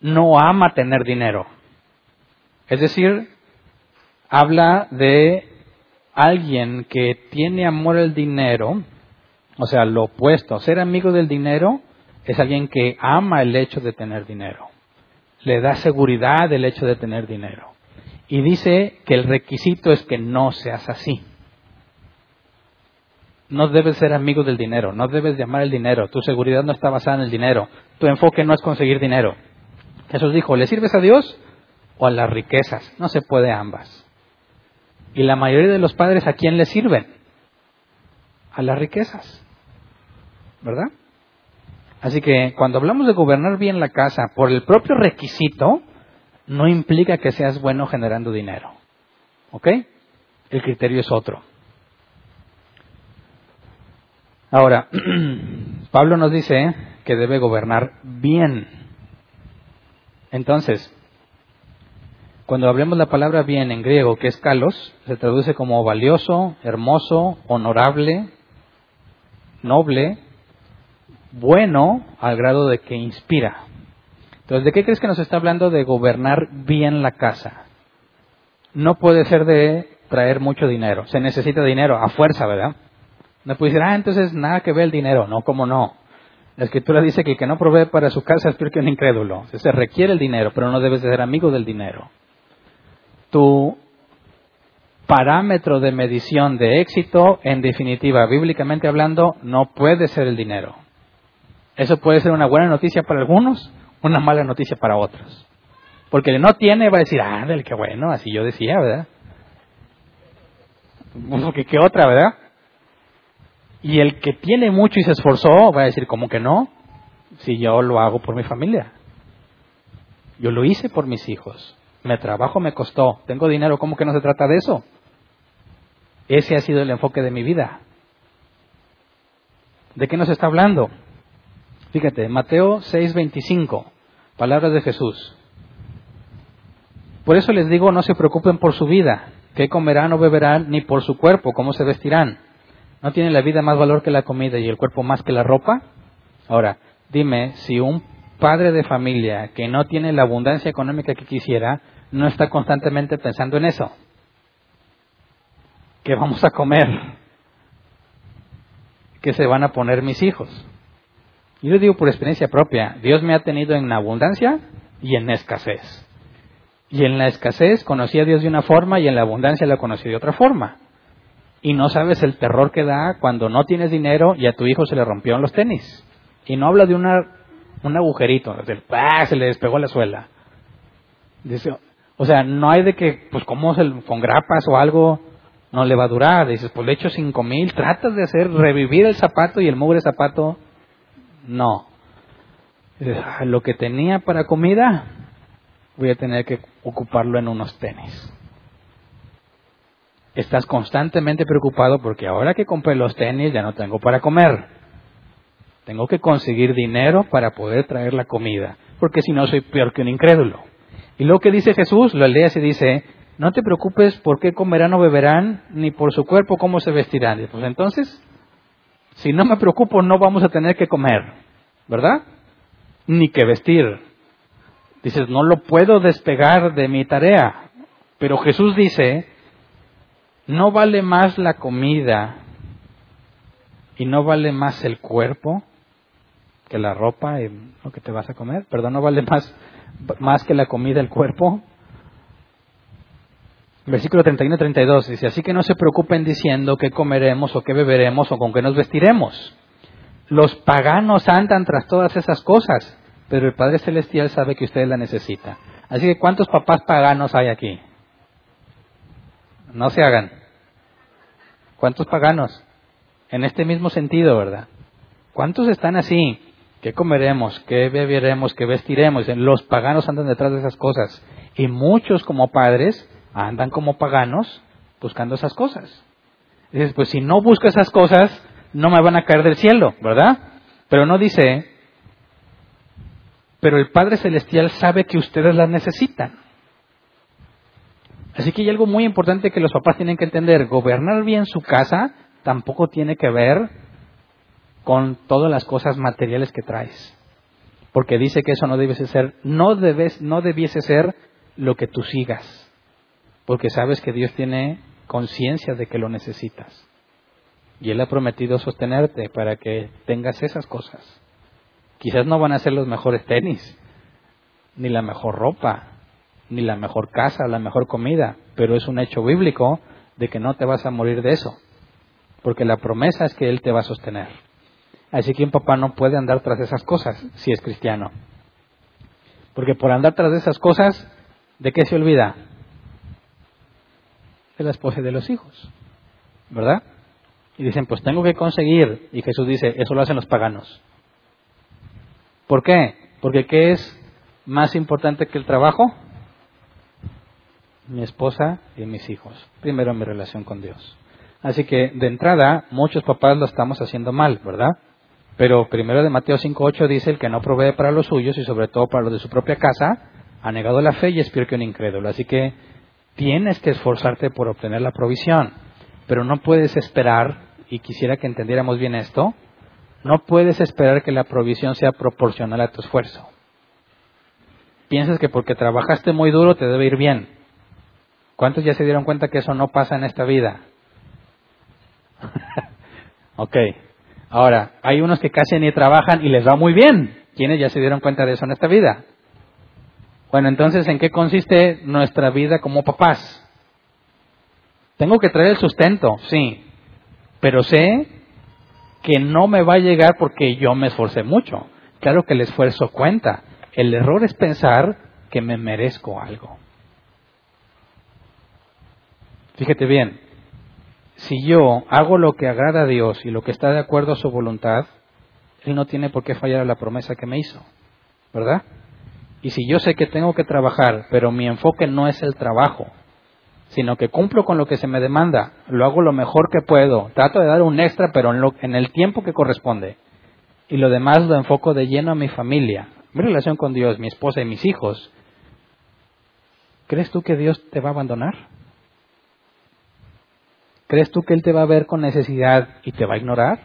no ama tener dinero. Es decir, habla de alguien que tiene amor al dinero, o sea, lo opuesto, ser amigo del dinero es alguien que ama el hecho de tener dinero. Le da seguridad el hecho de tener dinero. Y dice que el requisito es que no seas así. No debes ser amigo del dinero, no debes llamar el dinero. Tu seguridad no está basada en el dinero. Tu enfoque no es conseguir dinero. Jesús dijo, ¿le sirves a Dios o a las riquezas? No se puede ambas. Y la mayoría de los padres a quién le sirven? A las riquezas. ¿Verdad? Así que cuando hablamos de gobernar bien la casa por el propio requisito, no implica que seas bueno generando dinero. ¿Ok? El criterio es otro. Ahora, (clears throat) Pablo nos dice que debe gobernar bien. Entonces, cuando hablemos la palabra bien en griego, que es kalos, se traduce como valioso, hermoso, honorable, noble, bueno, al grado de que inspira. Entonces, ¿de qué crees que nos está hablando de gobernar bien la casa? No puede ser de traer mucho dinero. Se necesita dinero a fuerza, ¿verdad? No puede decir, ah, entonces nada que ver el dinero. No, ¿cómo no? La escritura dice que el que no provee para su casa es peor que un incrédulo. Se requiere el dinero, pero no debes de ser amigo del dinero tu parámetro de medición de éxito, en definitiva, bíblicamente hablando, no puede ser el dinero. Eso puede ser una buena noticia para algunos, una mala noticia para otros. Porque el no tiene va a decir, ah, del qué bueno, así yo decía, ¿verdad? ¿Qué, ¿Qué otra, verdad? Y el que tiene mucho y se esforzó va a decir, ¿cómo que no? Si yo lo hago por mi familia. Yo lo hice por mis hijos. Me trabajo, me costó. Tengo dinero, ¿cómo que no se trata de eso? Ese ha sido el enfoque de mi vida. ¿De qué nos está hablando? Fíjate, Mateo 6:25, palabras de Jesús. Por eso les digo, no se preocupen por su vida, qué comerán o beberán, ni por su cuerpo, cómo se vestirán. ¿No tiene la vida más valor que la comida y el cuerpo más que la ropa? Ahora, dime, si un padre de familia que no tiene la abundancia económica que quisiera, no está constantemente pensando en eso. ¿Qué vamos a comer? ¿Qué se van a poner mis hijos? Yo le digo por experiencia propia, Dios me ha tenido en abundancia y en escasez. Y en la escasez conocí a Dios de una forma y en la abundancia la conocí de otra forma. Y no sabes el terror que da cuando no tienes dinero y a tu hijo se le rompió los tenis. Y no habla de una, un agujerito, se le despegó la suela. Dice, o sea, no hay de que, pues, como con grapas o algo, no le va a durar. Dices, pues le echo cinco mil, tratas de hacer revivir el zapato y el mugre zapato, no. Ah, lo que tenía para comida, voy a tener que ocuparlo en unos tenis. Estás constantemente preocupado porque ahora que compré los tenis ya no tengo para comer. Tengo que conseguir dinero para poder traer la comida, porque si no soy peor que un incrédulo. Y lo que dice Jesús, lo lees y dice, no te preocupes por qué comerán o beberán, ni por su cuerpo cómo se vestirán. Pues entonces, si no me preocupo, no vamos a tener que comer, ¿verdad? Ni que vestir. Dices, no lo puedo despegar de mi tarea. Pero Jesús dice, no vale más la comida y no vale más el cuerpo que la ropa y lo que te vas a comer. Perdón, no vale más, más que la comida el cuerpo. Versículo 31 y 32 dice, así que no se preocupen diciendo qué comeremos o qué beberemos o con qué nos vestiremos. Los paganos andan tras todas esas cosas, pero el Padre Celestial sabe que ustedes la necesitan. Así que ¿cuántos papás paganos hay aquí? No se hagan. ¿Cuántos paganos? En este mismo sentido, ¿verdad? ¿Cuántos están así? ¿Qué comeremos? ¿Qué beberemos? ¿Qué vestiremos? Los paganos andan detrás de esas cosas. Y muchos como padres andan como paganos buscando esas cosas. Dices, pues si no busco esas cosas, no me van a caer del cielo, ¿verdad? Pero no dice, pero el Padre Celestial sabe que ustedes las necesitan. Así que hay algo muy importante que los papás tienen que entender. Gobernar bien su casa tampoco tiene que ver con todas las cosas materiales que traes. Porque dice que eso no debe ser, no debes, no debiese ser lo que tú sigas porque sabes que Dios tiene conciencia de que lo necesitas. Y Él ha prometido sostenerte para que tengas esas cosas. Quizás no van a ser los mejores tenis, ni la mejor ropa, ni la mejor casa, la mejor comida, pero es un hecho bíblico de que no te vas a morir de eso, porque la promesa es que Él te va a sostener. Así que un papá no puede andar tras esas cosas si es cristiano. Porque por andar tras esas cosas, ¿de qué se olvida? de la esposa de los hijos. ¿Verdad? Y dicen, pues tengo que conseguir. Y Jesús dice, eso lo hacen los paganos. ¿Por qué? Porque ¿qué es más importante que el trabajo? Mi esposa y mis hijos. Primero mi relación con Dios. Así que de entrada, muchos papás lo estamos haciendo mal, ¿verdad? Pero primero de Mateo 5.8 dice, el que no provee para los suyos y sobre todo para los de su propia casa, ha negado la fe y es peor que un incrédulo. Así que tienes que esforzarte por obtener la provisión, pero no puedes esperar, y quisiera que entendiéramos bien esto, no puedes esperar que la provisión sea proporcional a tu esfuerzo. Piensas que porque trabajaste muy duro te debe ir bien. ¿Cuántos ya se dieron cuenta que eso no pasa en esta vida? (laughs) ok. Ahora, hay unos que casi ni trabajan y les va muy bien. ¿Quiénes ya se dieron cuenta de eso en esta vida? Bueno, entonces, ¿en qué consiste nuestra vida como papás? Tengo que traer el sustento, sí, pero sé que no me va a llegar porque yo me esforcé mucho. Claro que el esfuerzo cuenta. El error es pensar que me merezco algo. Fíjate bien, si yo hago lo que agrada a Dios y lo que está de acuerdo a su voluntad, Él no tiene por qué fallar a la promesa que me hizo, ¿verdad? Y si yo sé que tengo que trabajar, pero mi enfoque no es el trabajo, sino que cumplo con lo que se me demanda, lo hago lo mejor que puedo, trato de dar un extra, pero en, en el tiempo que corresponde, y lo demás lo enfoco de lleno a mi familia, mi relación con Dios, mi esposa y mis hijos, ¿crees tú que Dios te va a abandonar? ¿Crees tú que Él te va a ver con necesidad y te va a ignorar?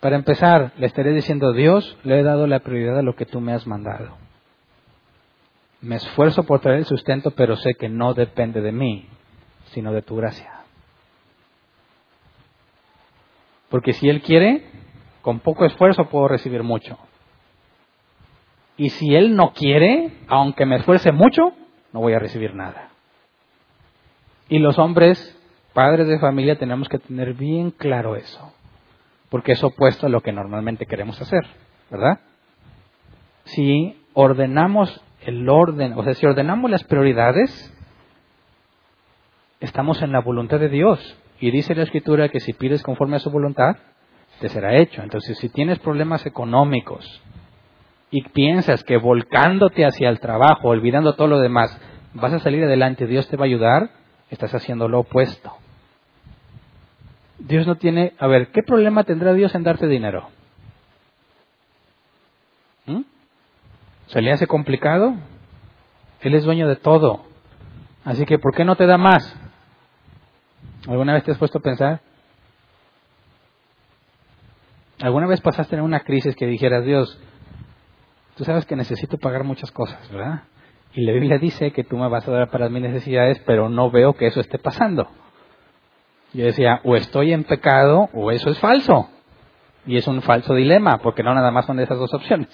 Para empezar, le estaré diciendo, Dios, le he dado la prioridad a lo que tú me has mandado. Me esfuerzo por traer el sustento, pero sé que no depende de mí, sino de tu gracia. Porque si Él quiere, con poco esfuerzo puedo recibir mucho. Y si Él no quiere, aunque me esfuerce mucho, no voy a recibir nada. Y los hombres, padres de familia, tenemos que tener bien claro eso, porque es opuesto a lo que normalmente queremos hacer, ¿verdad? Si ordenamos el orden, o sea, si ordenamos las prioridades, estamos en la voluntad de Dios. Y dice la Escritura que si pides conforme a su voluntad, te será hecho. Entonces, si tienes problemas económicos y piensas que volcándote hacia el trabajo, olvidando todo lo demás, vas a salir adelante, Dios te va a ayudar, estás haciendo lo opuesto. Dios no tiene, a ver, ¿qué problema tendrá Dios en darte dinero? ¿Mm? ¿Se le hace complicado? Él es dueño de todo. Así que, ¿por qué no te da más? ¿Alguna vez te has puesto a pensar? ¿Alguna vez pasaste en una crisis que dijeras, Dios, tú sabes que necesito pagar muchas cosas, ¿verdad? Y la Biblia dice que tú me vas a dar para mis necesidades, pero no veo que eso esté pasando. Yo decía, o estoy en pecado o eso es falso. Y es un falso dilema, porque no nada más son esas dos opciones.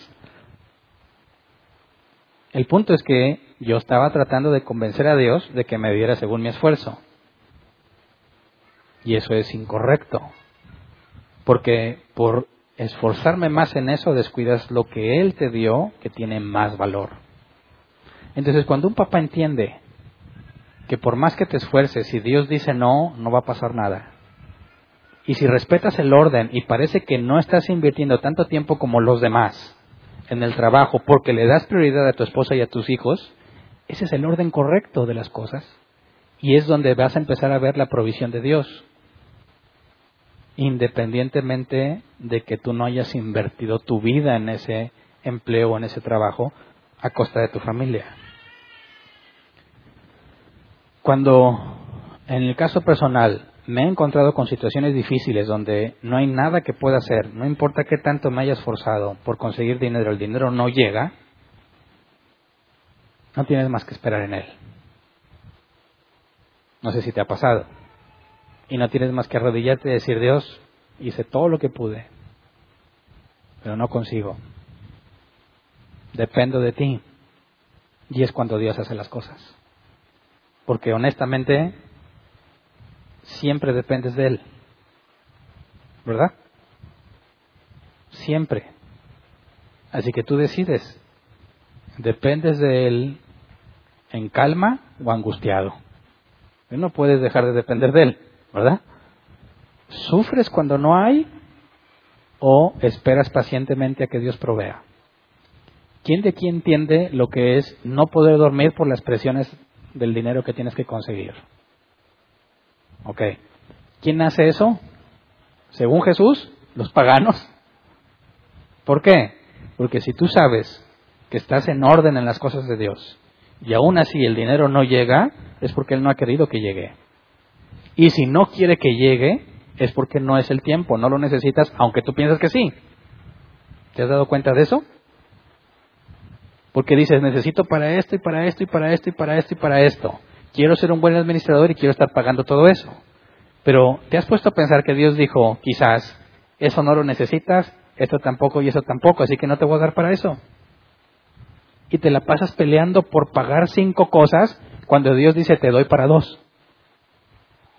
El punto es que yo estaba tratando de convencer a Dios de que me diera según mi esfuerzo. Y eso es incorrecto. Porque por esforzarme más en eso descuidas lo que Él te dio que tiene más valor. Entonces, cuando un papá entiende que por más que te esfuerces, si Dios dice no, no va a pasar nada. Y si respetas el orden y parece que no estás invirtiendo tanto tiempo como los demás en el trabajo porque le das prioridad a tu esposa y a tus hijos, ese es el orden correcto de las cosas. Y es donde vas a empezar a ver la provisión de Dios. Independientemente de que tú no hayas invertido tu vida en ese empleo o en ese trabajo a costa de tu familia. Cuando, en el caso personal, me he encontrado con situaciones difíciles donde no hay nada que pueda hacer, no importa qué tanto me hayas forzado por conseguir dinero, el dinero no llega, no tienes más que esperar en él. No sé si te ha pasado. Y no tienes más que arrodillarte y decir, Dios, hice todo lo que pude, pero no consigo. Dependo de ti. Y es cuando Dios hace las cosas. Porque honestamente, siempre dependes de Él. ¿Verdad? Siempre. Así que tú decides. Dependes de Él en calma o angustiado. No puedes dejar de depender de Él, ¿verdad? ¿Sufres cuando no hay o esperas pacientemente a que Dios provea? ¿Quién de aquí entiende lo que es no poder dormir por las presiones del dinero que tienes que conseguir. Ok. ¿Quién hace eso? Según Jesús, los paganos. ¿Por qué? Porque si tú sabes que estás en orden en las cosas de Dios y aún así el dinero no llega, es porque Él no ha querido que llegue. Y si no quiere que llegue, es porque no es el tiempo, no lo necesitas, aunque tú piensas que sí. ¿Te has dado cuenta de eso? Porque dices, necesito para esto y para esto y para esto y para esto y para esto. Quiero ser un buen administrador y quiero estar pagando todo eso. Pero te has puesto a pensar que Dios dijo, quizás, eso no lo necesitas, esto tampoco y eso tampoco, así que no te voy a dar para eso. Y te la pasas peleando por pagar cinco cosas cuando Dios dice, te doy para dos.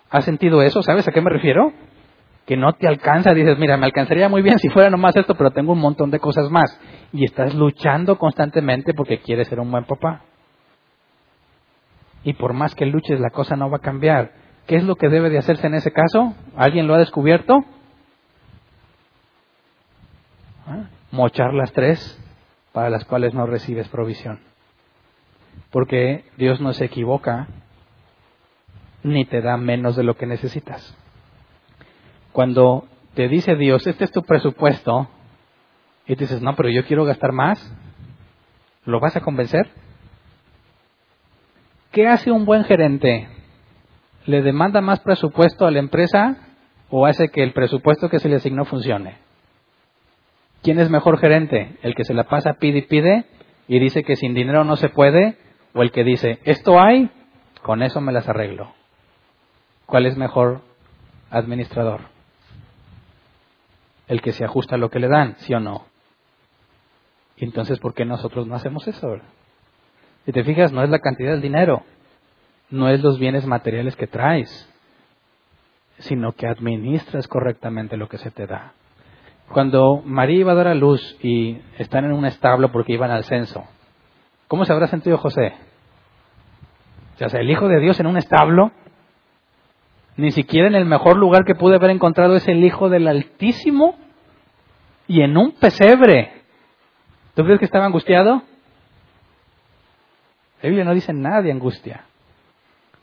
¿Has sentido eso? ¿Sabes a qué me refiero? Que no te alcanza, dices, mira, me alcanzaría muy bien si fuera nomás esto, pero tengo un montón de cosas más. Y estás luchando constantemente porque quieres ser un buen papá. Y por más que luches, la cosa no va a cambiar. ¿Qué es lo que debe de hacerse en ese caso? ¿Alguien lo ha descubierto? ¿Ah? Mochar las tres para las cuales no recibes provisión. Porque Dios no se equivoca ni te da menos de lo que necesitas. Cuando te dice Dios, este es tu presupuesto, y dices, no, pero yo quiero gastar más, ¿lo vas a convencer? ¿Qué hace un buen gerente? ¿Le demanda más presupuesto a la empresa o hace que el presupuesto que se le asignó funcione? ¿Quién es mejor gerente? ¿El que se la pasa pide y pide y dice que sin dinero no se puede? ¿O el que dice, esto hay, con eso me las arreglo? ¿Cuál es mejor administrador? El que se ajusta a lo que le dan, ¿sí o no? Entonces, ¿por qué nosotros no hacemos eso? Si te fijas, no es la cantidad del dinero, no es los bienes materiales que traes, sino que administras correctamente lo que se te da. Cuando María iba a dar a luz y están en un establo porque iban al censo, ¿cómo se habrá sentido José? O sea, el Hijo de Dios en un establo, ni siquiera en el mejor lugar que pude haber encontrado es el Hijo del Altísimo y en un pesebre. ¿Tú crees que estaba angustiado? La Biblia no dice nada de angustia.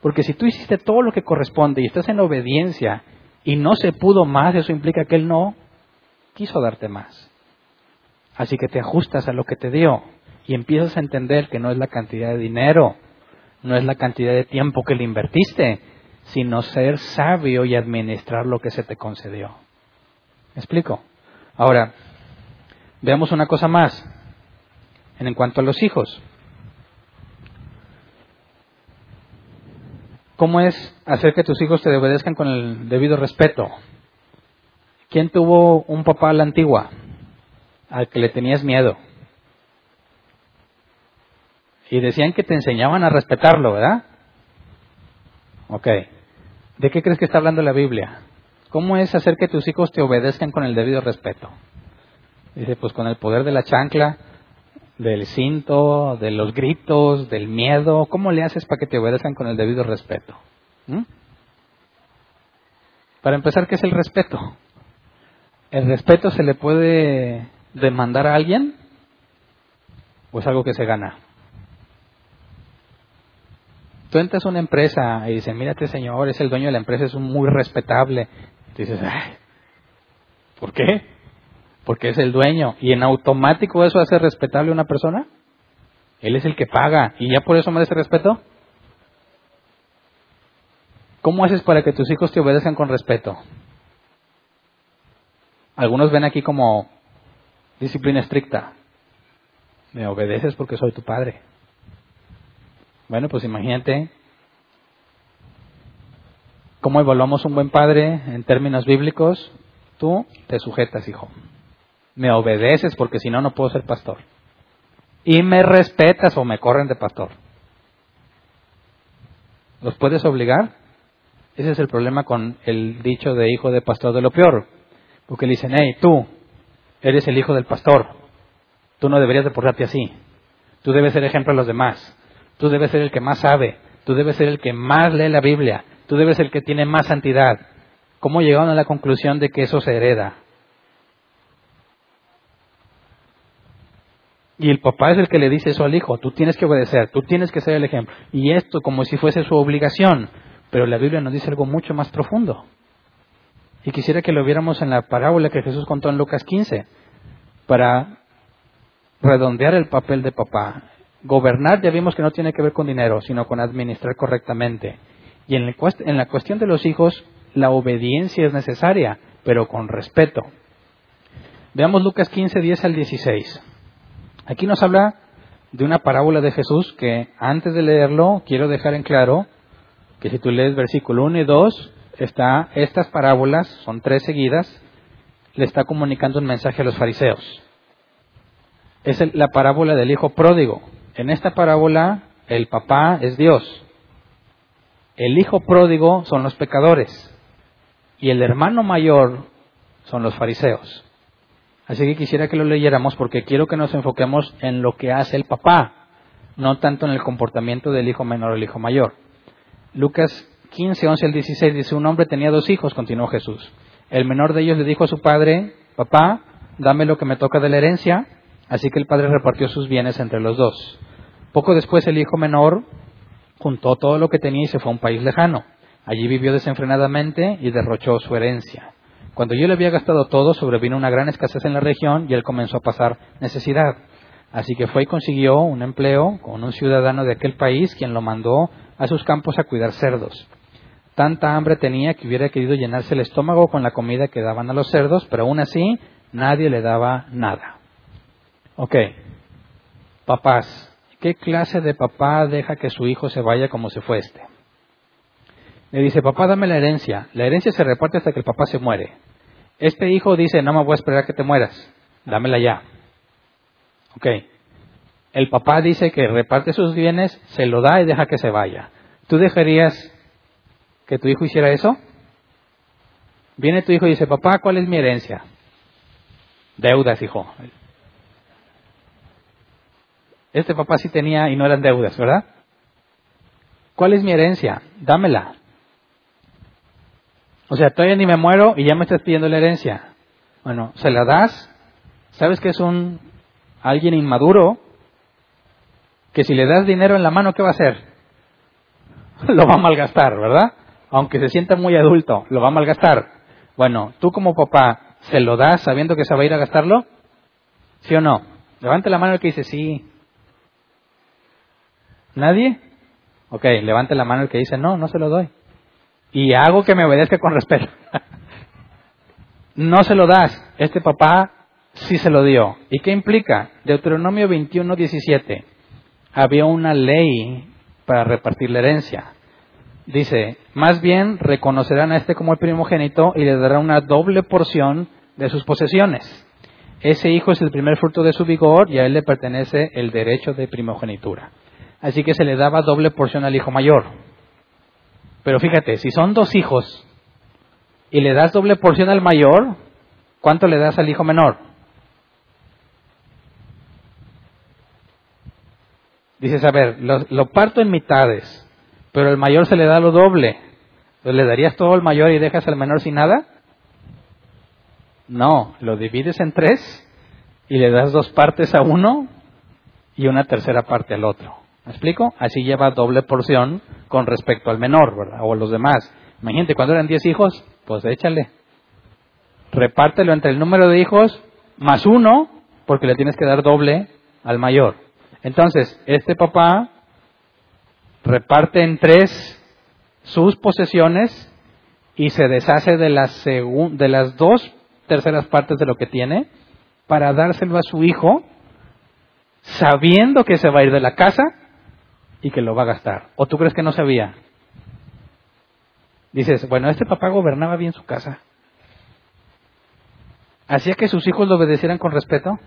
Porque si tú hiciste todo lo que corresponde y estás en obediencia y no se pudo más, eso implica que Él no quiso darte más. Así que te ajustas a lo que te dio y empiezas a entender que no es la cantidad de dinero, no es la cantidad de tiempo que le invertiste, sino ser sabio y administrar lo que se te concedió. ¿Me explico? Ahora, veamos una cosa más en cuanto a los hijos. ¿Cómo es hacer que tus hijos te obedezcan con el debido respeto? ¿Quién tuvo un papá a la antigua al que le tenías miedo? Y decían que te enseñaban a respetarlo, ¿verdad? Ok. ¿De qué crees que está hablando la Biblia? ¿Cómo es hacer que tus hijos te obedezcan con el debido respeto? Dice, pues con el poder de la chancla, del cinto, de los gritos, del miedo. ¿Cómo le haces para que te obedezcan con el debido respeto? ¿Mm? Para empezar, ¿qué es el respeto? ¿El respeto se le puede demandar a alguien? ¿O es algo que se gana? Tú entras a una empresa y dices, mírate señor, es el dueño de la empresa, es un muy respetable. dices, ¿por qué? Porque es el dueño. ¿Y en automático eso hace respetable a una persona? Él es el que paga y ya por eso merece respeto. ¿Cómo haces para que tus hijos te obedezcan con respeto? Algunos ven aquí como disciplina estricta. Me obedeces porque soy tu padre. Bueno, pues imagínate cómo evaluamos un buen padre en términos bíblicos. Tú te sujetas, hijo. Me obedeces porque si no, no puedo ser pastor. Y me respetas o me corren de pastor. ¿Los puedes obligar? Ese es el problema con el dicho de hijo de pastor de lo peor. Porque le dicen, hey, tú eres el hijo del pastor. Tú no deberías de portarte así. Tú debes ser ejemplo a los demás. Tú debes ser el que más sabe, tú debes ser el que más lee la Biblia, tú debes ser el que tiene más santidad. ¿Cómo llegaron a la conclusión de que eso se hereda? Y el papá es el que le dice eso al hijo, tú tienes que obedecer, tú tienes que ser el ejemplo. Y esto como si fuese su obligación, pero la Biblia nos dice algo mucho más profundo. Y quisiera que lo viéramos en la parábola que Jesús contó en Lucas 15, para redondear el papel de papá. Gobernar ya vimos que no tiene que ver con dinero, sino con administrar correctamente. Y en la cuestión de los hijos, la obediencia es necesaria, pero con respeto. Veamos Lucas 15, 10 al 16. Aquí nos habla de una parábola de Jesús que antes de leerlo quiero dejar en claro que si tú lees versículo 1 y 2, está, estas parábolas, son tres seguidas, le está comunicando un mensaje a los fariseos. Es la parábola del hijo pródigo. En esta parábola el papá es Dios. El hijo pródigo son los pecadores. y el hermano mayor son los fariseos. Así que quisiera que lo leyéramos porque quiero que nos enfoquemos en lo que hace el papá, no tanto en el comportamiento del hijo menor o el hijo mayor. Lucas 15, 11 al 16 dice, un hombre tenía dos hijos, continuó Jesús. El menor de ellos le dijo a su padre, papá, dame lo que me toca de la herencia. Así que el padre repartió sus bienes entre los dos. Poco después el hijo menor juntó todo lo que tenía y se fue a un país lejano. Allí vivió desenfrenadamente y derrochó su herencia. Cuando yo le había gastado todo, sobrevino una gran escasez en la región y él comenzó a pasar necesidad. Así que fue y consiguió un empleo con un ciudadano de aquel país, quien lo mandó a sus campos a cuidar cerdos. Tanta hambre tenía que hubiera querido llenarse el estómago con la comida que daban a los cerdos, pero aún así nadie le daba nada. Ok, papás, ¿qué clase de papá deja que su hijo se vaya como se fue este? Le dice, papá, dame la herencia. La herencia se reparte hasta que el papá se muere. Este hijo dice, no me voy a esperar que te mueras. Dámela ya. Ok. El papá dice que reparte sus bienes, se lo da y deja que se vaya. ¿Tú dejarías que tu hijo hiciera eso? Viene tu hijo y dice, papá, ¿cuál es mi herencia? Deudas, hijo. Este papá sí tenía y no eran deudas, ¿verdad? ¿Cuál es mi herencia? Dámela. O sea, todavía ni me muero y ya me estás pidiendo la herencia. Bueno, se la das. ¿Sabes que es un alguien inmaduro? Que si le das dinero en la mano, ¿qué va a hacer? (laughs) Lo va a malgastar, ¿verdad? Aunque se sienta muy adulto, lo va a malgastar. Bueno, tú como papá, ¿se lo das sabiendo que se va a ir a gastarlo? ¿Sí o no? Levante la mano el que dice sí. ¿Nadie? Ok, levante la mano el que dice no, no se lo doy y hago que me obedezca con (laughs) respeto. no se lo das. Este papá sí se lo dio. ¿Y qué implica? Deuteronomio 21, 17. Había una ley para repartir la herencia. Dice, más bien reconocerán a este como el primogénito y le darán una doble porción de sus posesiones. Ese hijo es el primer fruto de su vigor y a él le pertenece el derecho de primogenitura. Así que se le daba doble porción al hijo mayor. Pero fíjate, si son dos hijos y le das doble porción al mayor, ¿cuánto le das al hijo menor? Dices, a ver, lo, parto en mitades, pero al mayor se le da lo doble. ¿Le darías todo al mayor y dejas al menor sin nada? No, lo divides en tres y le das dos partes a uno y una tercera parte al otro. ¿Me explico? Así lleva doble porción con respecto al menor, ¿verdad? O a los demás. Imagínate, cuando eran diez hijos, pues échale. Repártelo entre el número de hijos más uno, porque le tienes que dar doble al mayor. Entonces, este papá reparte en tres sus posesiones y se deshace de las, de las dos terceras partes de lo que tiene para dárselo a su hijo, sabiendo que se va a ir de la casa y que lo va a gastar. ¿O tú crees que no sabía? Dices, bueno, este papá gobernaba bien su casa. ¿Hacía que sus hijos lo obedecieran con respeto?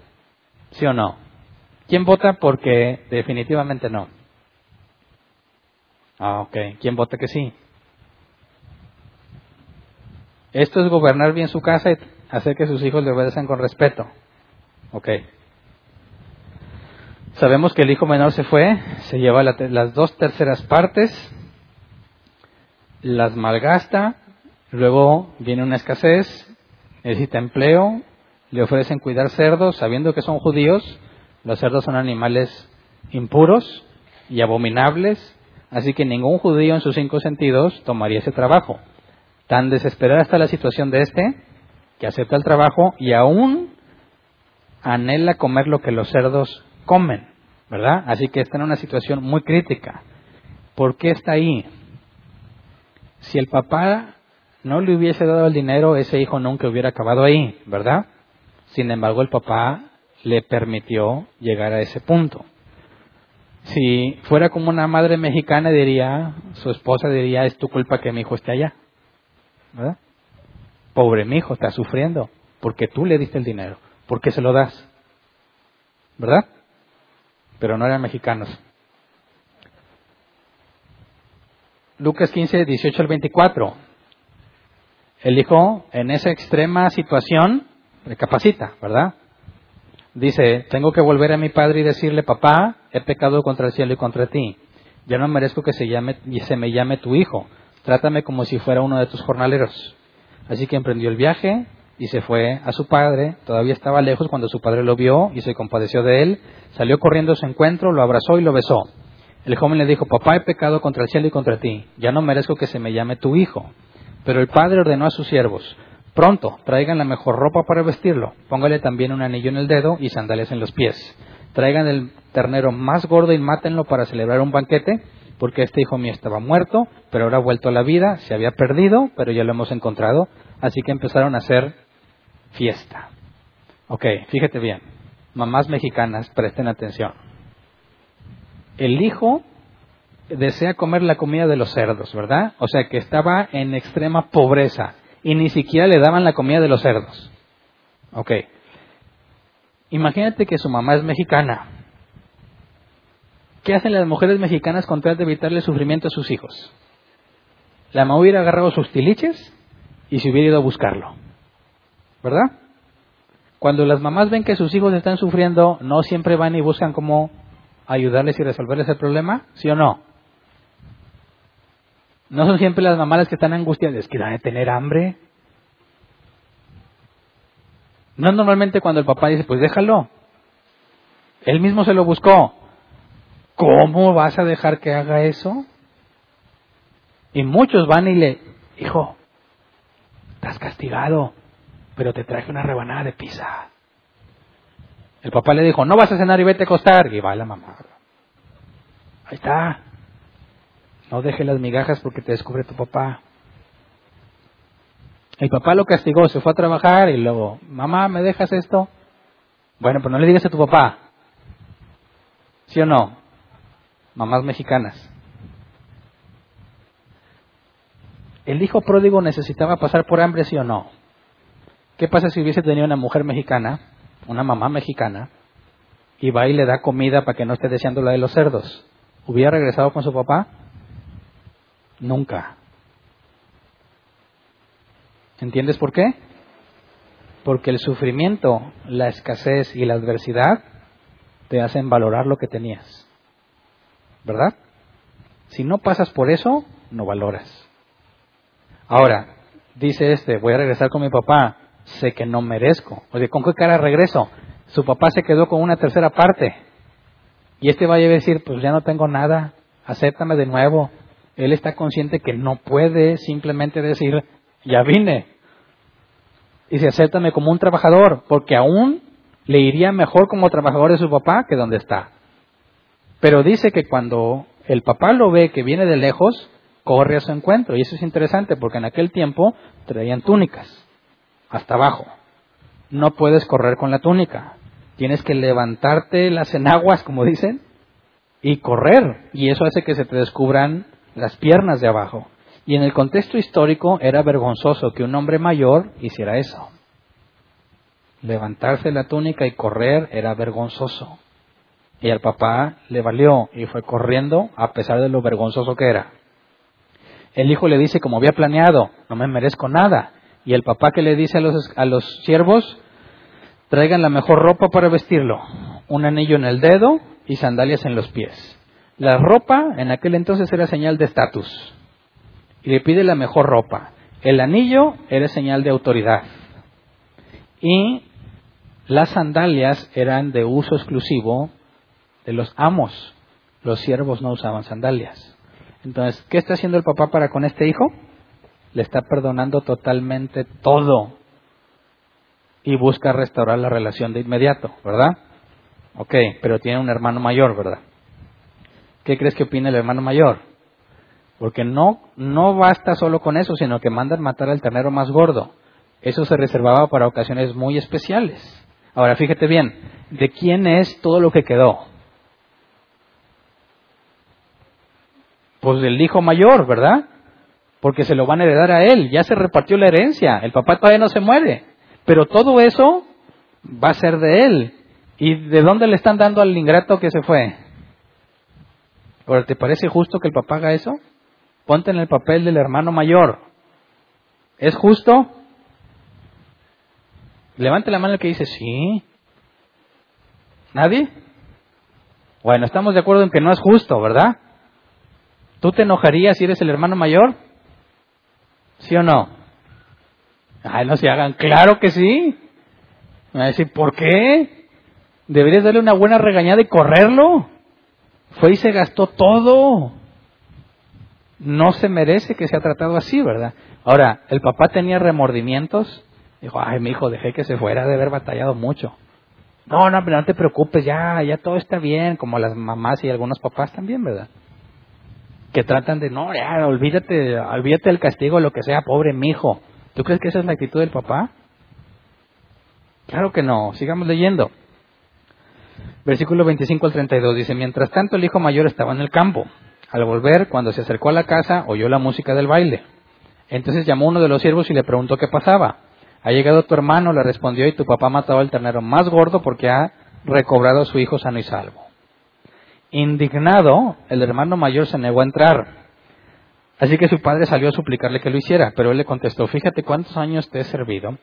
¿Sí o no? ¿Quién vota porque definitivamente no? Ah, ok. ¿Quién vota que sí? Esto es gobernar bien su casa y hacer que sus hijos le obedezcan con respeto. Ok. Sabemos que el hijo menor se fue, se lleva las dos terceras partes, las malgasta, luego viene una escasez, necesita empleo, le ofrecen cuidar cerdos, sabiendo que son judíos, los cerdos son animales impuros y abominables, así que ningún judío en sus cinco sentidos tomaría ese trabajo. Tan desesperada está la situación de este, que acepta el trabajo y aún anhela comer lo que los cerdos comen, ¿verdad? Así que está en una situación muy crítica. ¿Por qué está ahí? Si el papá no le hubiese dado el dinero, ese hijo nunca hubiera acabado ahí, ¿verdad? Sin embargo, el papá le permitió llegar a ese punto. Si fuera como una madre mexicana, diría, su esposa diría, es tu culpa que mi hijo esté allá. ¿Verdad? Pobre mi hijo, está sufriendo, porque tú le diste el dinero, ¿por qué se lo das? ¿Verdad? Pero no eran mexicanos. Lucas 15, 18 al 24. El hijo, en esa extrema situación, recapacita, ¿verdad? Dice, tengo que volver a mi padre y decirle, papá, he pecado contra el cielo y contra ti. Ya no merezco que se, llame, se me llame tu hijo. Trátame como si fuera uno de tus jornaleros. Así que emprendió el viaje y se fue a su padre. Todavía estaba lejos cuando su padre lo vio y se compadeció de él. Salió corriendo a su encuentro, lo abrazó y lo besó. El joven le dijo, papá, he pecado contra el cielo y contra ti. Ya no merezco que se me llame tu hijo. Pero el padre ordenó a sus siervos, pronto, traigan la mejor ropa para vestirlo, póngale también un anillo en el dedo y sandalias en los pies. Traigan el ternero más gordo y mátenlo para celebrar un banquete, porque este hijo mío estaba muerto, pero ahora ha vuelto a la vida, se había perdido, pero ya lo hemos encontrado. Así que empezaron a hacer fiesta. Ok, fíjate bien, mamás mexicanas, presten atención. El hijo desea comer la comida de los cerdos, ¿verdad? O sea que estaba en extrema pobreza y ni siquiera le daban la comida de los cerdos. Ok. Imagínate que su mamá es mexicana. ¿Qué hacen las mujeres mexicanas con tal de evitarle sufrimiento a sus hijos? La mamá hubiera agarrado sus tiliches y se hubiera ido a buscarlo. ¿Verdad? Cuando las mamás ven que sus hijos están sufriendo, no siempre van y buscan cómo ayudarles y resolverles el problema, ¿sí o no? No son siempre las mamás las que están angustiadas, que van a tener hambre. No normalmente cuando el papá dice, pues déjalo. Él mismo se lo buscó. ¿Cómo vas a dejar que haga eso? Y muchos van y le, hijo, estás castigado, pero te traje una rebanada de pizza. El papá le dijo, no vas a cenar y vete a acostar. Y va la mamá. Ahí está. No deje las migajas porque te descubre tu papá. El papá lo castigó, se fue a trabajar y luego, mamá, ¿me dejas esto? Bueno, pues no le digas a tu papá. ¿Sí o no? Mamás mexicanas. ¿El hijo pródigo necesitaba pasar por hambre, sí o no? ¿Qué pasa si hubiese tenido una mujer mexicana, una mamá mexicana, y va y le da comida para que no esté deseando la de los cerdos? ¿Hubiera regresado con su papá? Nunca. ¿Entiendes por qué? Porque el sufrimiento, la escasez y la adversidad te hacen valorar lo que tenías. ¿Verdad? Si no pasas por eso, no valoras. Ahora, dice este, voy a regresar con mi papá, sé que no merezco. Oye, ¿con qué cara regreso? Su papá se quedó con una tercera parte. Y este va a decir, pues ya no tengo nada, acéptame de nuevo, él está consciente que no puede simplemente decir, ya vine. Y se acéptame como un trabajador, porque aún le iría mejor como trabajador de su papá que donde está. Pero dice que cuando el papá lo ve que viene de lejos, corre a su encuentro. Y eso es interesante porque en aquel tiempo traían túnicas hasta abajo. No puedes correr con la túnica. Tienes que levantarte las enaguas, como dicen, y correr. Y eso hace que se te descubran las piernas de abajo. Y en el contexto histórico era vergonzoso que un hombre mayor hiciera eso. Levantarse la túnica y correr era vergonzoso. Y al papá le valió y fue corriendo a pesar de lo vergonzoso que era. El hijo le dice, como había planeado, no me merezco nada. Y el papá que le dice a los, a los siervos, traigan la mejor ropa para vestirlo, un anillo en el dedo y sandalias en los pies. La ropa en aquel entonces era señal de estatus. Y le pide la mejor ropa. El anillo era señal de autoridad. Y las sandalias eran de uso exclusivo de los amos. Los siervos no usaban sandalias. Entonces, ¿qué está haciendo el papá para con este hijo? Le está perdonando totalmente todo. Y busca restaurar la relación de inmediato, ¿verdad? Ok, pero tiene un hermano mayor, ¿verdad? ¿Qué crees que opina el hermano mayor? Porque no, no basta solo con eso, sino que mandan matar al ternero más gordo. Eso se reservaba para ocasiones muy especiales. Ahora, fíjate bien, ¿de quién es todo lo que quedó? Pues del hijo mayor, ¿verdad? Porque se lo van a heredar a él, ya se repartió la herencia, el papá todavía no se muere, pero todo eso va a ser de él. ¿Y de dónde le están dando al ingrato que se fue? Ahora, ¿te parece justo que el papá haga eso? Ponte en el papel del hermano mayor. ¿Es justo? Levante la mano el que dice sí. ¿Nadie? Bueno, estamos de acuerdo en que no es justo, ¿verdad? ¿Tú te enojarías si eres el hermano mayor? ¿Sí o no? Ay, no se hagan. Claro que sí. Me va a decir, ¿por qué? Deberías darle una buena regañada y correrlo. Fue y se gastó todo. No se merece que sea tratado así, ¿verdad? Ahora, el papá tenía remordimientos. Dijo, ay, mi hijo, dejé que se fuera de haber batallado mucho. No, no, no te preocupes, ya, ya todo está bien, como las mamás y algunos papás también, ¿verdad? Que tratan de, no, ya, olvídate, olvídate del castigo, lo que sea, pobre mi hijo. ¿Tú crees que esa es la actitud del papá? Claro que no, sigamos leyendo. Versículo 25 al 32 dice, mientras tanto el hijo mayor estaba en el campo. Al volver, cuando se acercó a la casa, oyó la música del baile. Entonces llamó uno de los siervos y le preguntó qué pasaba. Ha llegado tu hermano, le respondió, y tu papá ha matado al ternero más gordo porque ha recobrado a su hijo sano y salvo. Indignado, el hermano mayor se negó a entrar. Así que su padre salió a suplicarle que lo hiciera, pero él le contestó, fíjate cuántos años te he servido,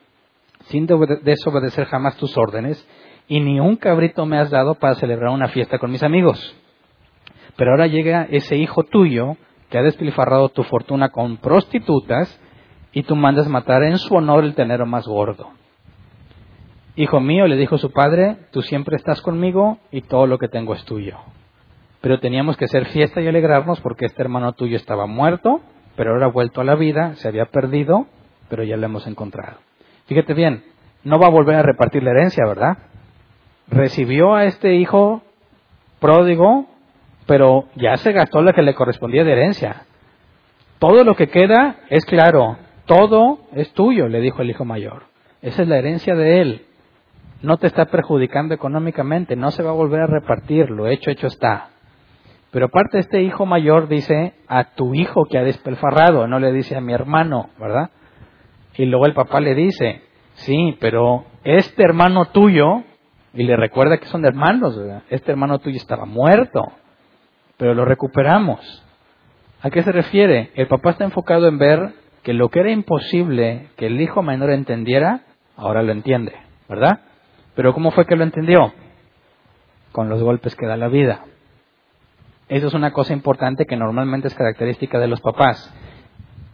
sin desobedecer jamás tus órdenes, y ni un cabrito me has dado para celebrar una fiesta con mis amigos. Pero ahora llega ese hijo tuyo que ha despilfarrado tu fortuna con prostitutas y tú mandas matar en su honor el tenero más gordo. Hijo mío, le dijo su padre, tú siempre estás conmigo y todo lo que tengo es tuyo. Pero teníamos que hacer fiesta y alegrarnos porque este hermano tuyo estaba muerto, pero ahora ha vuelto a la vida, se había perdido, pero ya lo hemos encontrado. Fíjate bien, no va a volver a repartir la herencia, ¿verdad? Recibió a este hijo pródigo, pero ya se gastó lo que le correspondía de herencia. Todo lo que queda es claro, todo es tuyo, le dijo el hijo mayor. Esa es la herencia de él. No te está perjudicando económicamente, no se va a volver a repartir, lo hecho, hecho está. Pero aparte este hijo mayor dice a tu hijo que ha despelfarrado, no le dice a mi hermano, ¿verdad? Y luego el papá le dice, sí, pero este hermano tuyo, y le recuerda que son hermanos, ¿verdad? Este hermano tuyo estaba muerto, pero lo recuperamos. ¿A qué se refiere? El papá está enfocado en ver que lo que era imposible que el hijo menor entendiera, ahora lo entiende, ¿verdad? Pero ¿cómo fue que lo entendió? Con los golpes que da la vida. Eso es una cosa importante que normalmente es característica de los papás.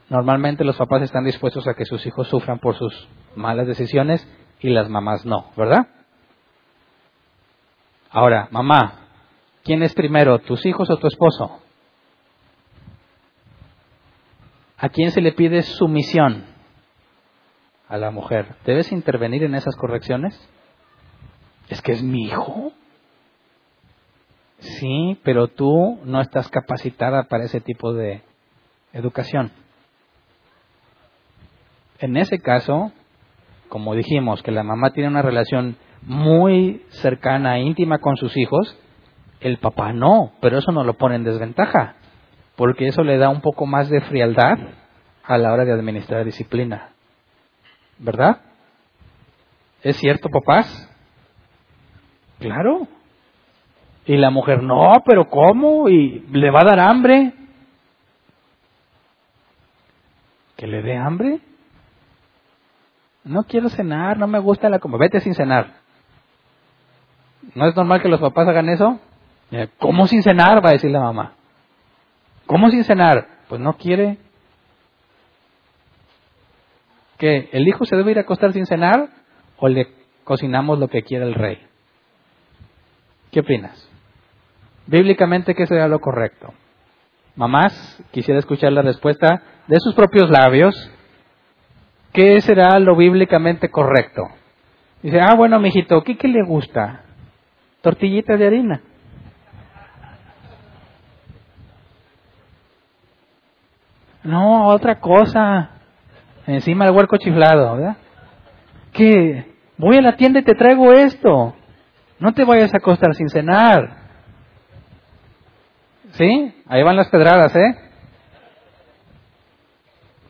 Normalmente los papás están dispuestos a que sus hijos sufran por sus malas decisiones y las mamás no, ¿verdad? Ahora, mamá, ¿quién es primero, tus hijos o tu esposo? ¿A quién se le pide sumisión? A la mujer. ¿Debes intervenir en esas correcciones? Es que es mi hijo. Sí, pero tú no estás capacitada para ese tipo de educación. En ese caso, como dijimos, que la mamá tiene una relación muy cercana, íntima con sus hijos, el papá no, pero eso no lo pone en desventaja porque eso le da un poco más de frialdad a la hora de administrar disciplina. ¿Verdad? ¿Es cierto, papás? Claro. Y la mujer, no, pero ¿cómo? ¿Y le va a dar hambre? ¿Que le dé hambre? No quiero cenar, no me gusta la comida. Vete sin cenar. ¿No es normal que los papás hagan eso? ¿Cómo sin cenar? Va a decir la mamá. ¿Cómo sin cenar? Pues no quiere. ¿Que el hijo se debe ir a acostar sin cenar o le cocinamos lo que quiera el rey? ¿Qué opinas? Bíblicamente, ¿qué sería lo correcto? Mamás, quisiera escuchar la respuesta de sus propios labios. ¿Qué será lo bíblicamente correcto? Dice, ah, bueno, mijito, ¿qué, qué le gusta? Tortillitas de harina. No, otra cosa. Encima del huerco chiflado, ¿verdad? Que voy a la tienda y te traigo esto. No te vayas a acostar sin cenar. ¿Sí? Ahí van las pedradas, ¿eh?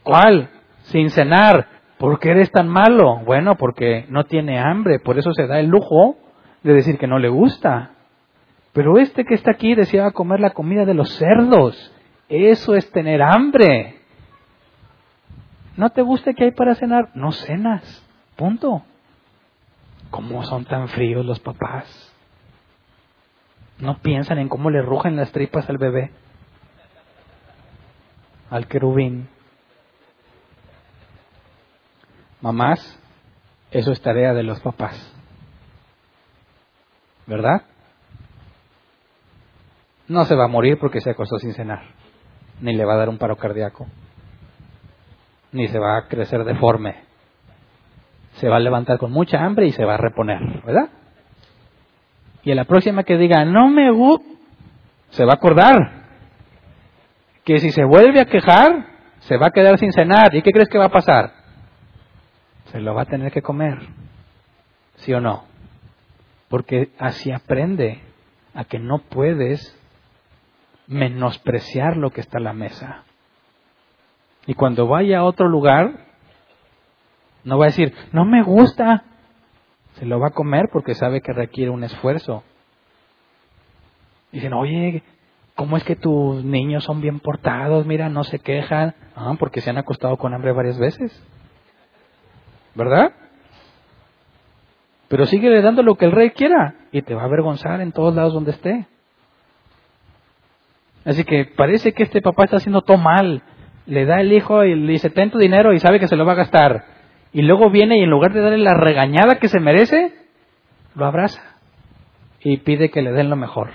¿Cuál? Sin cenar. ¿Por qué eres tan malo? Bueno, porque no tiene hambre. Por eso se da el lujo de decir que no le gusta. Pero este que está aquí deseaba comer la comida de los cerdos. Eso es tener hambre. ¿No te gusta que hay para cenar? No cenas. Punto. ¿Cómo son tan fríos los papás? No piensan en cómo le rujan las tripas al bebé, al querubín. Mamás, eso es tarea de los papás. ¿Verdad? No se va a morir porque se acostó sin cenar, ni le va a dar un paro cardíaco, ni se va a crecer deforme. Se va a levantar con mucha hambre y se va a reponer, ¿verdad? Y a la próxima que diga, no me gusta, se va a acordar que si se vuelve a quejar, se va a quedar sin cenar. ¿Y qué crees que va a pasar? Se lo va a tener que comer. ¿Sí o no? Porque así aprende a que no puedes menospreciar lo que está en la mesa. Y cuando vaya a otro lugar, no va a decir, no me gusta. Se lo va a comer porque sabe que requiere un esfuerzo. Dicen, oye, ¿cómo es que tus niños son bien portados? Mira, no se quejan. Ah, porque se han acostado con hambre varias veces. ¿Verdad? Pero sigue dando lo que el rey quiera y te va a avergonzar en todos lados donde esté. Así que parece que este papá está haciendo todo mal. Le da el hijo y le dice, ten tu dinero y sabe que se lo va a gastar. Y luego viene y en lugar de darle la regañada que se merece, lo abraza y pide que le den lo mejor.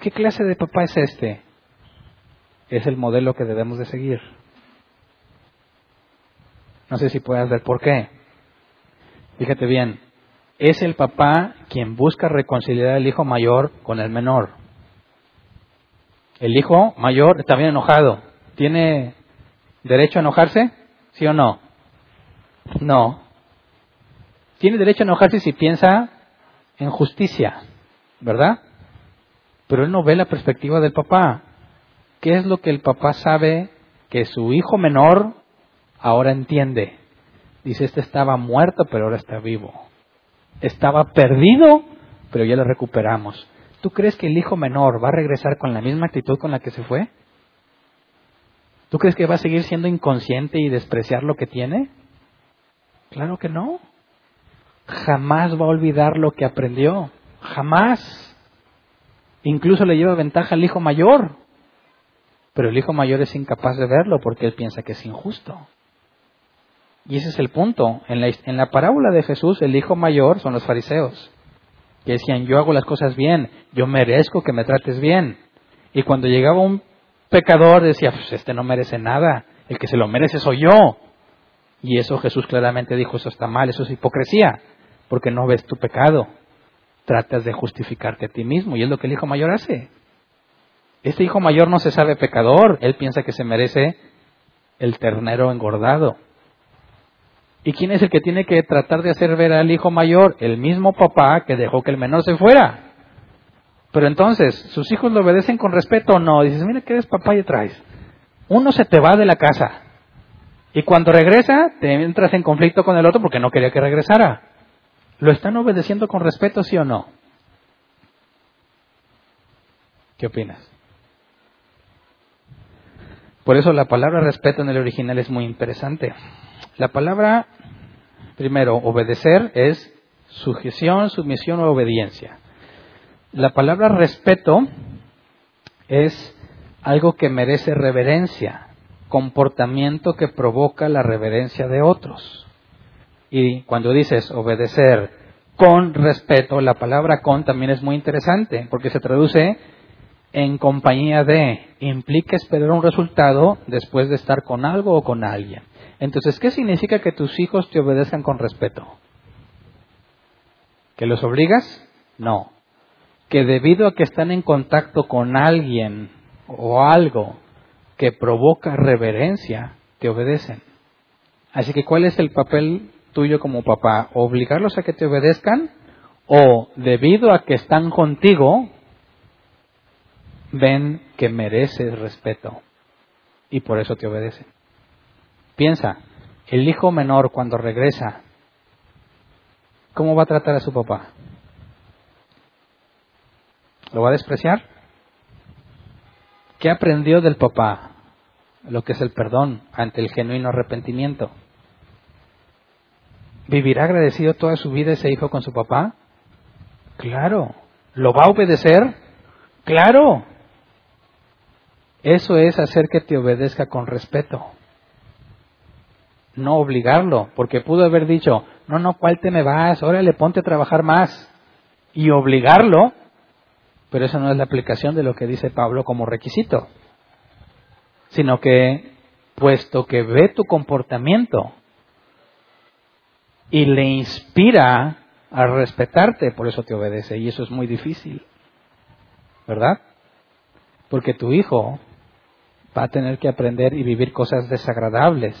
¿Qué clase de papá es este? Es el modelo que debemos de seguir. No sé si puedas ver por qué. Fíjate bien, es el papá quien busca reconciliar al hijo mayor con el menor. El hijo mayor está bien enojado. ¿Tiene derecho a enojarse? ¿Sí o no? No. Tiene derecho a enojarse si piensa en justicia, ¿verdad? Pero él no ve la perspectiva del papá. ¿Qué es lo que el papá sabe que su hijo menor ahora entiende? Dice, este estaba muerto, pero ahora está vivo. Estaba perdido, pero ya lo recuperamos. ¿Tú crees que el hijo menor va a regresar con la misma actitud con la que se fue? ¿Tú crees que va a seguir siendo inconsciente y despreciar lo que tiene? Claro que no. Jamás va a olvidar lo que aprendió. Jamás. Incluso le lleva ventaja al hijo mayor. Pero el hijo mayor es incapaz de verlo porque él piensa que es injusto. Y ese es el punto. En la, en la parábola de Jesús, el hijo mayor son los fariseos que decían, yo hago las cosas bien, yo merezco que me trates bien. Y cuando llegaba un pecador decía, pues este no merece nada, el que se lo merece soy yo. Y eso Jesús claramente dijo, eso está mal, eso es hipocresía, porque no ves tu pecado, tratas de justificarte a ti mismo, y es lo que el hijo mayor hace. Este hijo mayor no se sabe pecador, él piensa que se merece el ternero engordado. ¿Y quién es el que tiene que tratar de hacer ver al hijo mayor? El mismo papá que dejó que el menor se fuera. Pero entonces, ¿sus hijos lo obedecen con respeto o no? Dices, mira que eres papá y traes. Uno se te va de la casa. Y cuando regresa, te entras en conflicto con el otro porque no quería que regresara. ¿Lo están obedeciendo con respeto, sí o no? ¿Qué opinas? Por eso la palabra respeto en el original es muy interesante. La palabra, primero, obedecer es sujeción, sumisión o obediencia. La palabra respeto es algo que merece reverencia, comportamiento que provoca la reverencia de otros. Y cuando dices obedecer con respeto, la palabra con también es muy interesante porque se traduce en compañía de, implica esperar un resultado después de estar con algo o con alguien. Entonces, ¿qué significa que tus hijos te obedezcan con respeto? ¿Que los obligas? No. Que debido a que están en contacto con alguien o algo que provoca reverencia, te obedecen. Así que, ¿cuál es el papel tuyo como papá? ¿Obligarlos a que te obedezcan? ¿O debido a que están contigo, ven que mereces respeto y por eso te obedecen? Piensa, el hijo menor cuando regresa, ¿cómo va a tratar a su papá? ¿Lo va a despreciar? ¿Qué aprendió del papá? lo que es el perdón ante el genuino arrepentimiento. ¿Vivirá agradecido toda su vida ese hijo con su papá? Claro. ¿Lo va a obedecer? Claro. Eso es hacer que te obedezca con respeto. No obligarlo, porque pudo haber dicho, no, no, ¿cuál te me vas? Órale, ponte a trabajar más. Y obligarlo, pero eso no es la aplicación de lo que dice Pablo como requisito. Sino que, puesto que ve tu comportamiento y le inspira a respetarte, por eso te obedece. Y eso es muy difícil. ¿Verdad? Porque tu hijo va a tener que aprender y vivir cosas desagradables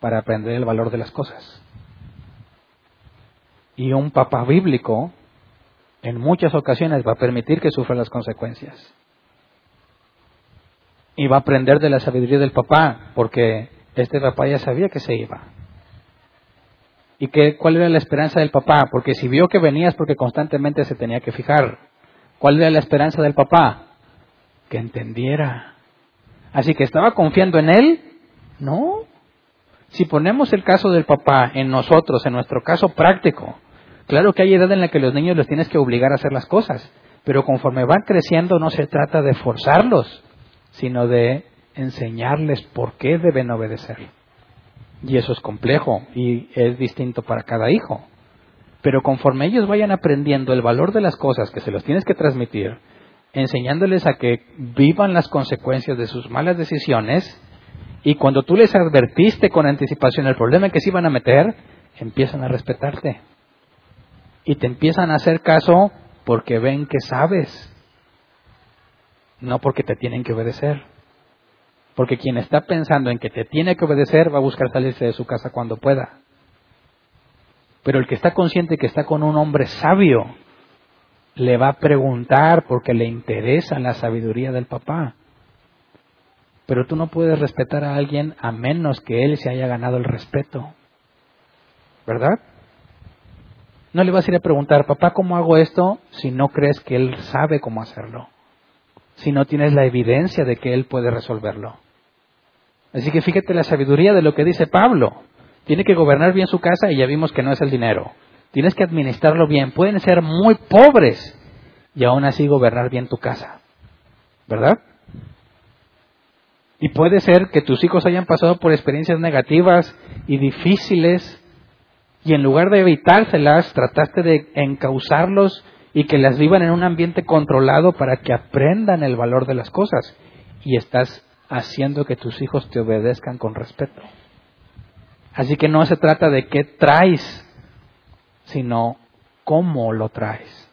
para aprender el valor de las cosas. Y un papá bíblico en muchas ocasiones va a permitir que sufra las consecuencias. Y va a aprender de la sabiduría del papá, porque este papá ya sabía que se iba. ¿Y qué, cuál era la esperanza del papá? Porque si vio que venías porque constantemente se tenía que fijar. ¿Cuál era la esperanza del papá? Que entendiera Así que estaba confiando en él. No. Si ponemos el caso del papá en nosotros, en nuestro caso práctico, claro que hay edad en la que los niños los tienes que obligar a hacer las cosas, pero conforme van creciendo no se trata de forzarlos, sino de enseñarles por qué deben obedecer. Y eso es complejo y es distinto para cada hijo. Pero conforme ellos vayan aprendiendo el valor de las cosas que se los tienes que transmitir, enseñándoles a que vivan las consecuencias de sus malas decisiones y cuando tú les advertiste con anticipación el problema en que se iban a meter, empiezan a respetarte y te empiezan a hacer caso porque ven que sabes, no porque te tienen que obedecer. Porque quien está pensando en que te tiene que obedecer va a buscar salirse de su casa cuando pueda. Pero el que está consciente que está con un hombre sabio, le va a preguntar porque le interesa la sabiduría del papá. Pero tú no puedes respetar a alguien a menos que él se haya ganado el respeto. ¿Verdad? No le vas a ir a preguntar, papá, ¿cómo hago esto? Si no crees que él sabe cómo hacerlo. Si no tienes la evidencia de que él puede resolverlo. Así que fíjate la sabiduría de lo que dice Pablo. Tiene que gobernar bien su casa y ya vimos que no es el dinero. Tienes que administrarlo bien. Pueden ser muy pobres y aún así gobernar bien tu casa. ¿Verdad? Y puede ser que tus hijos hayan pasado por experiencias negativas y difíciles y en lugar de evitárselas, trataste de encauzarlos y que las vivan en un ambiente controlado para que aprendan el valor de las cosas. Y estás haciendo que tus hijos te obedezcan con respeto. Así que no se trata de qué traes sino cómo lo traes.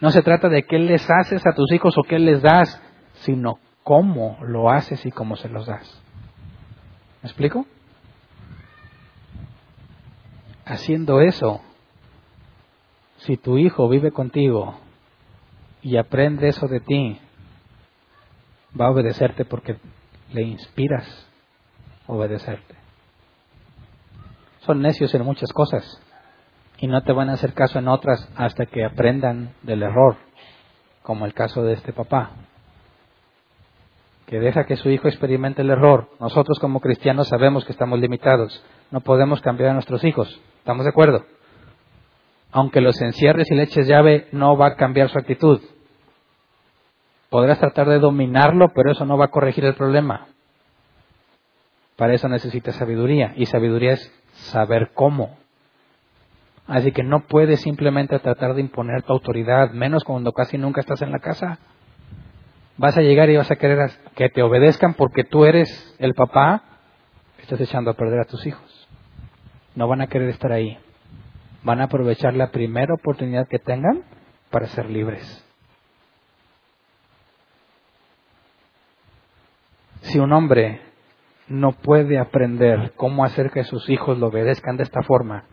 No se trata de qué les haces a tus hijos o qué les das, sino cómo lo haces y cómo se los das. ¿Me explico? Haciendo eso, si tu hijo vive contigo y aprende eso de ti, va a obedecerte porque le inspiras a obedecerte. Son necios en muchas cosas y no te van a hacer caso en otras hasta que aprendan del error, como el caso de este papá, que deja que su hijo experimente el error. Nosotros como cristianos sabemos que estamos limitados, no podemos cambiar a nuestros hijos, ¿estamos de acuerdo? Aunque los encierres y le eches llave, no va a cambiar su actitud. Podrás tratar de dominarlo, pero eso no va a corregir el problema. Para eso necesitas sabiduría, y sabiduría es saber cómo Así que no puedes simplemente tratar de imponer tu autoridad, menos cuando casi nunca estás en la casa. Vas a llegar y vas a querer que te obedezcan porque tú eres el papá, estás echando a perder a tus hijos. No van a querer estar ahí. Van a aprovechar la primera oportunidad que tengan para ser libres. Si un hombre no puede aprender cómo hacer que sus hijos lo obedezcan de esta forma,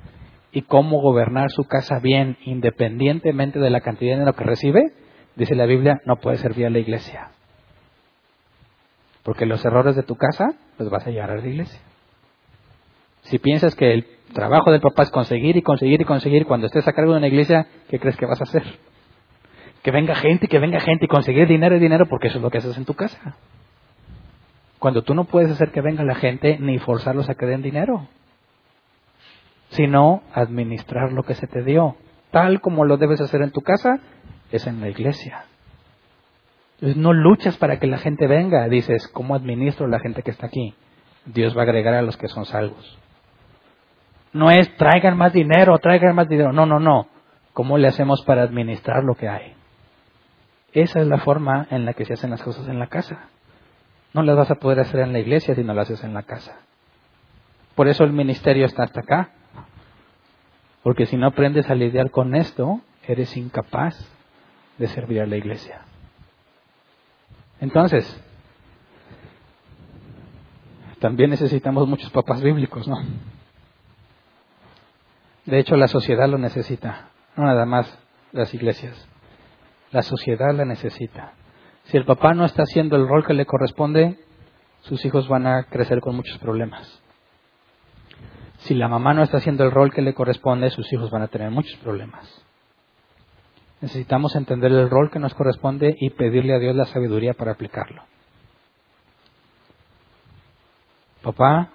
y cómo gobernar su casa bien independientemente de la cantidad de dinero que recibe, dice la Biblia, no puede servir a la iglesia. Porque los errores de tu casa los vas a llevar a la iglesia. Si piensas que el trabajo del papá es conseguir y conseguir y conseguir, cuando estés a cargo de una iglesia, ¿qué crees que vas a hacer? Que venga gente que venga gente y conseguir dinero y dinero porque eso es lo que haces en tu casa. Cuando tú no puedes hacer que venga la gente ni forzarlos a que den dinero, sino administrar lo que se te dio. Tal como lo debes hacer en tu casa, es en la iglesia. No luchas para que la gente venga, dices, ¿cómo administro la gente que está aquí? Dios va a agregar a los que son salvos. No es traigan más dinero, traigan más dinero. No, no, no. ¿Cómo le hacemos para administrar lo que hay? Esa es la forma en la que se hacen las cosas en la casa. No las vas a poder hacer en la iglesia si no las haces en la casa. Por eso el ministerio está hasta acá. Porque si no aprendes a lidiar con esto, eres incapaz de servir a la iglesia. Entonces, también necesitamos muchos papás bíblicos, ¿no? De hecho, la sociedad lo necesita, no nada más las iglesias. La sociedad la necesita. Si el papá no está haciendo el rol que le corresponde, sus hijos van a crecer con muchos problemas. Si la mamá no está haciendo el rol que le corresponde, sus hijos van a tener muchos problemas. Necesitamos entender el rol que nos corresponde y pedirle a Dios la sabiduría para aplicarlo. Papá,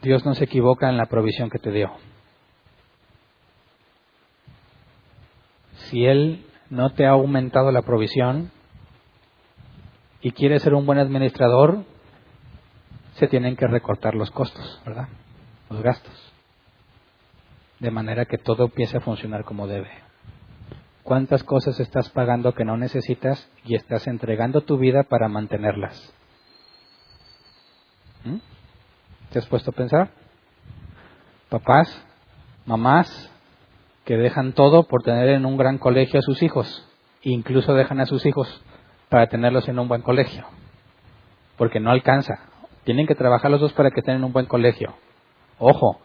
Dios no se equivoca en la provisión que te dio. Si Él no te ha aumentado la provisión y quiere ser un buen administrador, se tienen que recortar los costos, ¿verdad? Los gastos. De manera que todo empiece a funcionar como debe. ¿Cuántas cosas estás pagando que no necesitas y estás entregando tu vida para mantenerlas? ¿Mm? ¿Te has puesto a pensar? Papás, mamás, que dejan todo por tener en un gran colegio a sus hijos, incluso dejan a sus hijos para tenerlos en un buen colegio, porque no alcanza. Tienen que trabajar los dos para que estén en un buen colegio. Ojo,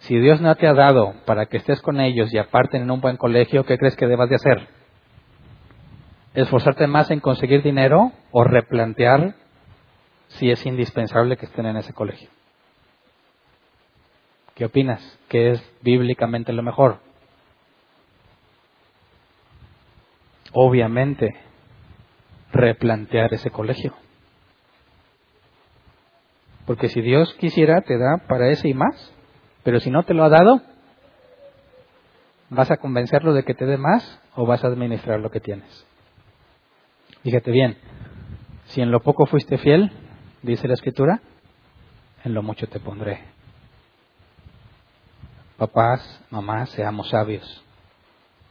si Dios no te ha dado para que estés con ellos y aparten en un buen colegio, ¿qué crees que debas de hacer? ¿Esforzarte más en conseguir dinero o replantear si es indispensable que estén en ese colegio? ¿Qué opinas? ¿Qué es bíblicamente lo mejor? Obviamente, replantear ese colegio. Porque si Dios quisiera, te da para ese y más. Pero si no te lo ha dado, ¿vas a convencerlo de que te dé más o vas a administrar lo que tienes? Fíjate bien, si en lo poco fuiste fiel, dice la escritura, en lo mucho te pondré. Papás, mamás, seamos sabios.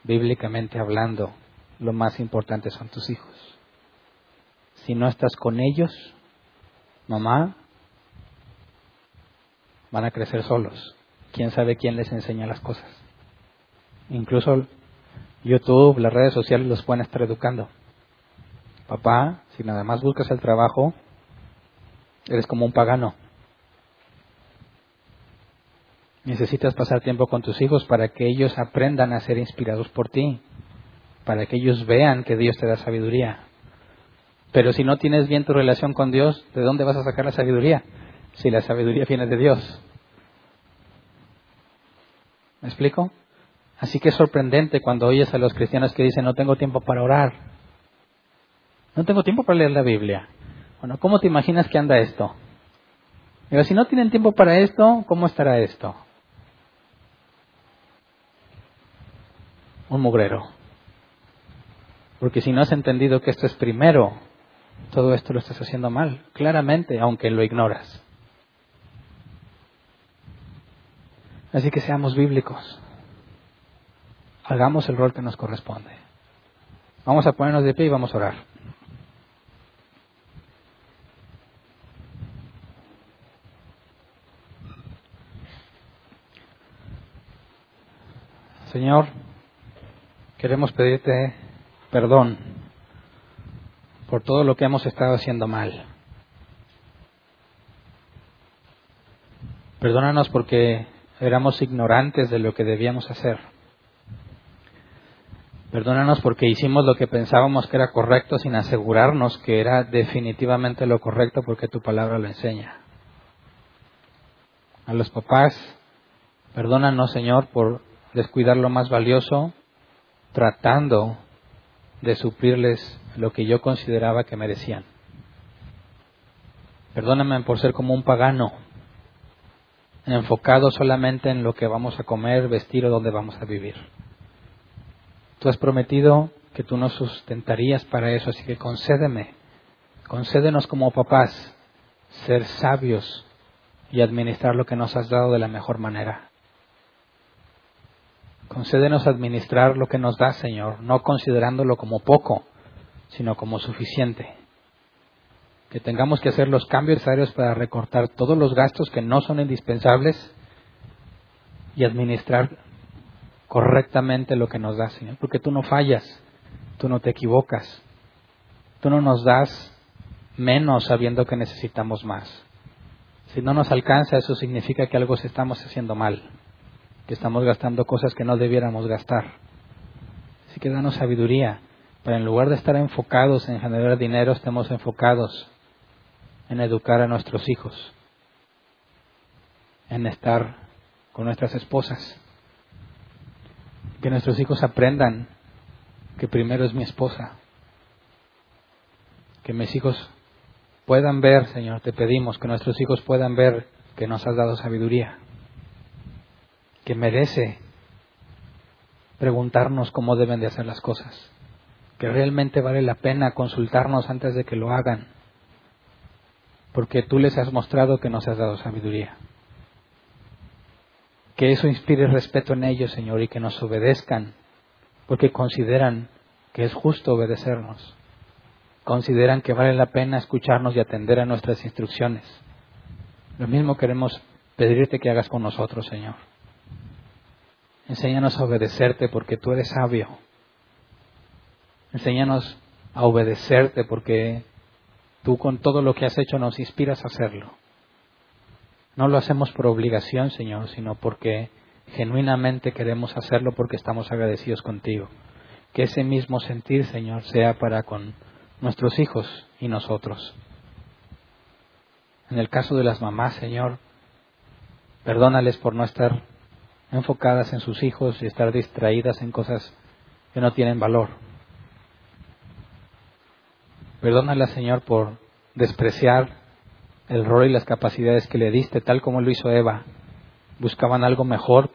Bíblicamente hablando, lo más importante son tus hijos. Si no estás con ellos, mamá, van a crecer solos quién sabe quién les enseña las cosas. Incluso YouTube, las redes sociales los pueden estar educando. Papá, si nada más buscas el trabajo, eres como un pagano. Necesitas pasar tiempo con tus hijos para que ellos aprendan a ser inspirados por ti, para que ellos vean que Dios te da sabiduría. Pero si no tienes bien tu relación con Dios, ¿de dónde vas a sacar la sabiduría? Si la sabiduría viene de Dios. ¿Me explico? Así que es sorprendente cuando oyes a los cristianos que dicen no tengo tiempo para orar. No tengo tiempo para leer la Biblia. Bueno, ¿cómo te imaginas que anda esto? Pero si no tienen tiempo para esto, ¿cómo estará esto? Un mugrero. Porque si no has entendido que esto es primero, todo esto lo estás haciendo mal, claramente, aunque lo ignoras. Así que seamos bíblicos. Hagamos el rol que nos corresponde. Vamos a ponernos de pie y vamos a orar. Señor, queremos pedirte perdón por todo lo que hemos estado haciendo mal. Perdónanos porque éramos ignorantes de lo que debíamos hacer. Perdónanos porque hicimos lo que pensábamos que era correcto sin asegurarnos que era definitivamente lo correcto porque tu palabra lo enseña. A los papás, perdónanos Señor por descuidar lo más valioso, tratando de suplirles lo que yo consideraba que merecían. Perdóname por ser como un pagano, enfocado solamente en lo que vamos a comer, vestir o dónde vamos a vivir. Tú has prometido que tú nos sustentarías para eso, así que concédeme, concédenos como papás ser sabios y administrar lo que nos has dado de la mejor manera. Concédenos administrar lo que nos da, Señor, no considerándolo como poco, sino como suficiente. Que tengamos que hacer los cambios necesarios para recortar todos los gastos que no son indispensables y administrar correctamente lo que nos da, Señor. Porque tú no fallas, tú no te equivocas, tú no nos das menos sabiendo que necesitamos más. Si no nos alcanza, eso significa que algo estamos haciendo mal, estamos gastando cosas que no debiéramos gastar. Así que danos sabiduría para en lugar de estar enfocados en generar dinero, estemos enfocados en educar a nuestros hijos, en estar con nuestras esposas. Que nuestros hijos aprendan que primero es mi esposa. Que mis hijos puedan ver, Señor, te pedimos que nuestros hijos puedan ver que nos has dado sabiduría, que merece preguntarnos cómo deben de hacer las cosas, que realmente vale la pena consultarnos antes de que lo hagan, porque tú les has mostrado que nos has dado sabiduría. Que eso inspire respeto en ellos, Señor, y que nos obedezcan, porque consideran que es justo obedecernos consideran que vale la pena escucharnos y atender a nuestras instrucciones. Lo mismo queremos pedirte que hagas con nosotros, Señor. Enséñanos a obedecerte porque tú eres sabio. Enséñanos a obedecerte porque tú con todo lo que has hecho nos inspiras a hacerlo. No lo hacemos por obligación, Señor, sino porque genuinamente queremos hacerlo porque estamos agradecidos contigo. Que ese mismo sentir, Señor, sea para con nuestros hijos y nosotros. En el caso de las mamás, Señor, perdónales por no estar enfocadas en sus hijos y estar distraídas en cosas que no tienen valor. Perdónalas, Señor, por despreciar el rol y las capacidades que le diste, tal como lo hizo Eva. Buscaban algo mejor,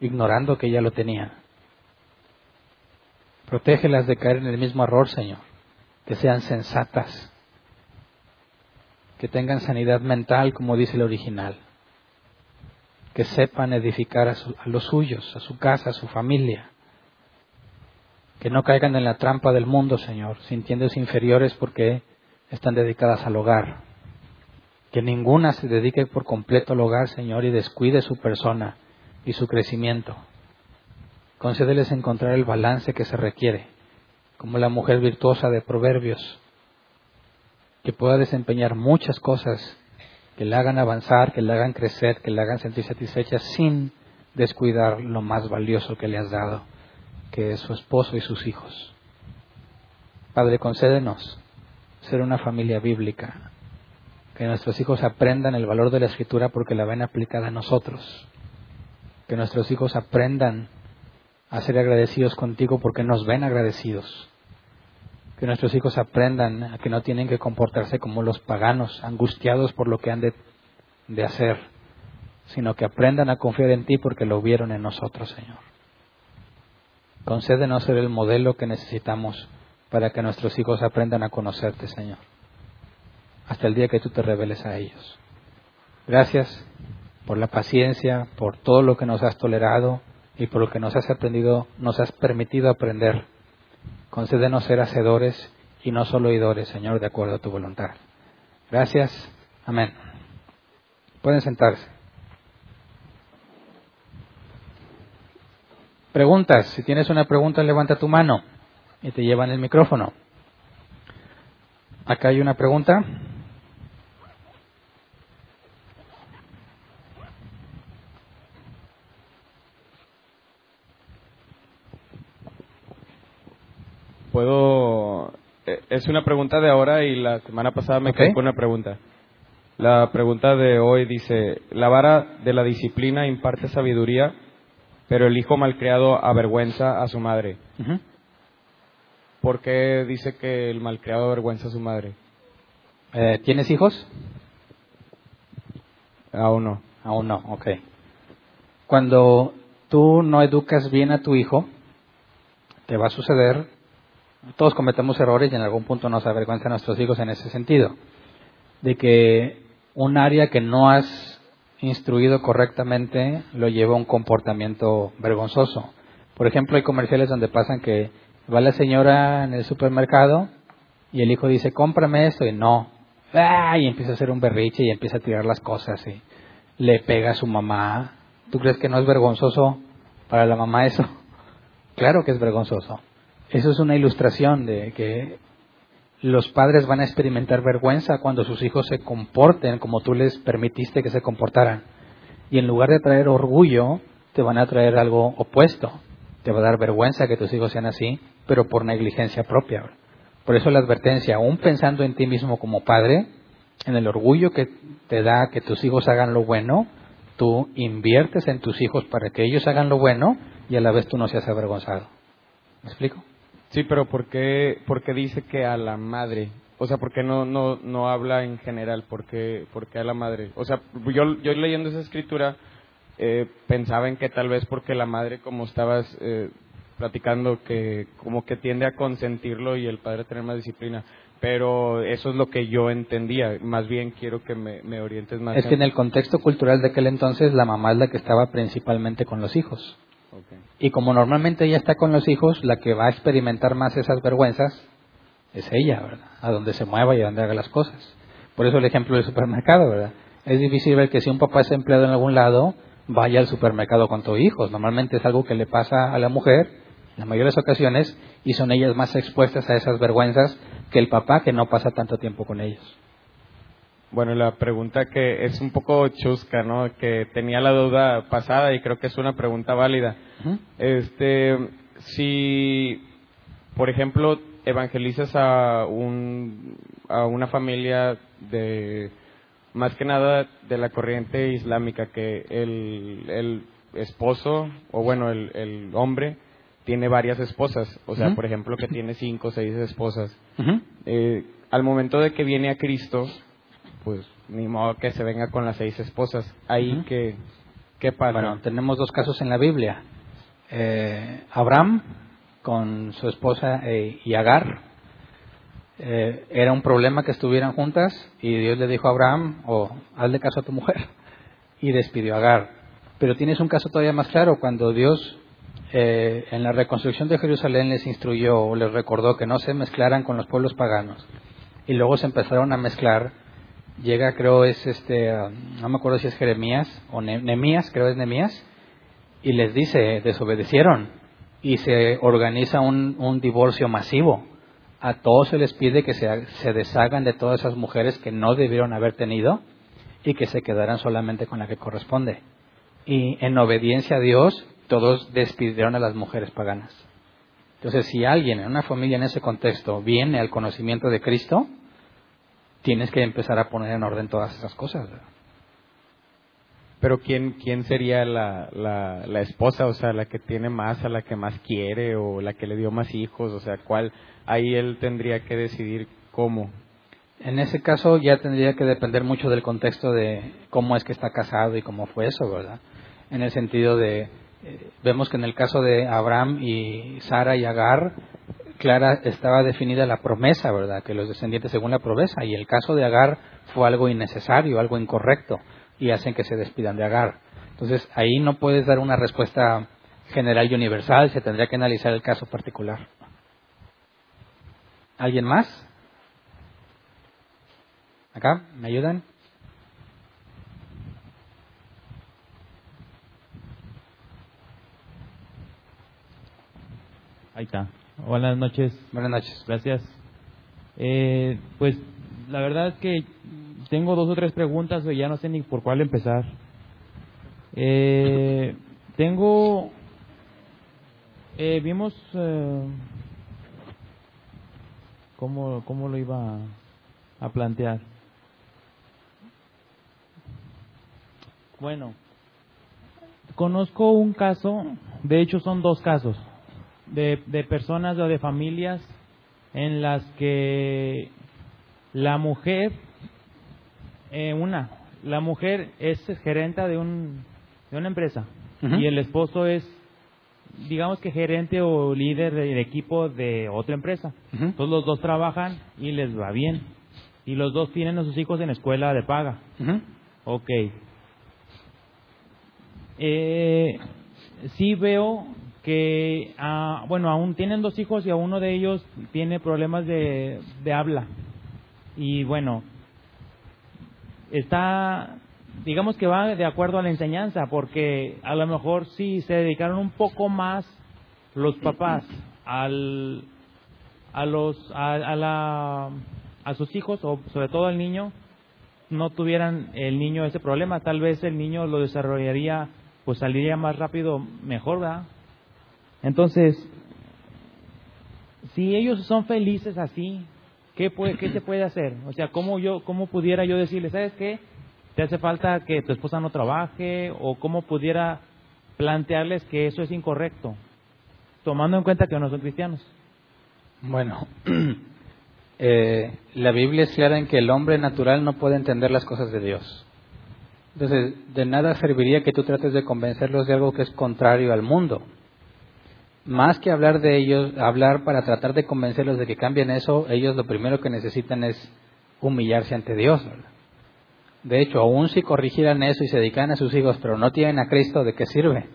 ignorando que ella lo tenía. Protégelas de caer en el mismo error, Señor que sean sensatas, que tengan sanidad mental, como dice el original, que sepan edificar a, los suyos, a su casa, a su familia, que no caigan en la trampa del mundo, Señor, sintiéndose inferiores porque están dedicadas al hogar. Que ninguna se dedique por completo al hogar, Señor, y descuide su persona y su crecimiento. Concédeles encontrar el balance que se requiere como la mujer virtuosa de Proverbios, que pueda desempeñar muchas cosas que le hagan avanzar, que le hagan crecer, que le hagan sentir satisfecha sin descuidar lo más valioso que le has dado, que es su esposo y sus hijos. Padre, concédenos ser una familia bíblica, que nuestros hijos aprendan el valor de la escritura porque la ven aplicada a nosotros, que nuestros hijos aprendan a ser agradecidos contigo porque nos ven agradecidos, que nuestros hijos aprendan a que no tienen que comportarse como los paganos, angustiados por lo que han de, hacer, sino que aprendan a confiar en ti porque lo vieron en nosotros, Señor. Concédenos ser el modelo que necesitamos para que nuestros hijos aprendan a conocerte, Señor, hasta el día que tú te reveles a ellos. Gracias por la paciencia, por todo lo que nos has tolerado y por lo que nos has aprendido, nos has permitido aprender Concédenos ser hacedores y no solo oidores, Señor, de acuerdo a tu voluntad. Gracias. Amén. Pueden sentarse. Preguntas. Si tienes una pregunta, levanta tu mano y te llevan el micrófono. Acá hay una pregunta. puedo... Es una pregunta de ahora y la semana pasada me quedé con una pregunta. La pregunta de hoy dice, la vara de la disciplina imparte sabiduría, pero el hijo malcriado avergüenza a su madre. ¿Por qué dice que el malcriado avergüenza a su madre? Eh, ¿Tienes hijos? Aún no. Aún no, ok. Cuando tú no educas bien a tu hijo, te va a suceder, todos cometemos errores y en algún punto nos avergüenza a nuestros hijos en ese sentido, de que un área que no has instruido correctamente lo lleva a un comportamiento vergonzoso. Por ejemplo, hay comerciales donde pasan que va la señora en el supermercado y el hijo dice, cómprame esto y no. ¡Ah! Y empieza a hacer un berriche y empieza a tirar las cosas y le pega a su mamá. ¿Tú crees que no es vergonzoso para la mamá eso? (laughs) Claro que es vergonzoso. Eso es una ilustración de que los padres van a experimentar vergüenza cuando sus hijos se comporten como tú les permitiste que se comportaran. Y en lugar de traer orgullo, te van a traer algo opuesto. Te va a dar vergüenza que tus hijos sean así, pero por negligencia propia. Por eso la advertencia, aún pensando en ti mismo como padre, en el orgullo que te da que tus hijos hagan lo bueno, tú inviertes en tus hijos para que ellos hagan lo bueno y a la vez tú no seas avergonzado. ¿Me explico? Sí, pero ¿por qué, dice que a la madre? O sea, ¿por qué no, no, no habla en general? ¿Por qué, a la madre? O sea, yo, yo leyendo esa escritura eh, pensaba en que tal vez porque la madre, como estabas eh, platicando, que como que tiende a consentirlo y el padre a tener más disciplina. Pero eso es lo que yo entendía. Más bien quiero que me, orientes más. Es que en el contexto cultural de aquel entonces la mamá es la que estaba principalmente con los hijos. Y como normalmente ella está con los hijos, la que va a experimentar más esas vergüenzas es ella, ¿verdad? A donde se mueva y a donde haga las cosas. Por eso el ejemplo del supermercado, ¿verdad? Es difícil ver que si un papá es empleado en algún lado, vaya al supermercado con tus hijos. Normalmente es algo que le pasa a la mujer en las mayores ocasiones y son ellas más expuestas a esas vergüenzas que el papá que no pasa tanto tiempo con ellos. Bueno, la pregunta que es un poco chusca, ¿no? Que tenía la duda pasada y creo que es una pregunta válida. Este, si, por ejemplo, evangelizas a un a una familia de más que nada de la corriente islámica que el, el esposo o bueno el, el hombre tiene varias esposas, o sea, por ejemplo, que tiene cinco o seis esposas. Eh, al momento de que viene a Cristo, pues ni modo que se venga con las seis esposas. Ahí que, ¿qué pasa? Bueno, tenemos dos casos en la Biblia. Eh, Abraham con su esposa eh, y Agar. Eh, era un problema que estuvieran juntas y Dios le dijo a Abraham, oh, hazle caso a tu mujer, y despidió a Agar. Pero tienes un caso todavía más claro, cuando Dios en la reconstrucción de Jerusalén les instruyó o les recordó que no se mezclaran con los pueblos paganos. Y luego se empezaron a mezclar llega, creo es este, um, no me acuerdo si es Jeremías o Nemías, creo es Nemías, y les dice, desobedecieron, y se organiza un, un divorcio masivo. A todos se les pide que se, se deshagan de todas esas mujeres que no debieron haber tenido y que se quedaran solamente con la que corresponde. Y en obediencia a Dios, todos despidieron a las mujeres paganas. Entonces, si alguien en una familia en ese contexto viene al conocimiento de Cristo, tienes que empezar a poner en orden todas esas cosas. Pero ¿quién, quién sería la, la, esposa? O sea, la que tiene más, a la que más quiere, o la que le dio más hijos, o sea, ¿cuál? Ahí él tendría que decidir cómo. En ese caso ya tendría que depender mucho del contexto de cómo es que está casado y cómo fue eso, ¿verdad? En el sentido de, eh, vemos que en el caso de Abraham y Sara y Agar, clara estaba definida la promesa, ¿verdad? Que los descendientes según la promesa. Y el caso de Agar fue algo innecesario, algo incorrecto, y hacen que se despidan de Agar. Entonces ahí no puedes dar una respuesta general y universal, se tendría que analizar el caso particular. ¿Alguien más? ¿Acá? ¿Me ayudan? Ahí está. Buenas noches. Buenas noches. Gracias. Eh, pues la verdad es que tengo dos o tres preguntas, y ya no sé ni por cuál empezar. Eh, tengo, eh, vimos eh, cómo, cómo lo iba a plantear. Bueno, conozco un caso, de hecho son dos casos de, de personas o de familias en las que la mujer, eh, una, la mujer es gerenta de, un, de una empresa y el esposo es, digamos que gerente o líder de, equipo de otra empresa. Entonces los dos trabajan y les va bien. Y los dos tienen a sus hijos en escuela de paga. Ok. Eh, sí veo que, ah, bueno, aún tienen dos hijos y a uno de ellos tiene problemas de, de habla. Y bueno, está, digamos que va de acuerdo a la enseñanza, porque a lo mejor si se dedicaron un poco más los papás al, a los, a, la, a sus hijos o sobre todo al niño, no tuvieran el niño ese problema, tal vez el niño lo desarrollaría, pues saliría más rápido, mejor, ¿verdad? Entonces, si ellos son felices así, ¿qué, puede, ¿qué se puede hacer? O sea, ¿cómo, yo, ¿cómo pudiera yo decirle, sabes qué? ¿Te hace falta que tu esposa no trabaje? ¿O cómo pudiera plantearles que eso es incorrecto? Tomando en cuenta que no son cristianos. Bueno, (clears throat) eh, la Biblia es clara en que el hombre natural no puede entender las cosas de Dios. Entonces, de nada serviría que tú trates de convencerlos de algo que es contrario al mundo más que hablar de ellos, hablar para tratar de convencerlos de que cambien eso, ellos lo primero que necesitan es humillarse ante Dios. De hecho, aún si corrigieran eso y se dedican a sus hijos, pero no tienen a Cristo, ¿de qué sirve?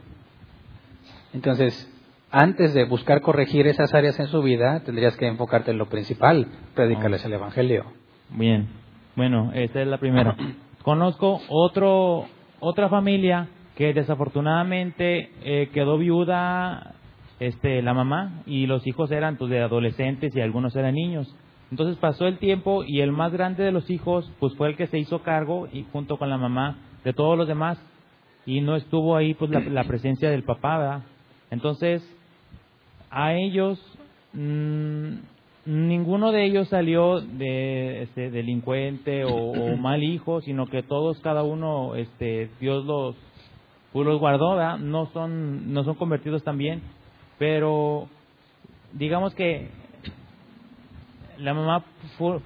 Entonces, antes de buscar corregir esas áreas en su vida, tendrías que enfocarte en lo principal, predicarles el Evangelio. Bien, bueno, esta es la primera. (clears throat) Conozco otro, otra familia que desafortunadamente eh, quedó viuda este, la mamá y los hijos eran pues, de adolescentes y algunos eran niños. Entonces pasó el tiempo y el más grande de los hijos pues fue el que se hizo cargo y junto con la mamá de todos los demás y no estuvo ahí pues la, presencia del papá, ¿verdad? Entonces a ellos mm, ninguno de ellos salió de este, delincuente o, (coughs) mal hijo, sino que todos cada uno este Dios los pues, los guardó, ¿verdad? No son no son convertidos también pero digamos que la mamá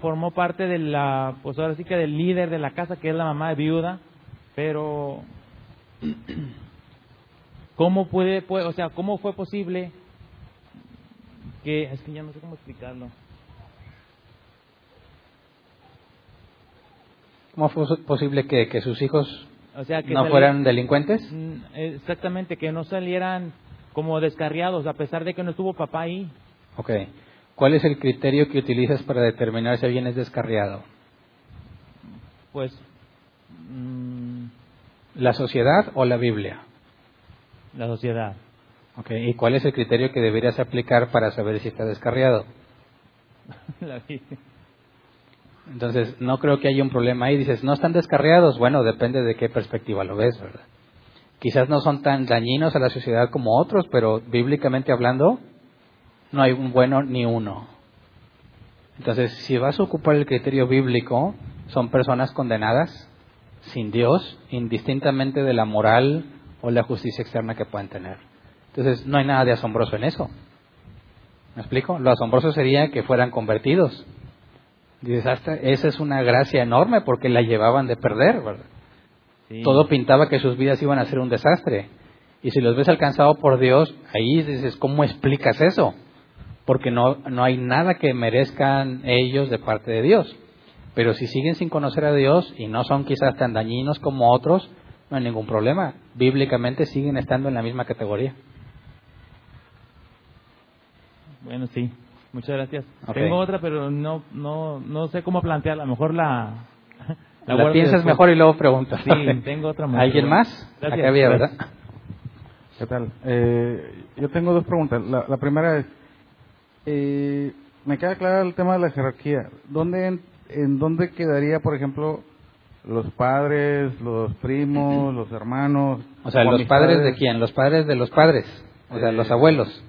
formó parte de la, pues ahora sí que del líder de la casa, que es la mamá de viuda, pero (clears throat) ¿cómo puede, o sea, cómo fue posible que, es que ya no sé cómo explicarlo. ¿Cómo fue posible que, que sus hijos o sea, que no fueran delincuentes? Mm, exactamente, que no salieran como descarriados, a pesar de que no estuvo papá ahí. Ok. ¿Cuál es el criterio que utilizas para determinar si alguien es descarriado? Pues. Mm, ¿La sociedad o la Biblia? La sociedad. Ok. ¿Y cuál es el criterio que deberías aplicar para saber si está descarriado? (laughs) la Biblia. Entonces, no creo que haya un problema ahí. Dices, no están descarriados. Bueno, depende de qué perspectiva lo ves, ¿verdad? Quizás no son tan dañinos a la sociedad como otros, pero bíblicamente hablando, no hay un bueno ni uno. Entonces, si vas a ocupar el criterio bíblico, son personas condenadas sin Dios, indistintamente de la moral o la justicia externa que puedan tener. Entonces, no hay nada de asombroso en eso. ¿Me explico? Lo asombroso sería que fueran convertidos. Esa es una gracia enorme porque la llevaban de perder, ¿verdad? Todo pintaba que sus vidas iban a ser un desastre. Y si los ves alcanzados por Dios, ahí dices, ¿cómo explicas eso? Porque no, no hay nada que merezcan ellos de parte de Dios. Pero si siguen sin conocer a Dios y no son quizás tan dañinos como otros, no hay ningún problema. Bíblicamente siguen estando en la misma categoría. Bueno, sí. Muchas gracias. Tengo otra, pero no, no, no sé cómo plantearla. A lo mejor la, la, piensas mejor y luego preguntas. Sí, tengo otra (laughs) más. ¿Alguien más? Acá había, ¿verdad? ¿Qué tal? Eh, yo tengo dos preguntas. La, primera es, eh, me queda claro el tema de la jerarquía. ¿Dónde, en, dónde quedaría, por ejemplo, los padres, los primos, los hermanos? O sea, ¿los padres, de quién? ¿Los padres de los padres? O sea, los eh, abuelos.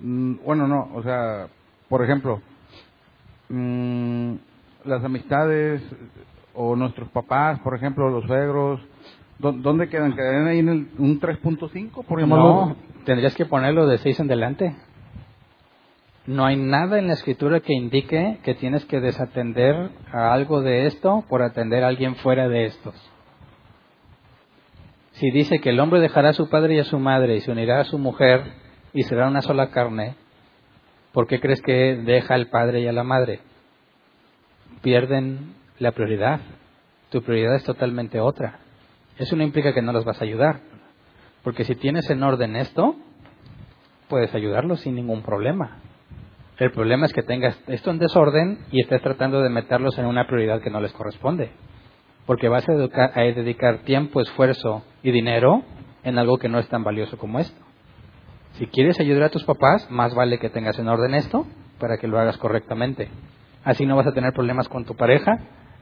Mm, bueno, no, o sea, por ejemplo, mm, las amistades, o nuestros papás, por ejemplo, los suegros, ¿dónde quedan? ¿Quedan ahí en el, un 3.5, por? No, tendrías que ponerlo de 6 en adelante. No hay nada en la escritura que indique que tienes que desatender a algo de esto por atender a alguien fuera de estos. Si dice que el hombre dejará a su padre y a su madre y se unirá a su mujer y será una sola carne, ¿por qué crees que deja al padre y a la madre? Pierden la prioridad. Tu prioridad es totalmente otra. Eso no implica que no los vas a ayudar. Porque si tienes en orden esto, puedes ayudarlos sin ningún problema. El problema es que tengas esto en desorden y estés tratando de meterlos en una prioridad que no les corresponde. Porque vas a, a dedicar tiempo, esfuerzo y dinero en algo que no es tan valioso como esto. Si quieres ayudar a tus papás, más vale que tengas en orden esto para que lo hagas correctamente. Así no vas a tener problemas con tu pareja,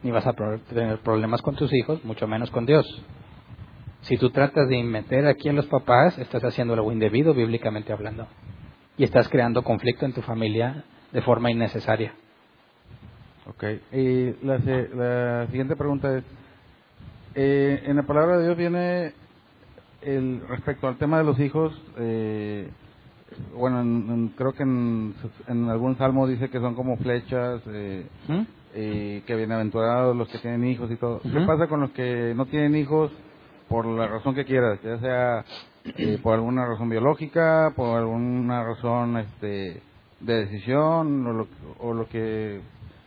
ni vas a tener problemas con tus hijos, mucho menos con Dios. Si tú tratas de meter aquí a los papás, estás haciendo algo indebido bíblicamente hablando. Y estás creando conflicto en tu familia de forma innecesaria. Ok. Y la, la siguiente pregunta es, eh, en la palabra de Dios viene el, respecto al tema de los hijos, eh, bueno, creo que en, algún salmo dice que son como flechas, eh, ¿Mm? Que bienaventurados los que tienen hijos y todo. ¿Qué pasa con los que no tienen hijos por la razón que quieras, ya sea eh, por alguna razón biológica, por alguna razón este, de decisión o lo, o lo que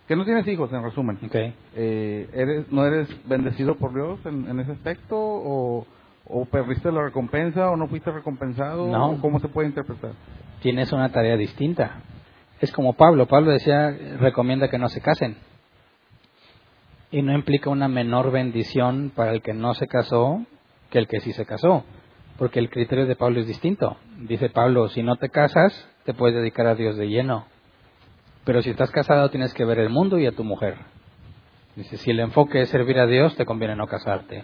que no tienes hijos en resumen. Okay. eh, eres no eres bendecido por Dios en, ese aspecto o, o perdiste la recompensa o no fuiste recompensado no. cómo se puede interpretar tienes una tarea distinta. Es como Pablo. Pablo decía recomienda que no se casen y no implica una menor bendición para el que no se casó que el que sí se casó, porque el criterio de Pablo es distinto. Dice Pablo, si no te casas, te puedes dedicar a Dios de lleno, pero si estás casado tienes que ver el mundo y a tu mujer. Dice, si el enfoque es servir a Dios, te conviene no casarte.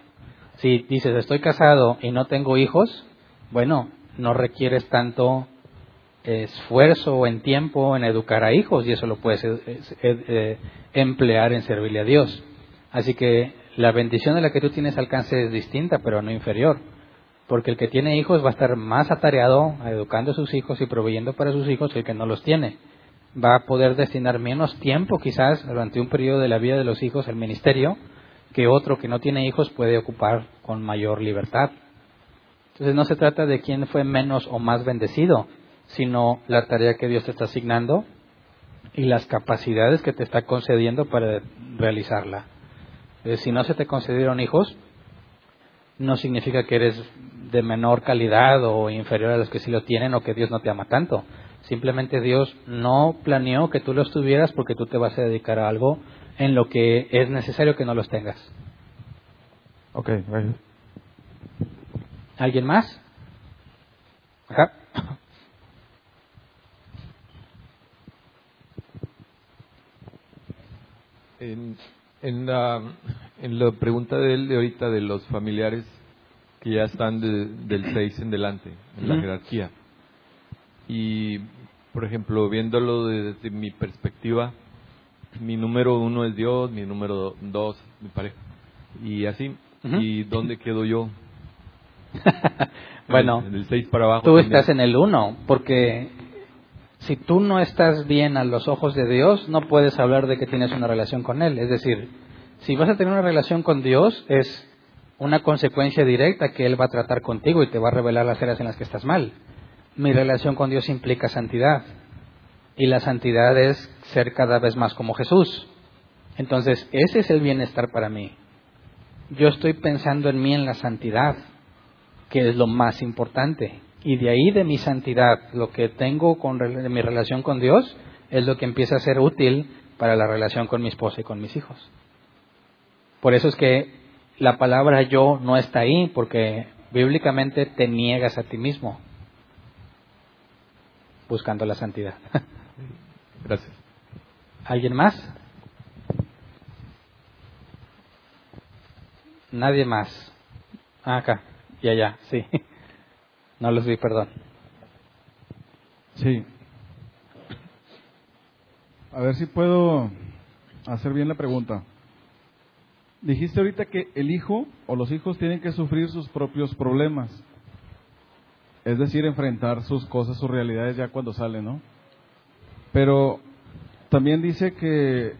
Si dices, estoy casado y no tengo hijos, bueno, no requieres tanto esfuerzo en tiempo en educar a hijos y eso lo puedes eh, eh, eh, emplear en servirle a Dios. Así que la bendición de la que tú tienes alcance es distinta, pero no inferior. Porque el que tiene hijos va a estar más atareado educando a sus hijos y proveyendo para sus hijos que el que no los tiene. Va a poder destinar menos tiempo quizás durante un periodo de la vida de los hijos al ministerio que otro que no tiene hijos puede ocupar con mayor libertad. Entonces no se trata de quién fue menos o más bendecido, sino la tarea que Dios te está asignando y las capacidades que te está concediendo para realizarla. Eh, si no se te concedieron hijos, no significa que eres de menor calidad o inferior a los que sí lo tienen o que Dios no te ama tanto. Simplemente Dios no planeó que tú los tuvieras porque tú te vas a dedicar a algo en lo que es necesario que no los tengas. Ok, gracias. ¿Alguien más? Ajá. En, en la, en la pregunta de él de ahorita de los familiares que ya están del 6 en delante, en la jerarquía. Y, por ejemplo, viéndolo desde mi perspectiva, mi número uno es Dios, mi número dos, mi pareja. Y así, ¿y dónde quedo yo? (laughs) bueno, en el 6 para abajo. Tú estás en el uno, porque si tú no estás bien a los ojos de Dios, no puedes hablar de que tienes una relación con Él. Es decir, si vas a tener una relación con Dios, es una consecuencia directa que Él va a tratar contigo y te va a revelar las áreas en las que estás mal. Mi relación con Dios implica santidad. Y la santidad es ser cada vez más como Jesús. Entonces, ese es el bienestar para mí. Yo estoy pensando en mí en la santidad, que es lo más importante. Y de ahí de mi santidad, lo que tengo con mi relación con Dios, es lo que empieza a ser útil para la relación con mi esposa y con mis hijos. Por eso es que la palabra yo no está ahí, porque bíblicamente te niegas a ti mismo buscando la santidad. (laughs) Gracias. ¿Alguien más? Nadie más. Ah, acá y allá, sí. (laughs) No los vi, perdón. Sí. A ver si puedo hacer bien la pregunta. Dijiste ahorita que el hijo o los hijos tienen que sufrir sus propios problemas. Es decir, enfrentar sus cosas, sus realidades ya cuando salen, ¿no? Pero también dice que,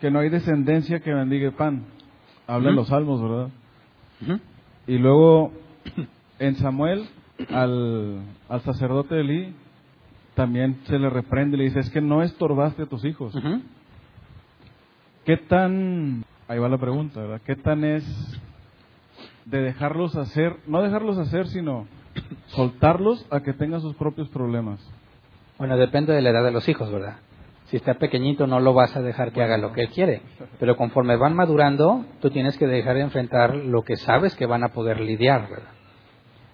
que no hay descendencia que bendiga el pan. Hablan los salmos, ¿verdad? Y luego en Samuel, al, al sacerdote Elí, también se le reprende y le dice, es que no estorbaste a tus hijos. ¿Qué tan, ahí va la pregunta, ¿verdad? ¿Qué tan es de dejarlos hacer, no dejarlos hacer, sino soltarlos a que tengan sus propios problemas? Bueno, depende de la edad de los hijos, ¿verdad? Si está pequeñito no lo vas a dejar que haga lo que él quiere, pero conforme van madurando, tú tienes que dejar de enfrentar lo que sabes que van a poder lidiar, ¿verdad?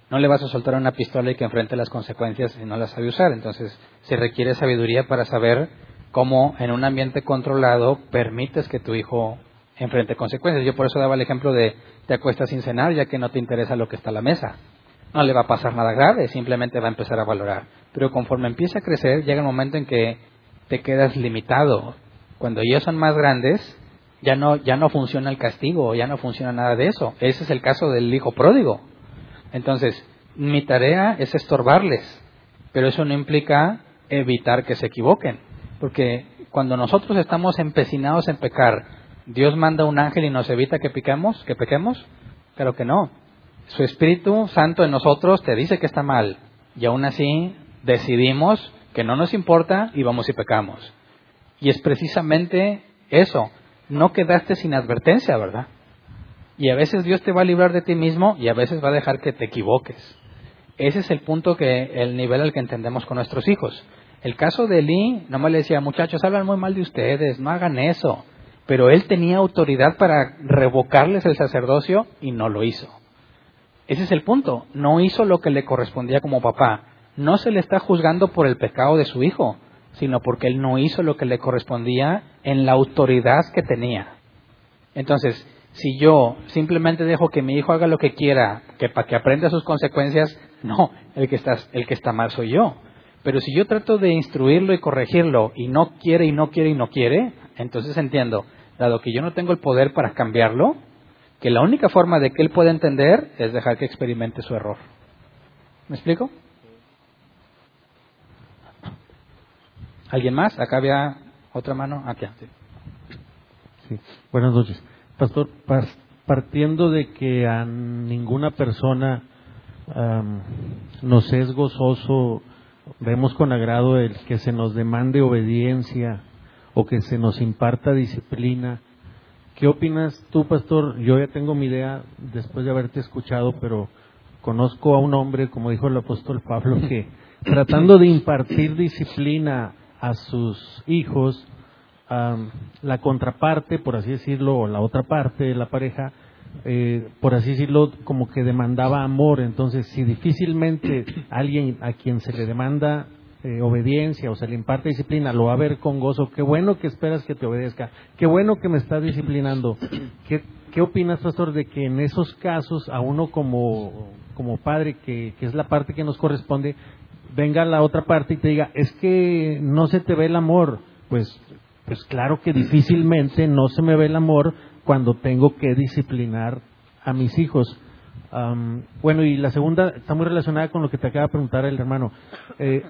No le vas a soltar una pistola y que enfrente las consecuencias y no las sabe usar. Entonces, se requiere sabiduría para saber cómo en un ambiente controlado permites que tu hijo enfrente consecuencias. Yo por eso daba el ejemplo de te acuestas sin cenar ya que no te interesa lo que está a la mesa. No le va a pasar nada grave, simplemente va a empezar a valorar. Pero conforme empieza a crecer, llega el momento en que te quedas limitado. Cuando ellos son más grandes, ya no, ya no funciona el castigo, ya no funciona nada de eso. Ese es el caso del hijo pródigo. Entonces, mi tarea es estorbarles, pero eso no implica evitar que se equivoquen, porque cuando nosotros estamos empecinados en pecar, ¿Dios manda un ángel y nos evita que piquemos, que pequemos? Claro que no. Su Espíritu Santo en nosotros te dice que está mal, y aún así decidimos que no nos importa y vamos y pecamos. Y es precisamente eso, no quedaste sin advertencia, ¿verdad? Y a veces Dios te va a librar de ti mismo y a veces va a dejar que te equivoques. Ese es el punto que, el nivel al que entendemos con nuestros hijos. El caso de Lee, nomás le decía, muchachos, hablan muy mal de ustedes, no hagan eso. Pero él tenía autoridad para revocarles el sacerdocio y no lo hizo. Ese es el punto. No hizo lo que le correspondía como papá. No se le está juzgando por el pecado de su hijo, sino porque él no hizo lo que le correspondía en la autoridad que tenía. Entonces, si yo simplemente dejo que mi hijo haga lo que quiera, que para que aprenda sus consecuencias, (laughs) no, el que está, el que está mal soy yo. Pero si yo trato de instruirlo y corregirlo y no quiere y no quiere y no quiere, entonces entiendo, dado que yo no tengo el poder para cambiarlo, que la única forma de que él pueda entender es dejar que experimente su error. ¿Me explico? ¿Alguien más? Acá había otra mano. Aquí. Sí. Buenas noches. Pastor, partiendo de que a ninguna persona nos es gozoso, vemos con agrado el que se nos demande obediencia o que se nos imparta disciplina. ¿Qué opinas tú, pastor? Yo ya tengo mi idea después de haberte escuchado, pero conozco a un hombre, como dijo el apóstol Pablo, que (laughs) tratando de impartir disciplina a sus hijos, la contraparte, por así decirlo, o la otra parte de la pareja, eh, por así decirlo, como que demandaba amor. Entonces, si difícilmente alguien a quien se le demanda eh, obediencia o se le imparte disciplina lo va a ver con gozo, qué bueno que esperas que te obedezca, qué bueno que me está disciplinando. ¿Qué, qué opinas, pastor, de que en esos casos a uno como, como padre, que, que es la parte que nos corresponde, venga la otra parte y te diga, es que no se te ve el amor? Pues pues claro que difícilmente no se me ve el amor cuando tengo que disciplinar a mis hijos. bueno, y la segunda está muy relacionada con lo que te acaba de preguntar el hermano. Eh,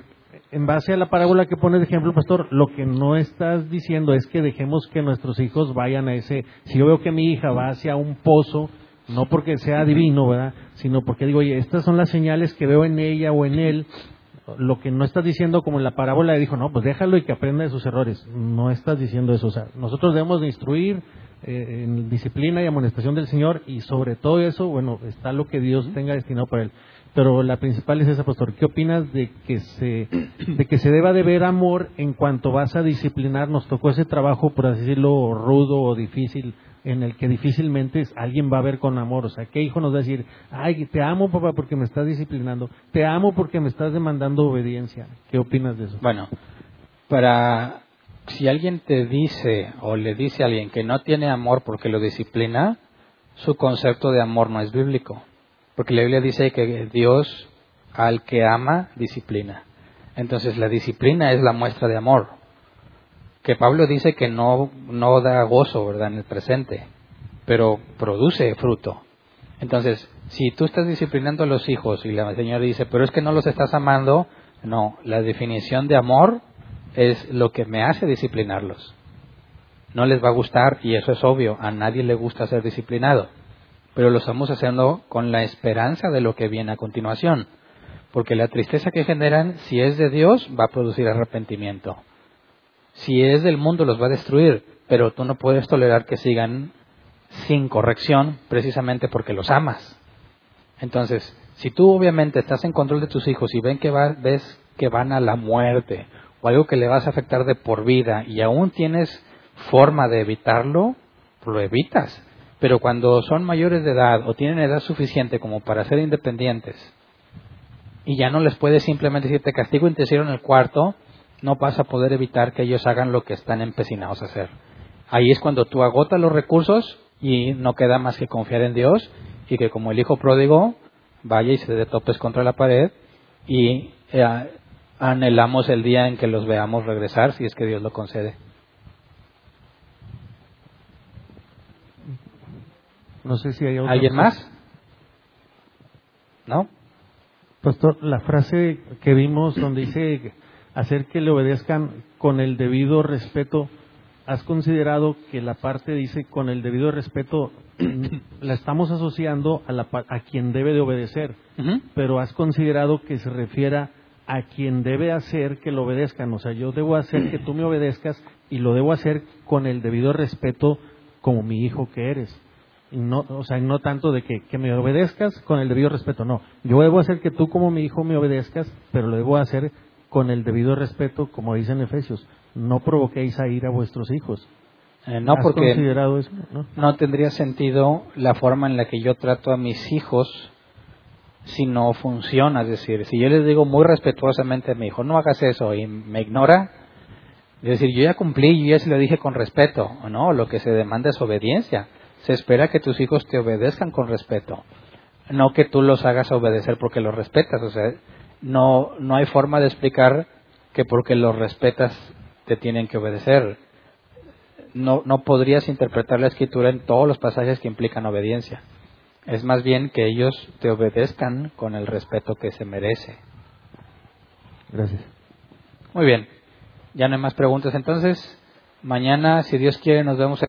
en base a la parábola que pone de ejemplo, pastor, lo que no estás diciendo es que dejemos que nuestros hijos vayan a ese. Si yo veo que mi hija va hacia un pozo, no porque sea divino, ¿verdad? Sino porque digo, oye, estas son las señales que veo en ella o en él lo que no estás diciendo como en la parábola dijo, no, pues déjalo y que aprenda de sus errores. No estás diciendo eso. O sea, nosotros debemos de instruir eh, en disciplina y amonestación del Señor y sobre todo eso, bueno, está lo que Dios tenga destinado para él. Pero la principal es esa, pastor. ¿Qué opinas de que se de que se deba de ver amor en cuanto vas a disciplinar? Nos tocó ese trabajo, por así decirlo, rudo o difícil en el que difícilmente alguien va a ver con amor. O sea, ¿qué hijo nos va a decir, ay, te amo papá porque me estás disciplinando, te amo porque me estás demandando obediencia? ¿Qué opinas de eso? Bueno, para si alguien te dice o le dice a alguien que no tiene amor porque lo disciplina, su concepto de amor no es bíblico. Porque la Biblia dice que Dios al que ama disciplina. Entonces la disciplina es la muestra de amor que Pablo dice que no, no da gozo, ¿verdad?, en el presente, pero produce fruto. Entonces, si tú estás disciplinando a los hijos y la señora dice, pero es que no los estás amando, no, la definición de amor es lo que me hace disciplinarlos. No les va a gustar, y eso es obvio, a nadie le gusta ser disciplinado. pero lo estamos haciendo con la esperanza de lo que viene a continuación. Porque la tristeza que generan, si es de Dios, va a producir arrepentimiento. Si es del mundo, los va a destruir, pero tú no puedes tolerar que sigan sin corrección precisamente porque los amas. Entonces, si tú obviamente estás en control de tus hijos y ven que ves que van a la muerte o algo que le vas a afectar de por vida y aún tienes forma de evitarlo, lo evitas. Pero cuando son mayores de edad o tienen edad suficiente como para ser independientes y ya no les puedes simplemente decir te castigo y te hicieron el cuarto, no vas a poder evitar que ellos hagan lo que están empecinados a hacer. Ahí es cuando tú agotas los recursos y no queda más que confiar en Dios y que como el hijo pródigo vaya y se dé topes contra la pared y eh, anhelamos el día en que los veamos regresar si es que Dios lo concede. No sé si hay ¿Alguien más? ¿No? Pastor, la frase que vimos donde dice hacer que le obedezcan con el debido respeto, ¿has considerado que la parte dice con el debido respeto (coughs) la estamos asociando a, la, a quien debe de obedecer, pero has considerado que se refiera a quien debe hacer que lo obedezcan? O sea, yo debo hacer que tú me obedezcas y lo debo hacer con el debido respeto como mi hijo que eres. no, o sea, no tanto de que, que, me obedezcas con el debido respeto, no. Yo debo hacer que tú como mi hijo me obedezcas, pero lo debo hacer con el debido respeto, como dice en Efesios, no provoquéis a ir a vuestros hijos. Eh, no, porque ¿no? tendría sentido la forma en la que yo trato a mis hijos si no funciona. Es decir, si yo les digo muy respetuosamente a mi hijo, no hagas eso y me ignora, es decir, yo ya cumplí, yo ya se lo dije con respeto. No, lo que se demanda es obediencia. Se espera que tus hijos te obedezcan con respeto, no que tú los hagas obedecer porque los respetas. O sea, no, no hay forma de explicar que porque los respetas te tienen que obedecer. No, no podrías interpretar la escritura en todos los pasajes que implican obediencia. Es más bien que ellos te obedezcan con el respeto que se merece. Gracias. Muy bien. Ya no hay más preguntas entonces. Mañana, si Dios quiere, nos vemos.